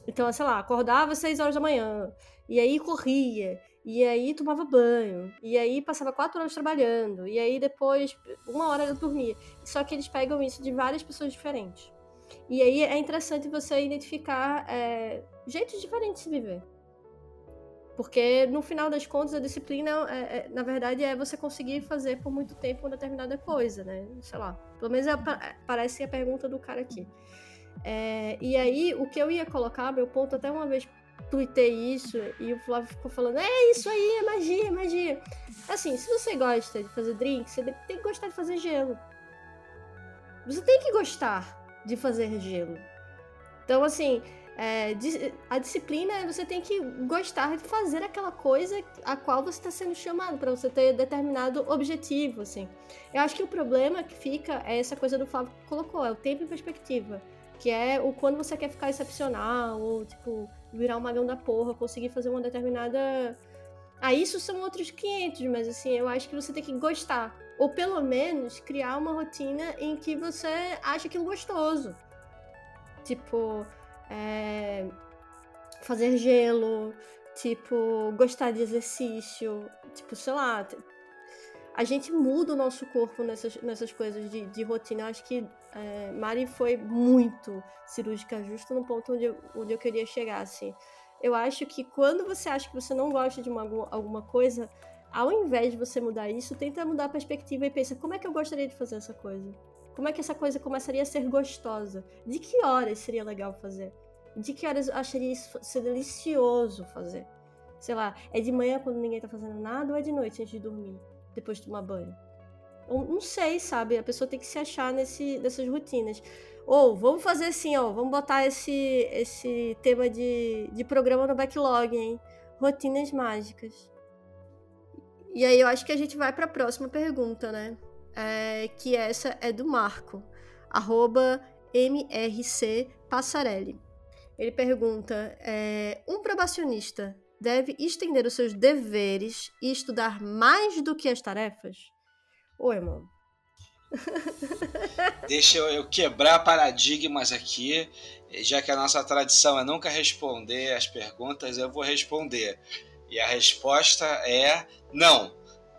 Então, sei lá, acordava às 6 horas da manhã, e aí corria, e aí tomava banho, e aí passava quatro horas trabalhando, e aí depois uma hora dormia. Só que eles pegam isso de várias pessoas diferentes. E aí é interessante você identificar é, jeitos diferentes de viver. Porque no final das contas a disciplina, é, é, na verdade, é você conseguir fazer por muito tempo uma determinada coisa, né? Sei lá. Pelo menos é, é parece a pergunta do cara aqui. É, e aí, o que eu ia colocar, meu ponto, até uma vez tuitei isso e o Flávio ficou falando: é isso aí, é magia, é magia. Assim, se você gosta de fazer drink, você tem que gostar de fazer gelo. Você tem que gostar de fazer gelo. Então, assim, é, a disciplina é você tem que gostar de fazer aquela coisa a qual você está sendo chamado para você ter determinado objetivo, assim. Eu acho que o problema que fica é essa coisa do Flávio que colocou, é o tempo em perspectiva, que é o quando você quer ficar excepcional ou tipo virar um magão da porra, conseguir fazer uma determinada ah, isso são outros 500, mas assim, eu acho que você tem que gostar. Ou pelo menos criar uma rotina em que você acha aquilo gostoso. Tipo, fazer gelo, tipo, gostar de exercício, tipo, sei lá. A gente muda o nosso corpo nessas, nessas coisas de, de rotina. Eu acho que é, Mari foi muito cirúrgica, justo no ponto onde eu, onde eu queria chegar, assim. Eu acho que quando você acha que você não gosta de uma, alguma coisa, ao invés de você mudar isso, tenta mudar a perspectiva e pensa, como é que eu gostaria de fazer essa coisa? Como é que essa coisa começaria a ser gostosa? De que horas seria legal fazer? De que horas eu acharia isso ser delicioso fazer? Sei lá, é de manhã quando ninguém tá fazendo nada ou é de noite antes de dormir, depois de tomar banho? Eu não sei, sabe? A pessoa tem que se achar nesse, nessas rotinas. Ou vamos fazer assim, ó, vamos botar esse, esse tema de, de programa no backlog, hein? Rotinas mágicas. E aí eu acho que a gente vai para a próxima pergunta, né? é, que essa é do Marco, arroba MRC Passarelli. Ele pergunta: é, um probacionista deve estender os seus deveres e estudar mais do que as tarefas? Oi, irmão. Deixa eu, eu, quebrar paradigmas aqui, já que a nossa tradição é nunca responder as perguntas, eu vou responder. E a resposta é não.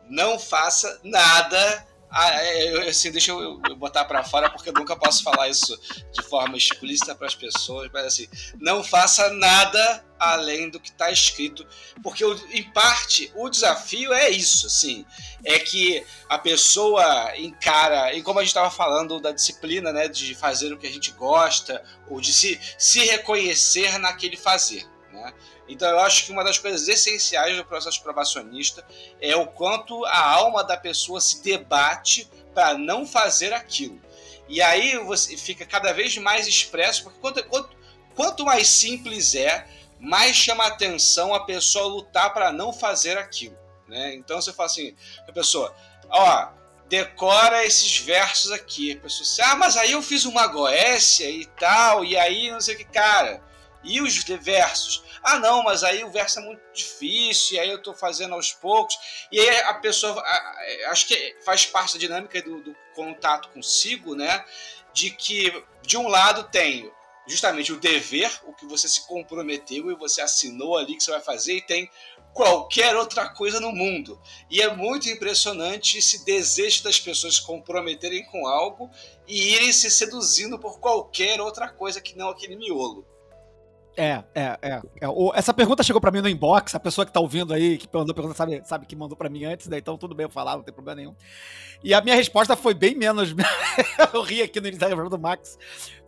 Não faça nada Ah, é, eu, assim, deixa eu, eu botar para fora porque eu nunca posso falar isso de forma explícita para as pessoas, mas assim, não faça nada além do que está escrito, porque em parte o desafio é isso, assim, é que a pessoa encara, e como a gente estava falando da disciplina, né, de fazer o que a gente gosta ou de se, se reconhecer naquele fazer, né? Então eu acho que uma das coisas essenciais do processo probacionista é o quanto a alma da pessoa se debate para não fazer aquilo. E aí você fica cada vez mais expresso, porque quanto, quanto, quanto mais simples é, mais chama atenção a pessoa lutar para não fazer aquilo. Né? Então você fala assim, a pessoa, ó, decora esses versos aqui. A pessoa assim, ah, mas aí eu fiz uma goécia e tal, e aí não sei o que, cara. E os versos? Ah, não, mas aí o verso é muito difícil, aí eu estou fazendo aos poucos. E aí a pessoa, acho que faz parte da dinâmica do, do contato consigo, né? De que, de um lado, tem justamente o dever, o que você se comprometeu e você assinou ali que você vai fazer, e tem qualquer outra coisa no mundo. E é muito impressionante esse desejo das pessoas se comprometerem com algo e irem se seduzindo por qualquer outra coisa que não aquele miolo. É, é, é. é. O, essa pergunta chegou para mim no inbox, a pessoa que tá ouvindo aí, que mandou pergunta, sabe, sabe que mandou para mim antes, né? Então tudo bem eu falar, não tem problema nenhum. E a minha resposta foi bem menos. eu ri aqui no da do Max,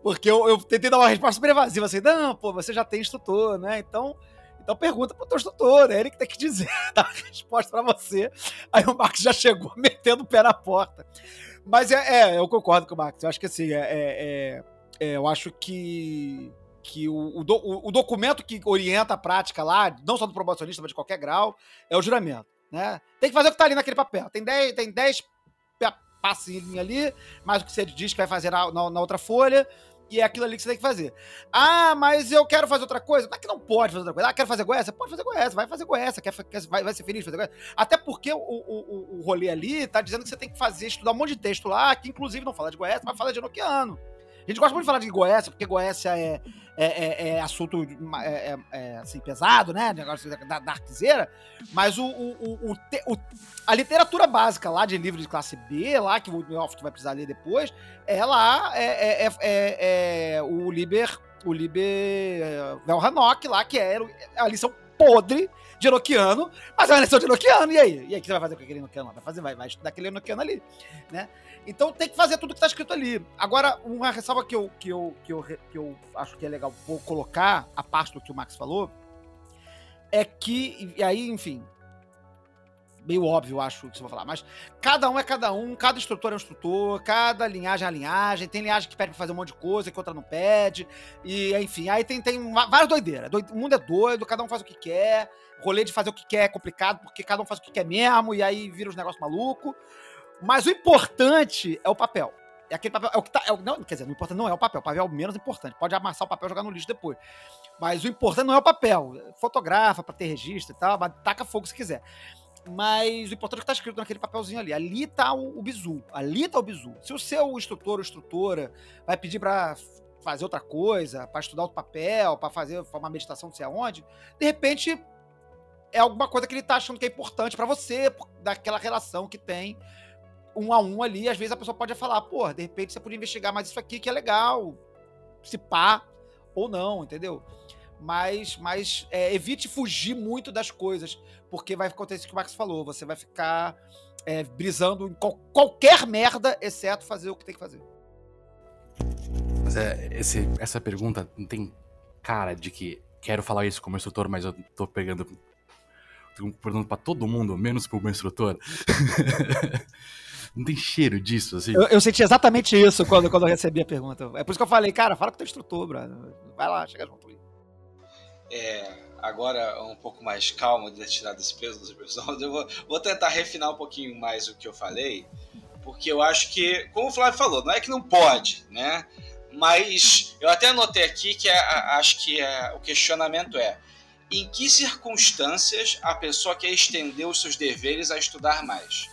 porque eu, eu, tentei dar uma resposta super evasiva, assim, não, pô, você já tem instrutor, né? Então. Então pergunta pro teu instrutor, é ele que tem que dizer, dar a resposta para você. Aí o Max já chegou metendo o pé na porta. Mas é, é eu concordo com o Max. Eu acho que assim, é, é, é eu acho que que o, o, o, documento que orienta a prática lá, não só do promocionista, mas de qualquer grau, é o juramento. Né? Tem que fazer o que está ali naquele papel. Tem 10 tem dez passinhos ali, mais o que você diz que vai fazer na, na, na, outra folha, e é aquilo ali que você tem que fazer. Ah, mas eu quero fazer outra coisa. Não é que não pode fazer outra coisa. Ah, quero fazer goiás? Pode fazer goiás, vai fazer goiás, quer, quer, vai, vai ser feliz fazer goiás. Até porque o, o, o rolê ali tá dizendo que você tem que fazer, estudar um monte de texto lá, que inclusive não fala de goiás, mas fala de enoquiano. A gente gosta muito de falar de Goécia, porque Goécia é, é, é, assunto é, é, é, assim, pesado, né? Negócio da, da arquiseira. Mas o, o, o, o, a literatura básica lá de livro de classe B, lá, que o Neófito vai precisar ler depois, é lá, é, o Liber. O Liber Velhanok lá, que é a lição podre de Enochiano, mas é uma lição de Enochiano, e aí? E aí, o que você vai fazer com aquele Enochiano? Vai, fazer, vai, vai estudar aquele Enochiano ali, né? Então tem que fazer tudo que está escrito ali. Agora, uma ressalva que eu, que, eu, que, eu, que eu acho que é legal vou colocar, a parte do que o Max falou, é que, e aí, enfim, meio óbvio, acho que você vai falar, mas cada um é cada um, cada instrutor é um instrutor, cada linhagem é a linhagem, tem linhagem que pede pra fazer um monte de coisa, que outra não pede, e enfim, aí tem, tem várias doideiras. O mundo é doido, cada um faz o que quer, rolê de fazer o que quer é complicado, porque cada um faz o que quer mesmo, e aí vira os negócios malucos. Mas o importante é o papel. É aquele papel. É o que tá. É o, não, quer dizer, o importante não é o papel. O papel é o menos importante. Pode amassar o papel e jogar no lixo depois. Mas o importante não é o papel. Fotografa para ter registro e tal, mas taca fogo se quiser. Mas o importante é que tá escrito naquele papelzinho ali. Ali tá o, o bizu. Ali tá o bizu. Se o seu instrutor ou instrutora vai pedir para fazer outra coisa, para estudar outro papel, para fazer uma meditação não sei aonde, de repente é alguma coisa que ele tá achando que é importante para você, daquela relação que tem um a um ali, às vezes a pessoa pode falar, pô, de repente você podia investigar mais isso aqui que é legal, se pá, ou não, entendeu? Mas, mas é, evite fugir muito das coisas, porque vai acontecer o que o Max falou, você vai ficar é, brisando em qual, qualquer merda, exceto fazer o que tem que fazer. Mas é, esse, essa pergunta não tem cara de que quero falar isso como instrutor, mas eu tô pegando. Tô perguntando pra todo mundo, menos pro meu instrutor. Não tem cheiro disso, assim? Eu, eu, senti exatamente isso quando, quando eu recebi a pergunta. É por isso que eu falei, cara, fala com o teu instrutor, brother. Vai lá, chega junto. É, agora um pouco mais calmo de tirar desse peso das pessoas, eu vou, vou tentar refinar um pouquinho mais o que eu falei, porque eu acho que, como o Flávio falou, não é que não pode, né? Mas eu até anotei aqui que é, acho que é, o questionamento é em que circunstâncias a pessoa quer estender os seus deveres a estudar mais?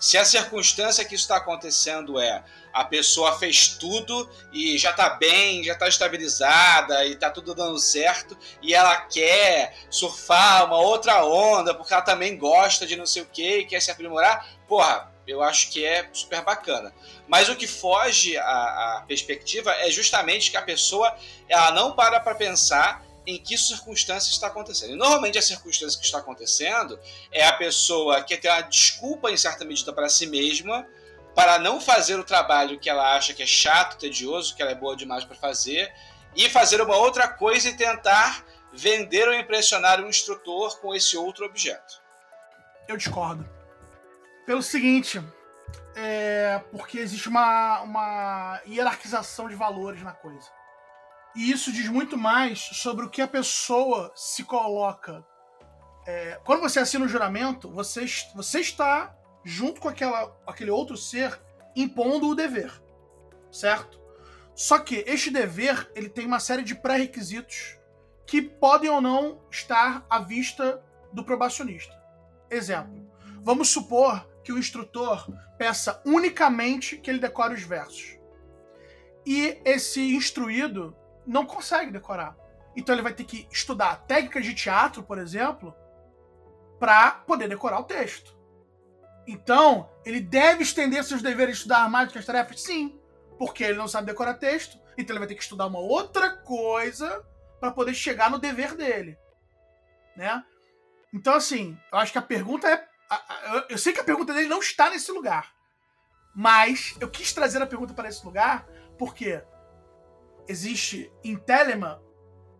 Se a circunstância que isso está acontecendo é a pessoa fez tudo e já está bem, já está estabilizada e está tudo dando certo e ela quer surfar uma outra onda porque ela também gosta de não sei o que e quer se aprimorar, porra, eu acho que é super bacana. Mas o que foge à, perspectiva é justamente que a pessoa ela não para para pensar em que circunstância está acontecendo. E normalmente a circunstância que está acontecendo é a pessoa que tem uma desculpa em certa medida para si mesma para não fazer o trabalho que ela acha que é chato, tedioso, que ela é boa demais para fazer, e fazer uma outra coisa e tentar vender ou impressionar um instrutor com esse outro objeto. Eu discordo. Pelo seguinte, é porque existe uma, uma hierarquização de valores na coisa. E isso diz muito mais sobre o que a pessoa se coloca. É, quando você assina o juramento, você, você está junto com aquela, aquele outro ser impondo o dever, certo? Só que este dever ele tem uma série de pré-requisitos que podem ou não estar à vista do probacionista. Exemplo: vamos supor que o instrutor peça unicamente que ele decore os versos. E esse instruído não consegue decorar. Então ele vai ter que estudar técnicas de teatro, por exemplo, para poder decorar o texto. Então, ele deve estender seus deveres de estudar mais que as tarefas? Sim. Porque ele não sabe decorar texto, então ele vai ter que estudar uma outra coisa para poder chegar no dever dele. Né? Então, assim, eu acho que a pergunta é. Eu sei que a pergunta dele não está nesse lugar. Mas eu quis trazer a pergunta para esse lugar porque existe em Telemann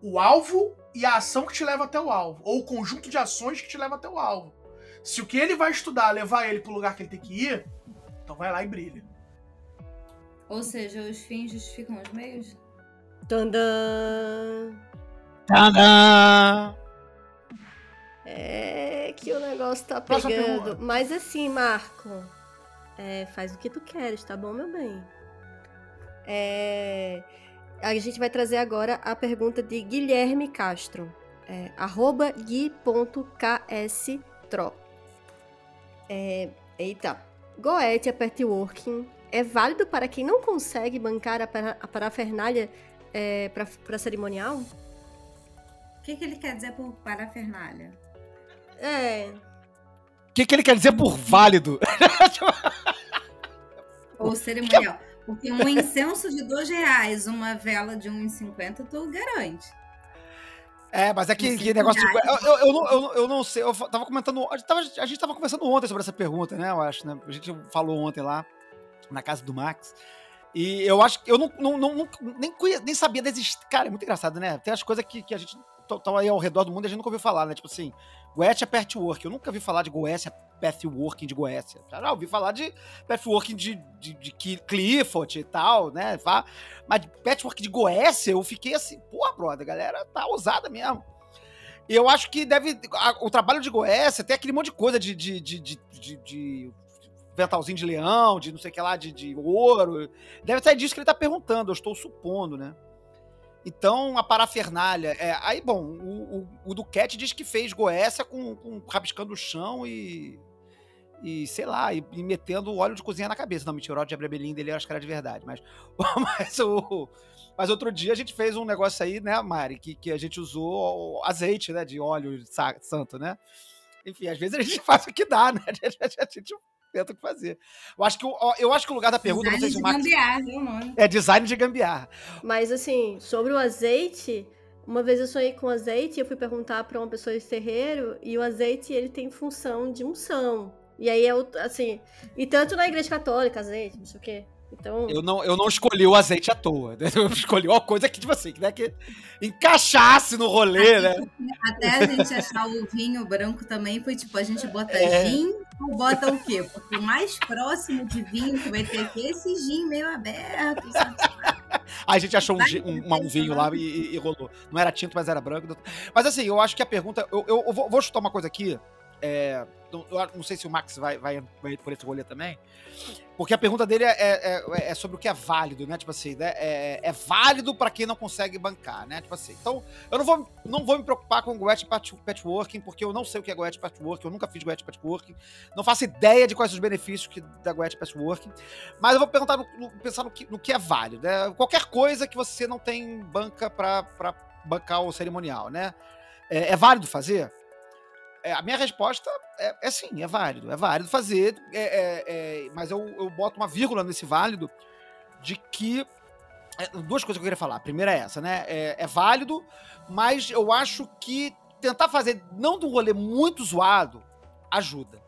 o alvo e a ação que te leva até o alvo, ou o conjunto de ações que te leva até o alvo. Se o que ele vai estudar levar ele pro lugar que ele tem que ir, então vai lá e brilha. Ou seja, os fins justificam os meios? Tandã! Tadã! É que o negócio tá pegando. Mas assim, Marco, é, faz o que tu queres, tá bom, meu bem? É, a gente vai trazer agora a pergunta de Guilherme Castro. É, arroba gui.kstro. É, eita. Goethe a Petworking é válido para quem não consegue bancar a, para, a parafernália é, para cerimonial? O que, que ele quer dizer por parafernália? É. O que, que ele quer dizer por válido? Ou cerimonial. Porque um incenso de dois reais, uma vela de 1,50, tu garante. É, mas é que, que negócio. de-. Eu, eu, eu, não- eu, eu não sei. Eu tava comentando. A gente tava, a gente tava conversando ontem sobre essa pergunta, né? Eu acho, né? A gente falou ontem lá, na casa do Max. E eu acho que eu não, não, não, nem, nem sabia desistir. Cara, é muito engraçado, né? Tem as coisas que, que a gente tá aí ao redor do mundo e a gente nunca ouviu falar, né? Tipo assim, Goethe Patchwork. Eu nunca ouvi falar de Goécia, Pathworking de Goécia. Já ouvi falar de Pathworking de, de, de Clifford e tal, né? Mas Patchwork de Goécia, eu fiquei assim, porra, brother, a galera tá ousada mesmo. Eu acho que deve. a- o trabalho de Goécia tem aquele monte de coisa de. de, de, de, de- de ventalzinho de leão, de não sei o que lá, de, de ouro. Deve ser disso que ele tá perguntando, eu estou supondo, né? Então, a parafernália. É, aí, bom, o, o, o Duquette diz que fez Goécia com, com rabiscando o chão e. E, sei lá, e, e metendo óleo de cozinha na cabeça. Não, mentira, o óleo de abrebelim dele eu acho que era de verdade. Mas, mas, o, mas outro dia a gente fez um negócio aí, né, Mari, que, que a gente usou o azeite, né, de óleo sa- santo, né? Enfim, às vezes a gente faz o que dá, né? A gente tenta o que fazer. Eu acho que, o- eu acho que o lugar da pergunta, não sei se o Design de Max. gambiarra, é. É design de gambiarra. Mas assim, sobre o azeite, uma vez eu sonhei com azeite, eu fui perguntar pra uma pessoa de terreiro, e o azeite ele tem função de unção. E aí é assim, e tanto na igreja católica, azeite, não sei o quê. Então, Eu não, eu não escolhi o azeite à toa. né? Eu escolhi uma coisa que, tipo assim, que, né, que encaixasse no rolê, né? Até a gente achar o vinho branco também foi tipo, a gente bota É. gin ou bota o quê? Porque o mais próximo de vinho que vai ter aqui é esse gin meio aberto, sabe? Aí a gente achou um, um, uma- um vinho lá e, e- e rolou. Não era tinto, mas era branco. Mas assim, eu acho que a pergunta. Eu, eu- eu vou, vou chutar uma coisa aqui. É, não, não sei se o Max vai, vai, vai por esse rolê também. Porque a pergunta dele é, é- é- é sobre o que é válido, né? Tipo assim, né? É, é válido pra quem não consegue bancar, né? Tipo assim. Então, eu não vou, não vou me preocupar com Goethe Patch- Patchworking, porque eu não sei o que é Goethe Patchworking, eu nunca fiz Goethe Patchworking, não faço ideia de quais os benefícios que, da Goethe Patchworking. Mas eu vou perguntar no- no- pensar no que, no que é válido, né? Qualquer coisa que você não tem banca pra bancar o cerimonial, né? É, é válido fazer? É, a minha resposta é, é sim, é válido. É válido fazer, é, é, é, mas eu, eu boto uma vírgula nesse válido de que. é, duas coisas que eu queria falar. A primeira é essa, né? É, é válido, mas eu acho que tentar fazer, não de um rolê muito zoado, ajuda.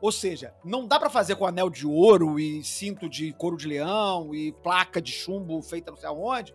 Ou seja, não dá pra fazer com anel de ouro e cinto de couro de leão e placa de chumbo feita não sei aonde,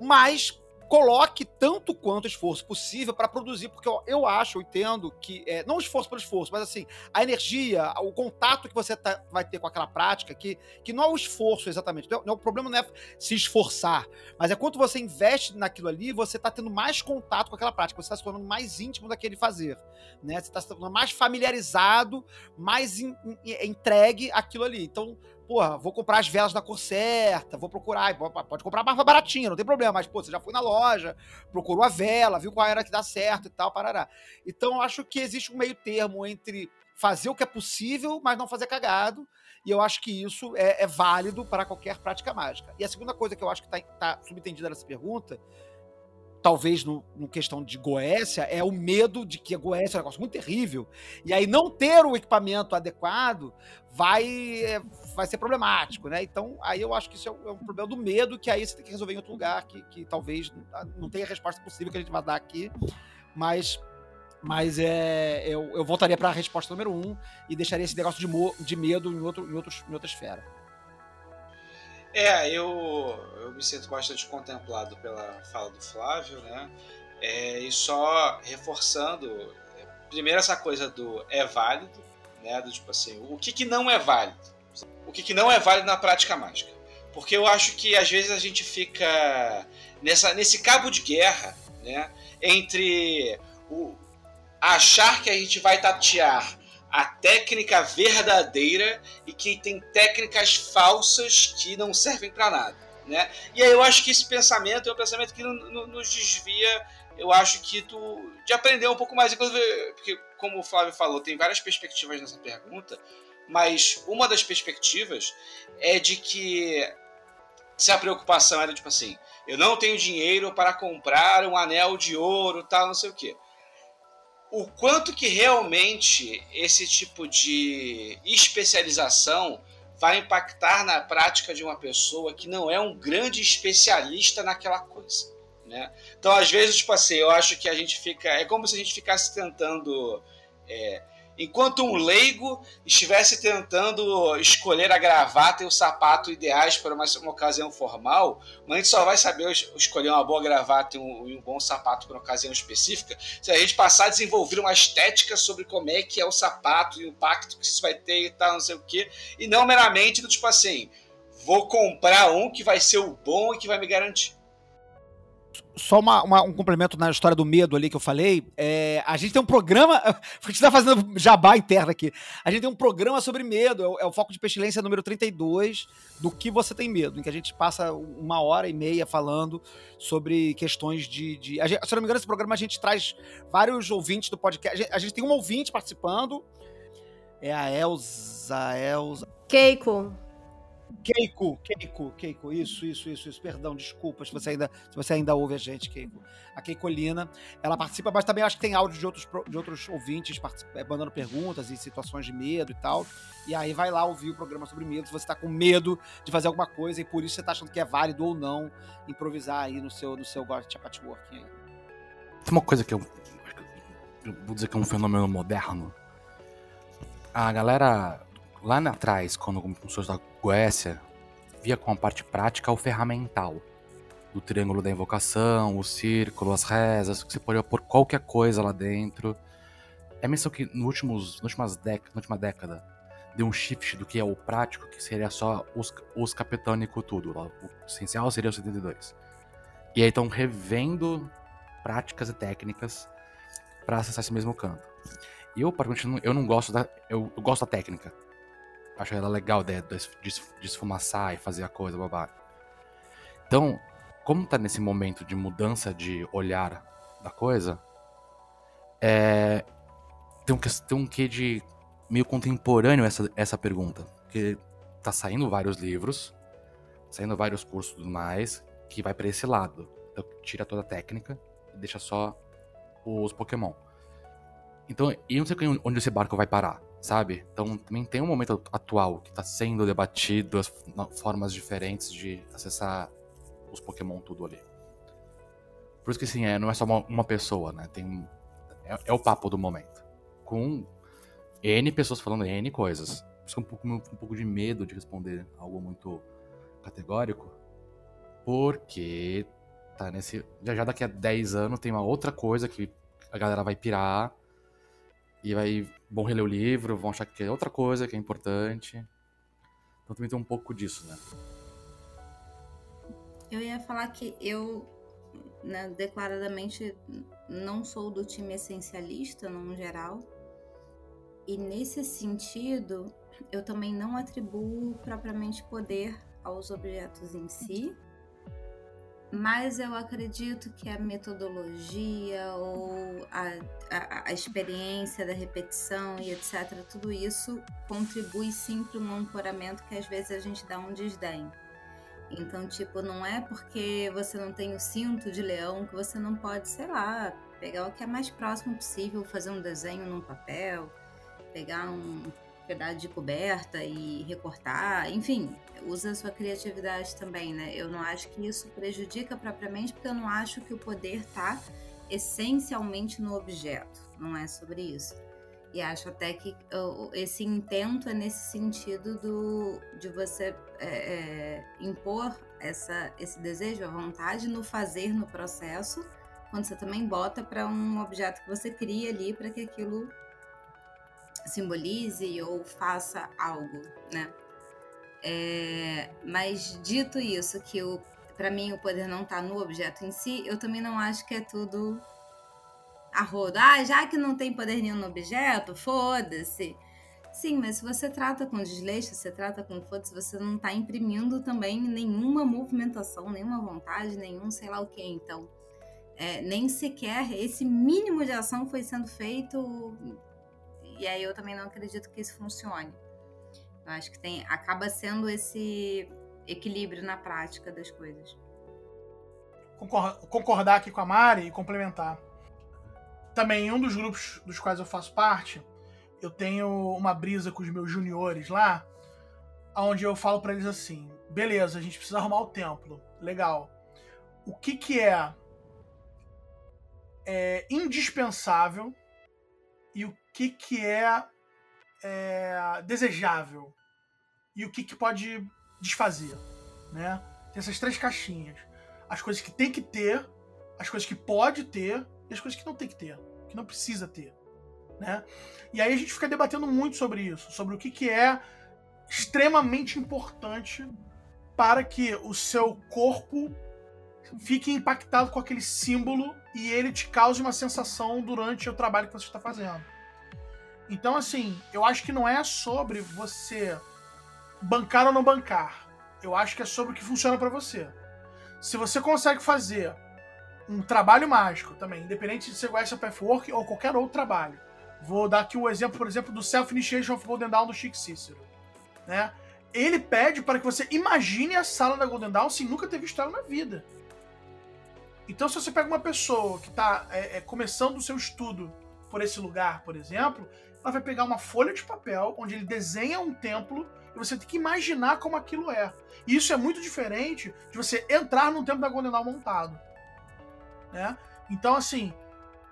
mas coloque tanto quanto esforço possível para produzir, porque eu, eu acho, eu entendo que, é, não esforço pelo esforço, mas assim, a energia, o contato que você tá- vai ter com aquela prática, que, que não é o esforço exatamente, não é- é- o problema não é se esforçar, mas é quanto você investe naquilo ali, você tá tendo mais contato com aquela prática, você está se tornando mais íntimo daquele fazer, né? Você está se tornando mais familiarizado, mais in- in- entregue àquilo ali. Então, porra, vou comprar as velas da cor certa, vou procurar, pode comprar mais baratinha, não tem problema, mas, pô, você já foi na loja, procurou a vela, viu qual era que dá certo e tal, parará. Então, eu acho que existe um meio termo entre fazer o que é possível, mas não fazer cagado, e eu acho que isso é, é válido para qualquer prática mágica. E a segunda coisa que eu acho que está subentendida nessa pergunta, talvez no, no questão de Goécia, é o medo de que a Goécia é um negócio muito terrível, e aí não ter o equipamento adequado vai, é, vai ser problemático, né? Então, aí eu acho que isso é um, é um problema do medo que aí você tem que resolver em outro lugar, que, que talvez não tenha a resposta possível que a gente vai dar aqui, mas mas é, eu, eu voltaria para a resposta número um e deixaria esse negócio de, mo- de medo em, outro, em, outros, em outra esfera. É, eu, eu me sinto bastante contemplado pela fala do Flávio, né? É, e só reforçando, primeiro essa coisa do é válido, né? Do tipo assim, o que, que não é válido? O que, que não é válido na prática mágica? Porque eu acho que às vezes a gente fica nessa, nesse cabo de guerra, né? Entre o achar que a gente vai tatear a técnica verdadeira e que tem técnicas falsas que não servem para nada, né? E aí eu acho que esse pensamento é um pensamento que nos desvia, eu acho que tu de aprender um pouco mais, inclusive, porque como o Flávio falou, tem várias perspectivas nessa pergunta, mas uma das perspectivas é de que se a preocupação era tipo assim, eu não tenho dinheiro para comprar um anel de ouro, tal, não sei o quê o quanto que realmente esse tipo de especialização vai impactar na prática de uma pessoa que não é um grande especialista naquela coisa, né? Então, às vezes, tipo assim, eu acho que a gente fica... É como se a gente ficasse tentando... é, enquanto um leigo estivesse tentando escolher a gravata e o sapato ideais para uma, uma ocasião formal, mas a gente só vai saber es- escolher uma boa gravata e um, e um bom sapato para uma ocasião específica se a gente passar a desenvolver uma estética sobre como é que é o sapato e o impacto que isso vai ter e tal, não sei o quê, e não meramente do tipo assim, vou comprar um que vai ser o bom e que vai me garantir. Só uma- uma- um complemento na história do medo ali que eu falei. é, a gente tem um programa. A gente tá fazendo jabá interno aqui. A gente tem um programa sobre medo. É o, é o Foco de Pestilência número 32, do que você tem medo, em que a gente passa uma hora e meia falando sobre questões de. de- a gente- se não me engano, esse programa a gente traz vários ouvintes do podcast. A gente, a gente tem um ouvinte participando. É a Elza. Elza. Keiko. Keiko, Keiko, Keiko, isso, isso, isso, isso. Perdão, desculpa se você ainda, se você ainda ouve a gente, Keiko. A Keikolina, ela participa, mas também acho que tem áudio de outros, de outros ouvintes eh, mandando perguntas e situações de medo e tal. E aí vai lá ouvir o programa sobre medo, se você tá com medo de fazer alguma coisa e por isso você tá achando que é válido ou não improvisar aí no seu, no seu Gotcha Patchworking aí. Tem uma coisa que eu, eu vou dizer que é um fenômeno moderno. A galera lá atrás, quando começou a estudar Goécia, via com a parte prática o ferramental. Do triângulo da invocação, o círculo, as rezas, que você podia pôr qualquer coisa lá dentro. É mesmo que nos últimos, últimas décadas, na última década deu um shift do que é o prático, que seria só os, os capetânico tudo. lá. O essencial seria o 72. E aí estão revendo práticas e técnicas para acessar esse mesmo canto. Eu, particularmente, eu não gosto da. Eu, eu gosto da técnica. Acho ela legal a ideia de es- de es- de esfumaçar e fazer a coisa, babá. Então, como tá nesse momento de mudança de olhar da coisa, é, tem, um, tem um quê de meio contemporâneo essa, essa pergunta. Porque tá saindo vários livros, saindo vários cursos e tudo mais, que vai para esse lado. Então, tira toda a técnica e deixa só os Pokémon. Então, eu não sei onde esse barco vai parar, sabe? Então, também tem um momento atual que está sendo debatido, as formas diferentes de acessar os Pokémon tudo ali. Por isso que, assim, é, não é só uma, uma pessoa, né? Tem, é, é, o papo do momento. Com N pessoas falando N coisas. Por isso que um pouco, um pouco de medo de responder algo muito categórico. Porque tá nesse. Já já daqui a 10 anos tem uma outra coisa que a galera vai pirar e vai vão reler o livro, vão achar que é outra coisa que é importante. Então também tem um pouco disso, né? Eu ia falar que eu né, declaradamente não sou do time essencialista no geral. E nesse sentido, eu também não atribuo propriamente poder aos objetos em si, mas eu acredito que a metodologia ou a, a, a, experiência da repetição e etc., tudo isso contribui sim para um ancoramento que às vezes a gente dá um desdém. Então, tipo, não é porque você não tem o cinto de leão que você não pode, sei lá, pegar o que é mais próximo possível, fazer um desenho num papel, pegar um pedaço de coberta e recortar, enfim, usa a sua criatividade também, né? Eu não acho que isso prejudica propriamente, porque eu não acho que o poder tá essencialmente no objeto, não é sobre isso. E acho até que esse intento é nesse sentido do, de você é, é, impor essa, esse desejo, a vontade no fazer, no processo, quando você também bota para um objeto que você cria ali para que aquilo simbolize ou faça algo, né? É, mas dito isso, que para mim o poder não está no objeto em si, eu também não acho que é tudo a rodo. Ah, já que não tem poder nenhum no objeto, foda-se. Sim, mas se você trata com desleixo, você trata com foda-se, você não está imprimindo também nenhuma movimentação, nenhuma vontade, nenhum sei lá o que. Então, é, nem sequer esse mínimo de ação foi sendo feito. E aí eu também não acredito que isso funcione. Eu acho que tem, acaba sendo esse equilíbrio na prática das coisas. Concordar aqui com a Mari e complementar também em um dos grupos dos quais eu faço parte, eu tenho uma brisa com os meus juniores lá, onde eu falo para eles assim: beleza, a gente precisa arrumar o templo, legal. O que que é, é indispensável e o que que é, é desejável e o que que pode desfazer, né? Tem essas três caixinhas: as coisas que tem que ter, as coisas que pode ter e as coisas que não tem que ter, que não precisa ter. Né? E aí a gente fica debatendo muito sobre isso, sobre o que, que é extremamente importante para que o seu corpo fique impactado com aquele símbolo e ele te cause uma sensação durante o trabalho que você está fazendo. Então, assim, eu acho que não é sobre você bancar ou não bancar. Eu acho que é sobre o que funciona para você. Se você consegue fazer um trabalho mágico também, independente de ser o Extra Pathwork ou qualquer outro trabalho. Vou dar aqui o exemplo, por exemplo, do Self-Initiation of Golden Dawn do Chic Cícero. Né? Ele pede para que você imagine a sala da Golden Dawn sem nunca ter visto ela na vida. Então, se você pega uma pessoa que está é, é, começando o seu estudo por esse lugar, por exemplo, ela vai pegar uma folha de papel onde ele desenha um templo e você tem que imaginar como aquilo é. E isso é muito diferente de você entrar num templo da Golden Dawn montado né? Então, assim,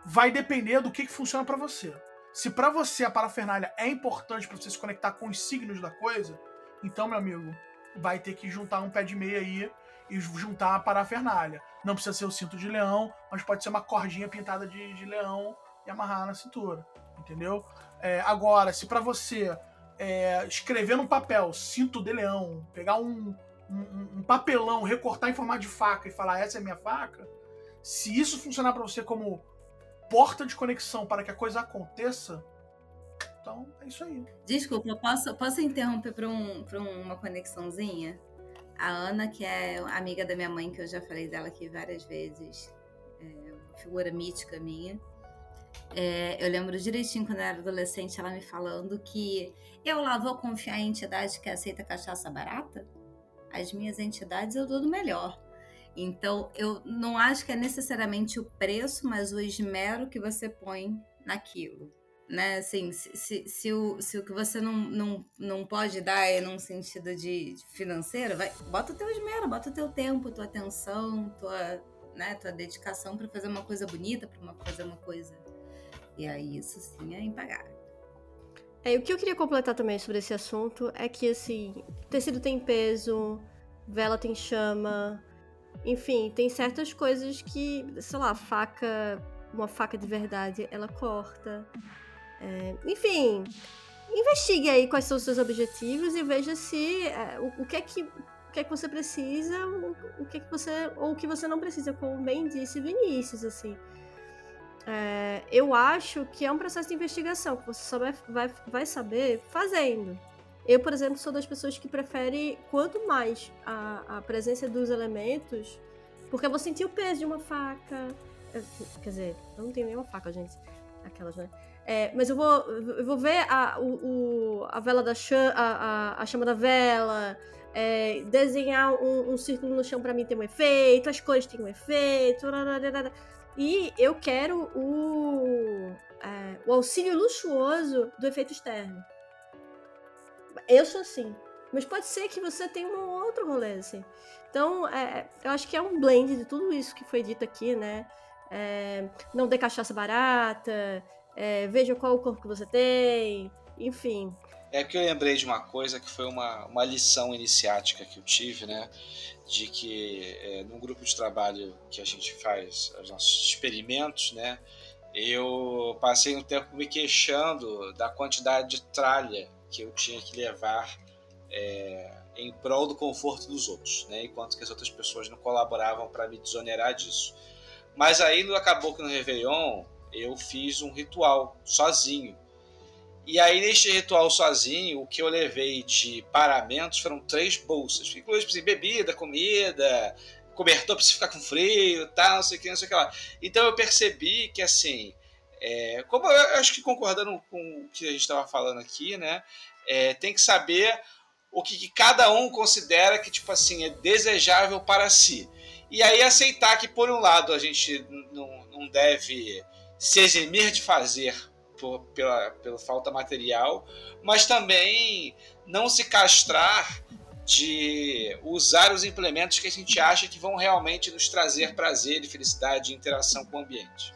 vai depender do que, que funciona para você. Se para você a parafernália é importante para você se conectar com os signos da coisa, então, meu amigo, vai ter que juntar um pé de meia aí e juntar a parafernália. Não precisa ser o cinto de leão, mas pode ser uma cordinha pintada de, de leão e amarrar na cintura, entendeu? É, agora, se para você é, escrever no papel cinto de leão, pegar um, um, um papelão, recortar em formato de faca e falar essa é minha faca, se isso funcionar para você como porta de conexão para que a coisa aconteça, então é isso aí. Desculpa, posso, posso interromper para um, uma conexãozinha? A Ana, que é amiga da minha mãe, que eu já falei dela aqui várias vezes, é uma figura mítica minha. É, eu lembro direitinho quando eu era adolescente, ela me falando que eu lá vou confiar em entidade que aceita cachaça barata. As minhas entidades eu dou do melhor. Então, eu não acho que é necessariamente o preço, mas o esmero que você põe naquilo. Né? Assim, se, se, se, o, se o que você não, não, não pode dar é num sentido de, de financeiro, vai, bota o teu esmero, bota o teu tempo, tua atenção, tua, né, tua dedicação para fazer uma coisa bonita, para fazer uma coisa. E aí isso sim é impagável. É, o que eu queria completar também sobre esse assunto é que, assim, tecido tem peso, vela tem chama, enfim, tem certas coisas que, sei lá, faca, uma faca de verdade, ela corta. É, enfim, investigue aí quais são os seus objetivos e veja se é, o, o, que é que o que é que você precisa, o, que é que você ou o que você não precisa, como bem disse Vinícius, assim. É, eu acho que é um processo de investigação que você só vai, vai, vai saber fazendo. Eu, por exemplo, sou das pessoas que prefere quanto mais a, a presença dos elementos, porque eu vou sentir o peso de uma faca. É, quer dizer, eu não tenho nenhuma faca, gente. Aquelas, né? É, mas eu vou, eu vou ver a, o, o a vela da chama, a, a, a chama da vela, é, desenhar um, um, círculo no chão para mim ter um efeito, as cores têm um efeito. E eu quero o, é, o auxílio luxuoso do efeito externo. Eu sou assim. Mas pode ser que você tenha um outro rolê, assim. Então, é, eu acho que é um blend de tudo isso que foi dito aqui, né? É, não ter cachaça barata, é, veja qual o corpo que você tem, enfim. É que eu lembrei de uma coisa que foi uma, uma lição iniciática que eu tive, né? De que é, num grupo de trabalho que a gente faz os nossos experimentos, né? Eu passei um tempo me queixando da quantidade de tralha que eu tinha que levar é, em prol do conforto dos outros, né? enquanto que as outras pessoas não colaboravam para me desonerar disso. Mas aí acabou que no Réveillon eu fiz um ritual sozinho. E aí, neste ritual sozinho, o que eu levei de paramentos foram três bolsas, inclusive assim, bebida, comida, cobertor para você ficar com frio, tal, não sei o que, não sei o que lá. Então eu percebi que assim, é, como eu acho que concordando com o que a gente estava falando aqui, né? É, tem que saber o que, que, cada um considera que tipo assim é desejável para si. E aí aceitar que por um lado a gente não, não deve se eximir de fazer por, pela, pela falta material, mas também não se castrar de usar os implementos que a gente acha que vão realmente nos trazer prazer e felicidade e interação com o ambiente.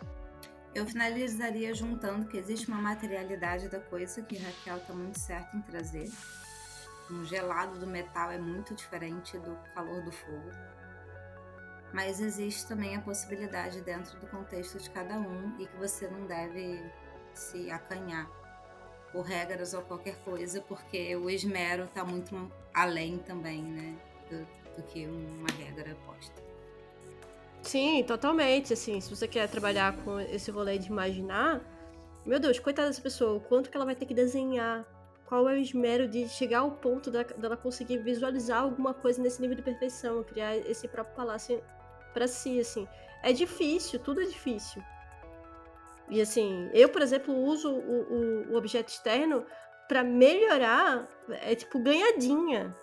Eu finalizaria juntando que existe uma materialidade da coisa que Raquel está muito certa em trazer. Um gelado do metal é muito diferente do calor do fogo. Mas existe também a possibilidade dentro do contexto de cada um e que você não deve se acanhar por regras ou qualquer coisa, porque o esmero está muito além também, né, do, do que uma regra posta. Sim, totalmente. Assim, se você quer trabalhar com esse rolê de imaginar, meu Deus, coitada dessa pessoa, o quanto que ela vai ter que desenhar? Qual é o esmero de chegar ao ponto dela conseguir visualizar alguma coisa nesse nível de perfeição, criar esse próprio palácio para si, assim. É difícil, tudo é difícil. E assim, eu, por exemplo, uso o, o, o objeto externo para melhorar, é tipo ganhadinha,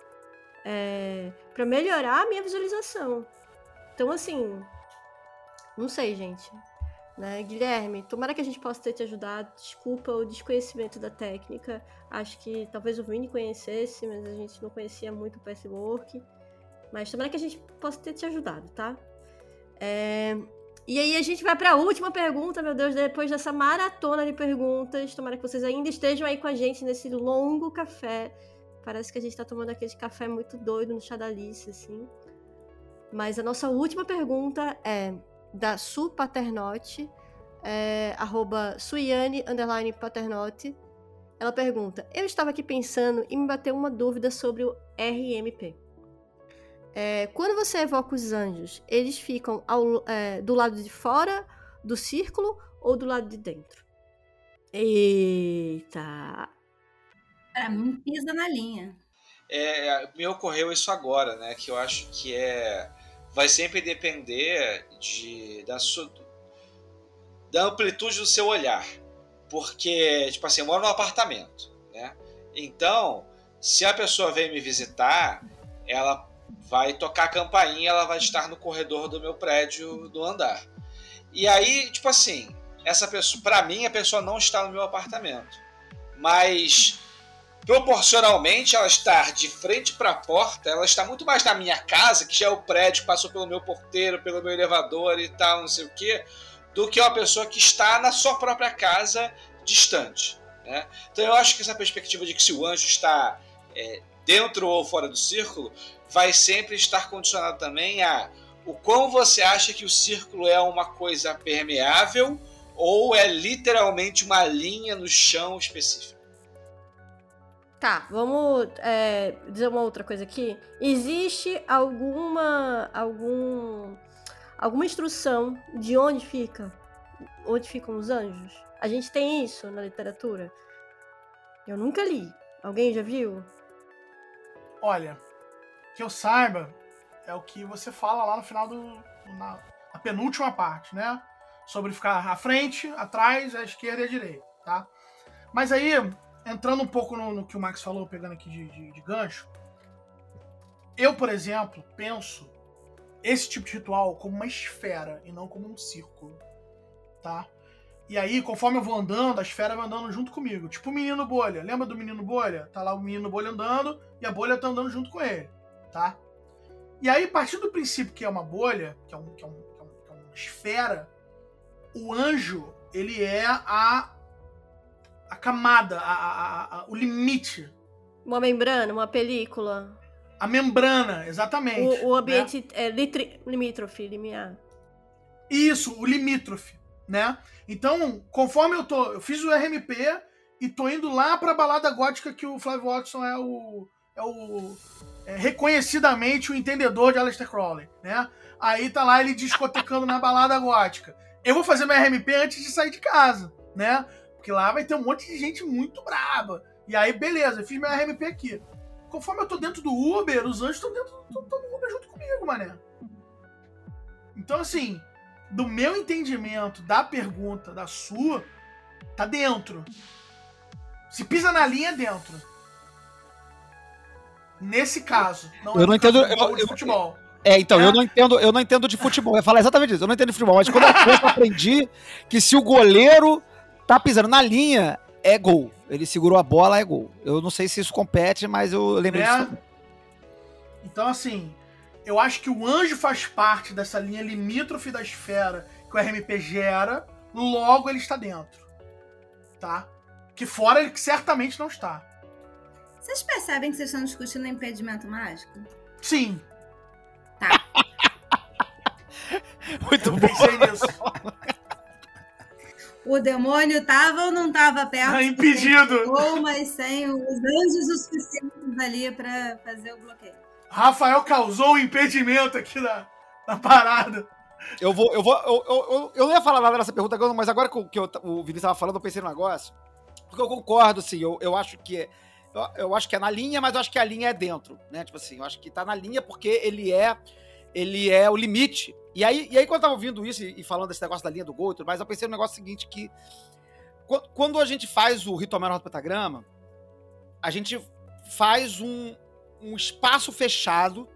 é, para melhorar a minha visualização. Então, assim, não sei, gente. Né? Guilherme, tomara que a gente possa ter te ajudado. Desculpa o desconhecimento da técnica. Acho que talvez o Vini conhecesse, mas a gente não conhecia muito o patchwork. Mas tomara que a gente possa ter te ajudado, tá? É... E aí a gente vai para a última pergunta, meu Deus, depois dessa maratona de perguntas. Tomara que vocês ainda estejam aí com a gente nesse longo café. Parece que a gente está tomando aquele café muito doido no chá da Alice, assim. Mas a nossa última pergunta é da Su Paternotte, é, arroba Suiane, underline Paternotte. Ela pergunta, eu estava aqui pensando e me bateu uma dúvida sobre o RMP. É, quando você evoca os anjos, eles ficam ao, é, do lado de fora do círculo ou do lado de dentro? Eita! Pra mim, pisa na linha. É, me ocorreu isso agora, né? Que eu acho que é vai sempre depender de, da, sua, da amplitude do seu olhar. Porque, tipo assim, eu moro num apartamento, né? Então, se a pessoa vem me visitar, ela vai tocar a campainha, ela vai estar no corredor do meu prédio do andar. E aí, tipo assim, essa pessoa, para mim, a pessoa não está no meu apartamento. Mas proporcionalmente ela estar de frente para a porta, ela está muito mais na minha casa, que já é o prédio que passou pelo meu porteiro, pelo meu elevador e tal, não sei o quê, do que uma pessoa que está na sua própria casa distante. Né? Então eu acho que essa perspectiva de que se o anjo está é, dentro ou fora do círculo vai sempre estar condicionado também a o quão você acha que o círculo é uma coisa permeável ou é literalmente uma linha no chão específica. Tá, vamos é, dizer uma outra coisa aqui. Existe alguma algum alguma instrução de onde fica onde ficam os anjos? A gente tem isso na literatura. Eu nunca li. Alguém já viu? Olha, que eu saiba é o que você fala lá no final do na, na penúltima parte, né? Sobre ficar à frente, atrás, à esquerda e à direita, tá? Mas aí entrando um pouco no, no, que o Max falou, pegando aqui de, de, de, gancho, eu, por exemplo, penso esse tipo de ritual como uma esfera e não como um círculo, tá? E aí, conforme eu vou andando, a esfera vai andando junto comigo. Tipo o menino bolha. Lembra do menino bolha? Tá lá o menino bolha andando e a bolha tá andando junto com ele, tá? E aí, a partir do princípio que é uma bolha, que é, um, que é, um, que é, um, que é uma esfera, o anjo, ele é a a camada, a, a, a, o limite. Uma membrana, uma película. A membrana, exatamente. O, o ambiente né? é litri, limítrofe, limiar. Isso, o limítrofe, né? Então, conforme eu tô, eu fiz o RMP e tô indo lá pra balada gótica que o Flávio Watson é o é o é, reconhecidamente o entendedor de Aleister Crowley, né? Aí tá lá ele discotecando na balada gótica. Eu vou fazer meu RMP antes de sair de casa, né? Porque lá vai ter um monte de gente muito braba. E aí, beleza, eu fiz meu RMP aqui. Conforme eu tô dentro do Uber, os anjos estão dentro do Uber junto comigo, mané. Então, assim, do meu entendimento da pergunta, da sua, tá dentro. Se pisa na linha, é dentro. Nesse caso. Não eu é não entendo. Eu, eu, futebol. É, então, é. eu não entendo, eu não entendo de futebol. Eu ia falar exatamente isso. Eu não entendo de futebol, mas quando eu aprendi que se o goleiro tá pisando na linha, é gol. Ele segurou a bola, é gol. Eu não sei se isso compete, mas eu lembro é. disso. Então, assim, eu acho que o anjo faz parte dessa linha limítrofe da esfera que o RMP gera, logo ele está dentro. Tá? Que fora ele certamente não está. Vocês percebem que vocês estão discutindo impedimento mágico? Sim. Tá. Muito eu bom. Pensei nisso. o demônio estava ou não estava perto? Tá impedido. Ou mas sem os anjos o suficientes ali para fazer o bloqueio. Rafael causou um impedimento aqui na, na parada. Eu vou, eu vou, eu, eu, eu, não ia falar nada nessa pergunta agora, mas agora que, que eu, o Vinícius estava falando, eu pensei no negócio. Porque eu concordo, assim, eu, eu acho que é, eu, acho que é na linha, mas eu acho que a linha é dentro, né? Tipo assim, eu acho que tá na linha porque ele é ele é o limite e aí, e aí quando eu tava ouvindo isso e, falando desse negócio da linha do gol e tudo mais, eu pensei no negócio seguinte que quando a gente faz o ritual menor do pentagrama, a gente faz um, um espaço fechado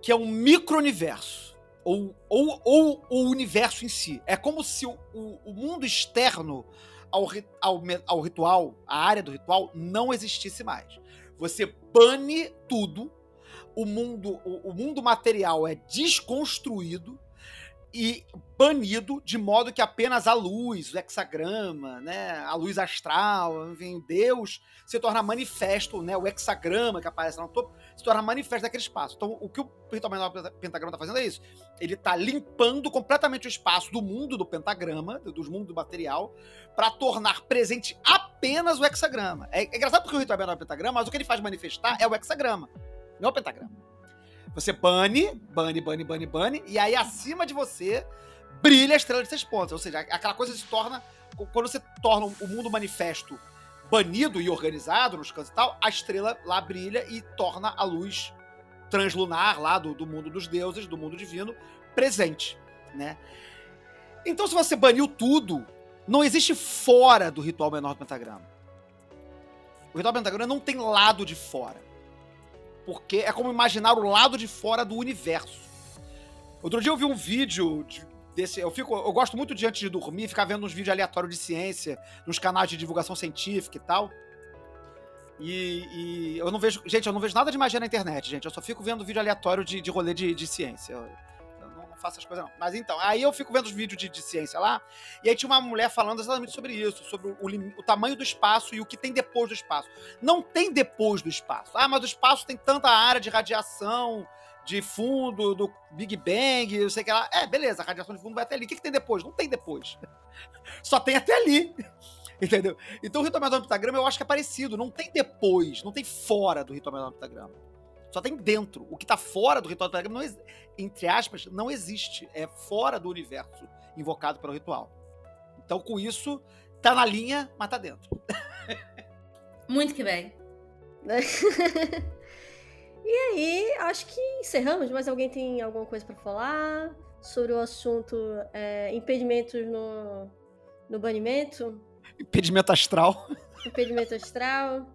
que é um micro-universo. Ou, ou, ou o universo em si. É como se o, o, o mundo externo ao, ao, ao ritual, a área do ritual, não existisse mais. Você bane tudo o mundo, o, o mundo material é desconstruído e banido de modo que apenas a luz, o hexagrama, né, a luz astral, enfim, Deus se torna manifesto, né, o hexagrama que aparece lá no topo, se torna manifesto naquele espaço. Então, o que o ritual pentagrama está fazendo é isso. Ele está limpando completamente o espaço do mundo do pentagrama, do mundo do material, para tornar presente apenas o hexagrama. É, é engraçado porque o ritual menor pentagrama, mas o que ele faz manifestar é o hexagrama não é o pentagrama. Você bane, bane, bane, bane, bane, e aí acima de você brilha a estrela de seis pontos. Ou seja, aquela coisa se torna. Quando você torna o mundo manifesto banido e organizado nos cantos e tal, a estrela lá brilha e torna a luz translunar lá do, do mundo dos deuses, do mundo divino, presente, né? Então, se você baniu tudo, não existe fora do ritual menor do pentagrama. O ritual pentagrama não tem lado de fora. Porque é como imaginar o lado de fora do universo. Outro dia eu vi um vídeo de desse. Eu, fico, eu gosto muito de antes de dormir ficar vendo uns vídeos aleatórios de ciência, nos canais de divulgação científica e tal. E, e eu não vejo. Gente, eu não vejo nada de magia na internet, gente. Eu só fico vendo vídeo aleatório de, de rolê de, de ciência. Faço essas coisas, não. Mas então, aí eu fico vendo os vídeos de, de ciência lá, e aí tinha uma mulher falando exatamente sobre isso, sobre o, lim- o tamanho do espaço e o que tem depois do espaço. Não tem depois do espaço. Ah, mas o espaço tem tanta área de radiação, de fundo, do Big Bang, não sei o que lá. É, beleza, a radiação de fundo vai até ali. O que, que tem depois? Não tem depois. Só tem até ali. Entendeu? Então o ritual do pentagrama eu acho que é parecido. Não tem depois, não tem fora do ritual do pentagrama. Só tem dentro. O que tá fora do ritual do pentagrama, não entre aspas, não existe. É fora do universo invocado pelo ritual. Então com isso, tá na linha, mas tá dentro. Muito que bem. e aí, acho que encerramos. Mas alguém tem alguma coisa pra falar sobre o assunto é, impedimentos no, no banimento? Impedimento astral. Impedimento astral?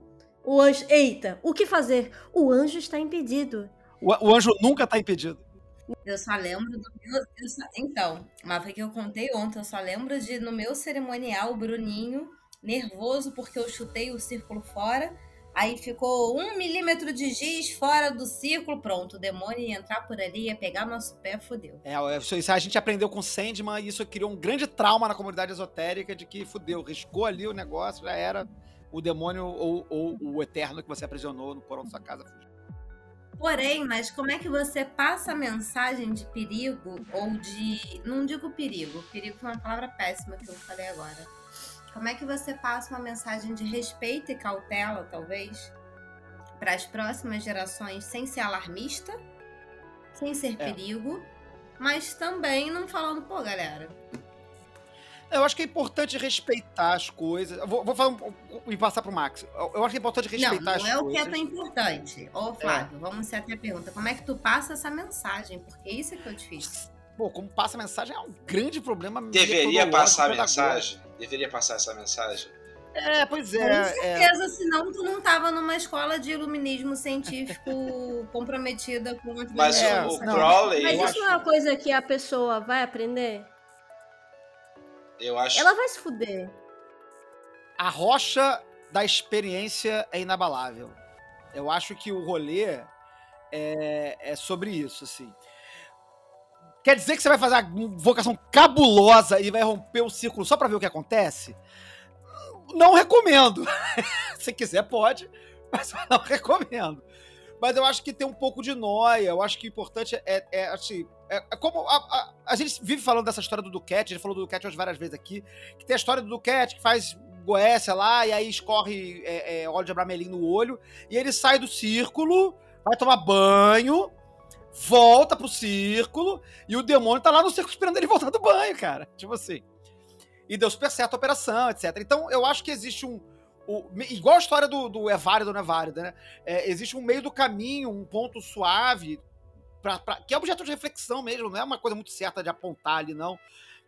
O anjo. Eita, o que fazer? O anjo está impedido. O, o anjo nunca tá impedido. Eu só lembro do meu. eu só- então, mas foi que eu contei ontem. Eu só lembro de no meu cerimonial, o Bruninho, nervoso porque eu chutei o círculo fora. Aí ficou um milímetro de giz fora do círculo. Pronto, o demônio ia entrar por ali, ia pegar nosso pé, fodeu. É, isso isso a gente aprendeu com Sandman e isso criou um grande trauma na comunidade esotérica de que fudeu, riscou ali o negócio, já era o demônio ou, ou o eterno que você aprisionou no porão da sua casa. fugiu. Porém, mas como é que você passa a mensagem de perigo ou de. Não digo perigo, perigo foi uma palavra péssima que eu falei agora. Como é que você passa uma mensagem de respeito e cautela, talvez, para as próximas gerações sem ser alarmista, sem ser É. perigo, mas também não falando, pô, galera. Eu acho que é importante respeitar as coisas. Eu Vou, vou falar um- e passar pro Max. Eu eu acho que é importante Não, respeitar não as é o que é coisas. tão importante. Ô, Flávio, vamos ser até a pergunta. Como é que tu passa essa mensagem? Porque isso é que é o difícil. Pô, como passa a mensagem é um grande problema. Deveria passar a mensagem? Deveria passar essa mensagem? É, pois Com é. é. certeza, senão tu não tava numa escola de iluminismo científico comprometida com a Mas É, o, o não. Crowley, Mas eu isso acho, não é uma coisa que a pessoa vai aprender? Eu acho Ela vai se fuder. A rocha da experiência é inabalável. Eu acho que o rolê é, é sobre isso, assim. Quer dizer que você vai fazer uma invocação cabulosa e vai romper o círculo só pra ver o que acontece? Não recomendo. Se quiser, pode, mas não recomendo. Mas eu acho que tem um pouco de noia. Eu acho que o importante é, é, assim. É, é como a, a, a gente vive falando dessa história do Duquette, a gente falou do Duquette várias vezes aqui, que tem a história do Duquette que faz goécia lá e aí escorre é, é, óleo de abramelin no olho e ele sai do círculo, vai tomar banho, volta pro círculo e o demônio tá lá no círculo esperando ele voltar do banho, cara. Tipo assim. E deu super certo a operação, etc. Então eu acho que existe um. o- igual a história do, do é válido ou não é válido, né? É, existe um meio do caminho, um ponto suave, pra, pra- que é objeto de reflexão mesmo, não é uma coisa muito certa de apontar ali, não.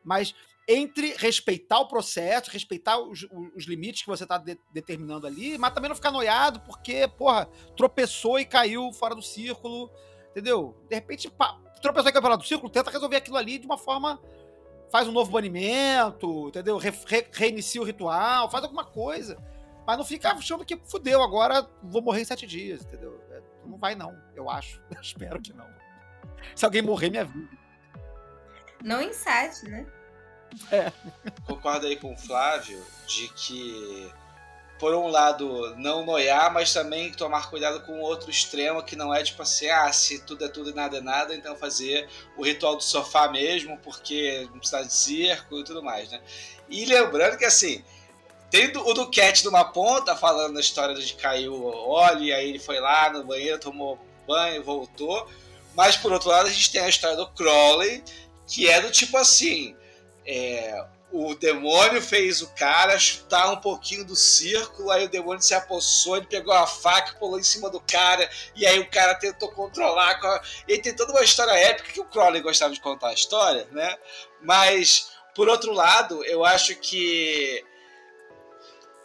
Mas entre respeitar o processo, respeitar os, os limites que você tá de- determinando ali, mas também não ficar noiado porque, porra, tropeçou e caiu fora do círculo, entendeu? De repente, pá, tropeçou e caiu fora do círculo, tenta resolver aquilo ali de uma forma. Faz um novo banimento, entendeu? Re- re- reinicia o ritual, faz alguma coisa. Mas não fica achando que fudeu, agora vou morrer em sete dias, entendeu? É, Não vai, não, eu acho. Espero que não. Se alguém morrer, me avisa. Não em sete, né? concordo aí com o Flávio de que, por um lado, não noiar, mas também tomar cuidado com o outro extremo, que não é tipo assim, ah, se tudo é tudo e nada é nada, então fazer o ritual do sofá mesmo, porque não precisa de circo e tudo mais, né? E lembrando que, assim, tem do- o Duquette numa ponta, falando da história de cair o óleo, e aí ele foi lá no banheiro, tomou banho, voltou. Mas, por outro lado, a gente tem a história do Crowley, que é do tipo assim, é, o demônio fez o cara chutar um pouquinho do círculo, aí o demônio se apossou, ele pegou a faca, pulou em cima do cara, e aí o cara tentou controlar. com a- E tem toda uma história épica que o Crowley gostava de contar a história, né? Mas, por outro lado, eu acho que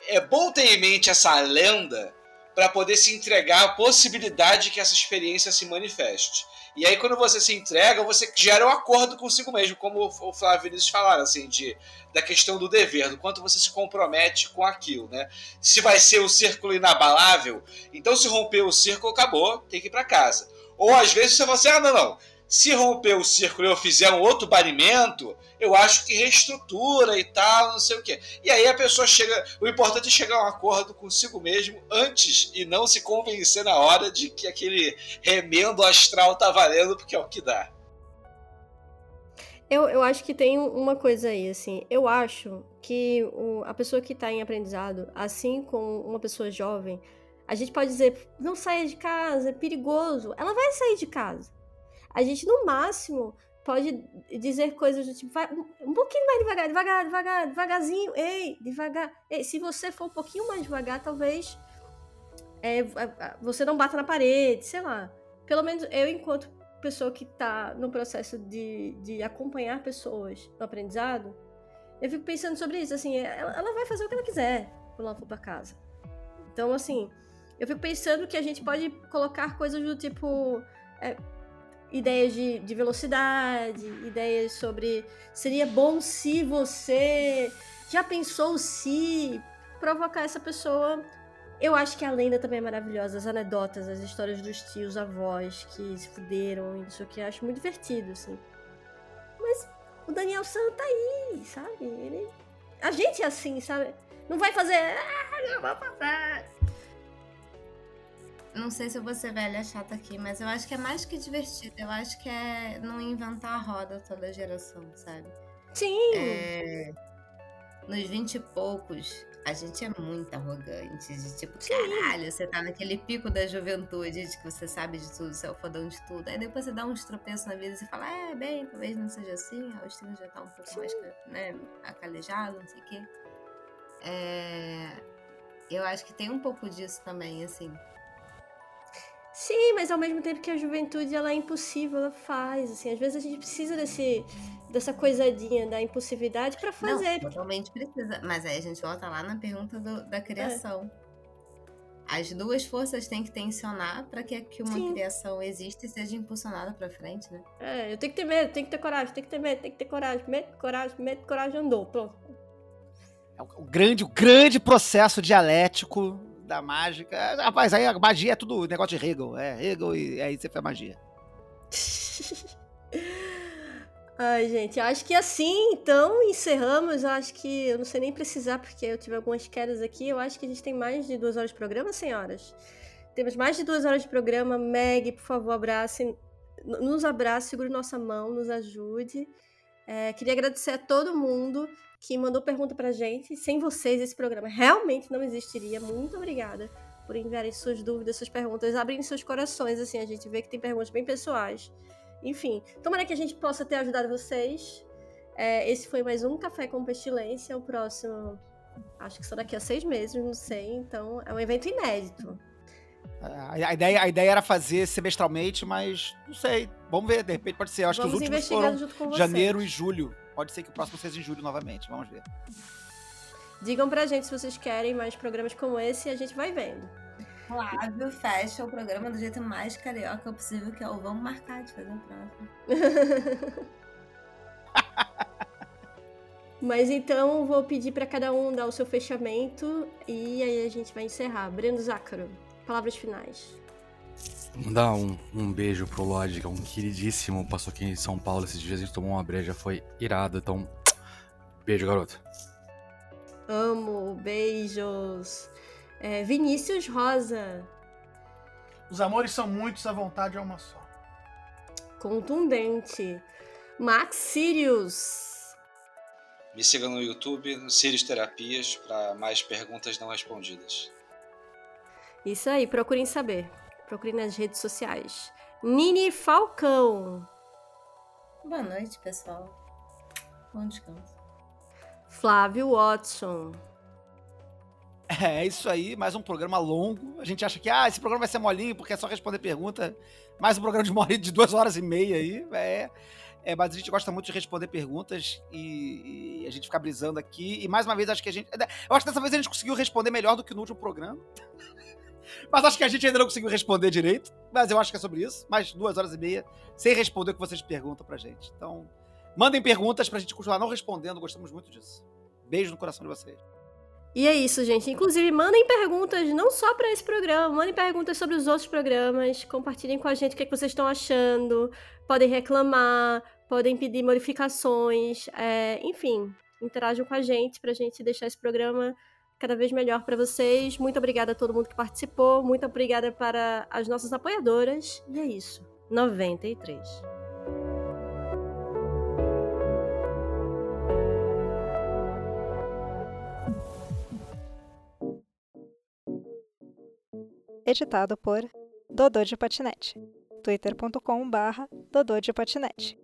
é bom ter em mente essa lenda, para poder se entregar à possibilidade que essa experiência se manifeste. E aí, quando você se entrega, você gera um acordo consigo mesmo, como o Flávio Vinícius falaram, assim, de, da questão do dever, do quanto você se compromete com aquilo, né? Se vai ser o círculo inabalável, então se romper o círculo, acabou, tem que ir para casa. Ou às vezes você fala assim, ah, não, não, se romper o círculo e eu fizer um outro banimento, eu acho que reestrutura e tal, não sei o quê. E aí a pessoa chega. O importante é chegar a um acordo consigo mesmo antes e não se convencer na hora de que aquele remendo astral tá valendo, porque é o que dá. Eu, eu acho que tem uma coisa aí, assim. Eu acho que o, a pessoa que está em aprendizado, assim como uma pessoa jovem, a gente pode dizer, não saia de casa, é perigoso. Ela vai sair de casa a gente, no máximo, pode dizer coisas do tipo, vai um pouquinho mais devagar, devagar, devagar, devagarzinho, ei, devagar. Ei, se você for um pouquinho mais devagar, talvez é, você não bata na parede, sei lá. Pelo menos eu, enquanto pessoa que está no processo de, de acompanhar pessoas no aprendizado, eu fico pensando sobre isso, assim, ela, ela vai fazer o que ela quiser quando ela for para casa. Então, assim, eu fico pensando que a gente pode colocar coisas do tipo. É, ideias de, de velocidade, ideias sobre seria bom se você já pensou se provocar essa pessoa. Eu acho que a lenda também é maravilhosa, as anedotas, as histórias dos tios, avós que se fuderam e isso que eu acho muito divertido, assim. Mas o Daniel San tá aí, sabe? Ele... A gente é assim, sabe? Não vai fazer. Ah, não vai fazer. Não sei se eu vou ser velha chata aqui, mas eu acho que é mais que divertido. Eu acho que é não inventar a roda toda geração, sabe? Sim! É... Nos vinte e poucos, a gente é muito arrogante. De tipo, Sim. caralho, você tá naquele pico da juventude de que você sabe de tudo, você é o fodão de tudo. Aí depois você dá uns tropeços na vida e você fala, é, bem, talvez não seja assim, a Austina já tá um pouco Sim. mais né, acalejado, não sei o quê. É... Eu acho que tem um pouco disso também, assim. Sim, mas ao mesmo tempo que a juventude ela é impossível, ela faz. Assim, às vezes a gente precisa desse, dessa coisadinha da impulsividade para fazer. Não, totalmente precisa. Mas aí a gente volta lá na pergunta do, da criação. É. As duas forças têm que tensionar para que, que uma Sim. criação exista e seja impulsionada para frente, né? É, eu tenho que ter medo, tenho que ter coragem, tenho que ter medo, tenho que ter coragem, medo, coragem, medo, coragem, andou, pronto. É o grande, o grande processo dialético da mágica. Rapaz, aí a magia é tudo negócio de Hegel. É, Hegel e aí você faz magia. Ai, gente, acho que assim, então, encerramos. Acho que eu não sei nem precisar, porque eu tive algumas quedas aqui. Eu acho que a gente tem mais de duas horas de programa, senhoras. Temos mais de duas horas de programa. Meg, por favor, abrace, nos abrace, segure nossa mão, nos ajude. É, queria agradecer a todo mundo que mandou pergunta pra gente. Sem vocês, esse programa realmente não existiria. Muito obrigada por enviarem suas dúvidas, suas perguntas, abrindo seus corações. Assim, a gente vê que tem perguntas bem pessoais. Enfim, tomara que a gente possa ter ajudado vocês. É, esse foi mais um Café com Pestilência. O próximo, acho que só daqui a seis meses, não sei. Então, é um evento inédito. A, ideia, a ideia era fazer semestralmente, mas não sei. Vamos ver, de repente pode ser. Eu acho Vamos que os últimos foram janeiro e julho. Pode ser que o próximo seja em julho novamente. Vamos ver. Digam pra gente se vocês querem mais programas como esse e a gente vai vendo. Flávio fecha o programa do jeito mais carioca possível, que é o vamos marcar de fazer o próximo. Mas então vou pedir para cada um dar o seu fechamento e aí a gente vai encerrar. Breno Zácaro, palavras finais. Mandar um, um beijo pro Lodge, que é um queridíssimo. Passou aqui em São Paulo esses dias, a gente tomou uma breja, foi irado. Então, beijo, garoto. Amo, beijos. É, Vinícius Rosa. Os amores são muitos, a vontade é uma só. Contundente. Max Sirius. Me siga no YouTube, Sirius Terapias, para mais perguntas não respondidas. Isso aí, procurem saber. Procure nas redes sociais. Nini Falcão. Boa noite, pessoal. Bom descanso. Flávio Watson. É, é isso aí, mais um programa longo. A gente acha que ah, esse programa vai ser molinho porque é só responder pergunta. Mais um programa de uma de duas horas e meia aí. É, é, mas a gente gosta muito de responder perguntas e, e, a gente fica brisando aqui. E mais uma vez, acho que a gente. Eu acho que dessa vez a gente conseguiu responder melhor do que no último programa. Mas acho que a gente ainda não conseguiu responder direito. Mas eu acho que é sobre isso. Mais duas horas e meia sem responder o que vocês perguntam pra gente. Então, mandem perguntas pra gente continuar não respondendo. Gostamos muito disso. Beijo no coração de vocês. E é isso, gente. Inclusive, mandem perguntas não só para esse programa, mandem perguntas sobre os outros programas, compartilhem com a gente o que, é que vocês estão achando, podem reclamar, podem pedir modificações, é, enfim, interajam com a gente pra gente deixar esse programa cada vez melhor para vocês. Muito obrigada a todo mundo que participou, muito obrigada para as nossas apoiadoras. E é isso. 93. Editado por Dodô de Patinete. twitter.com barra Dodô de Patinete.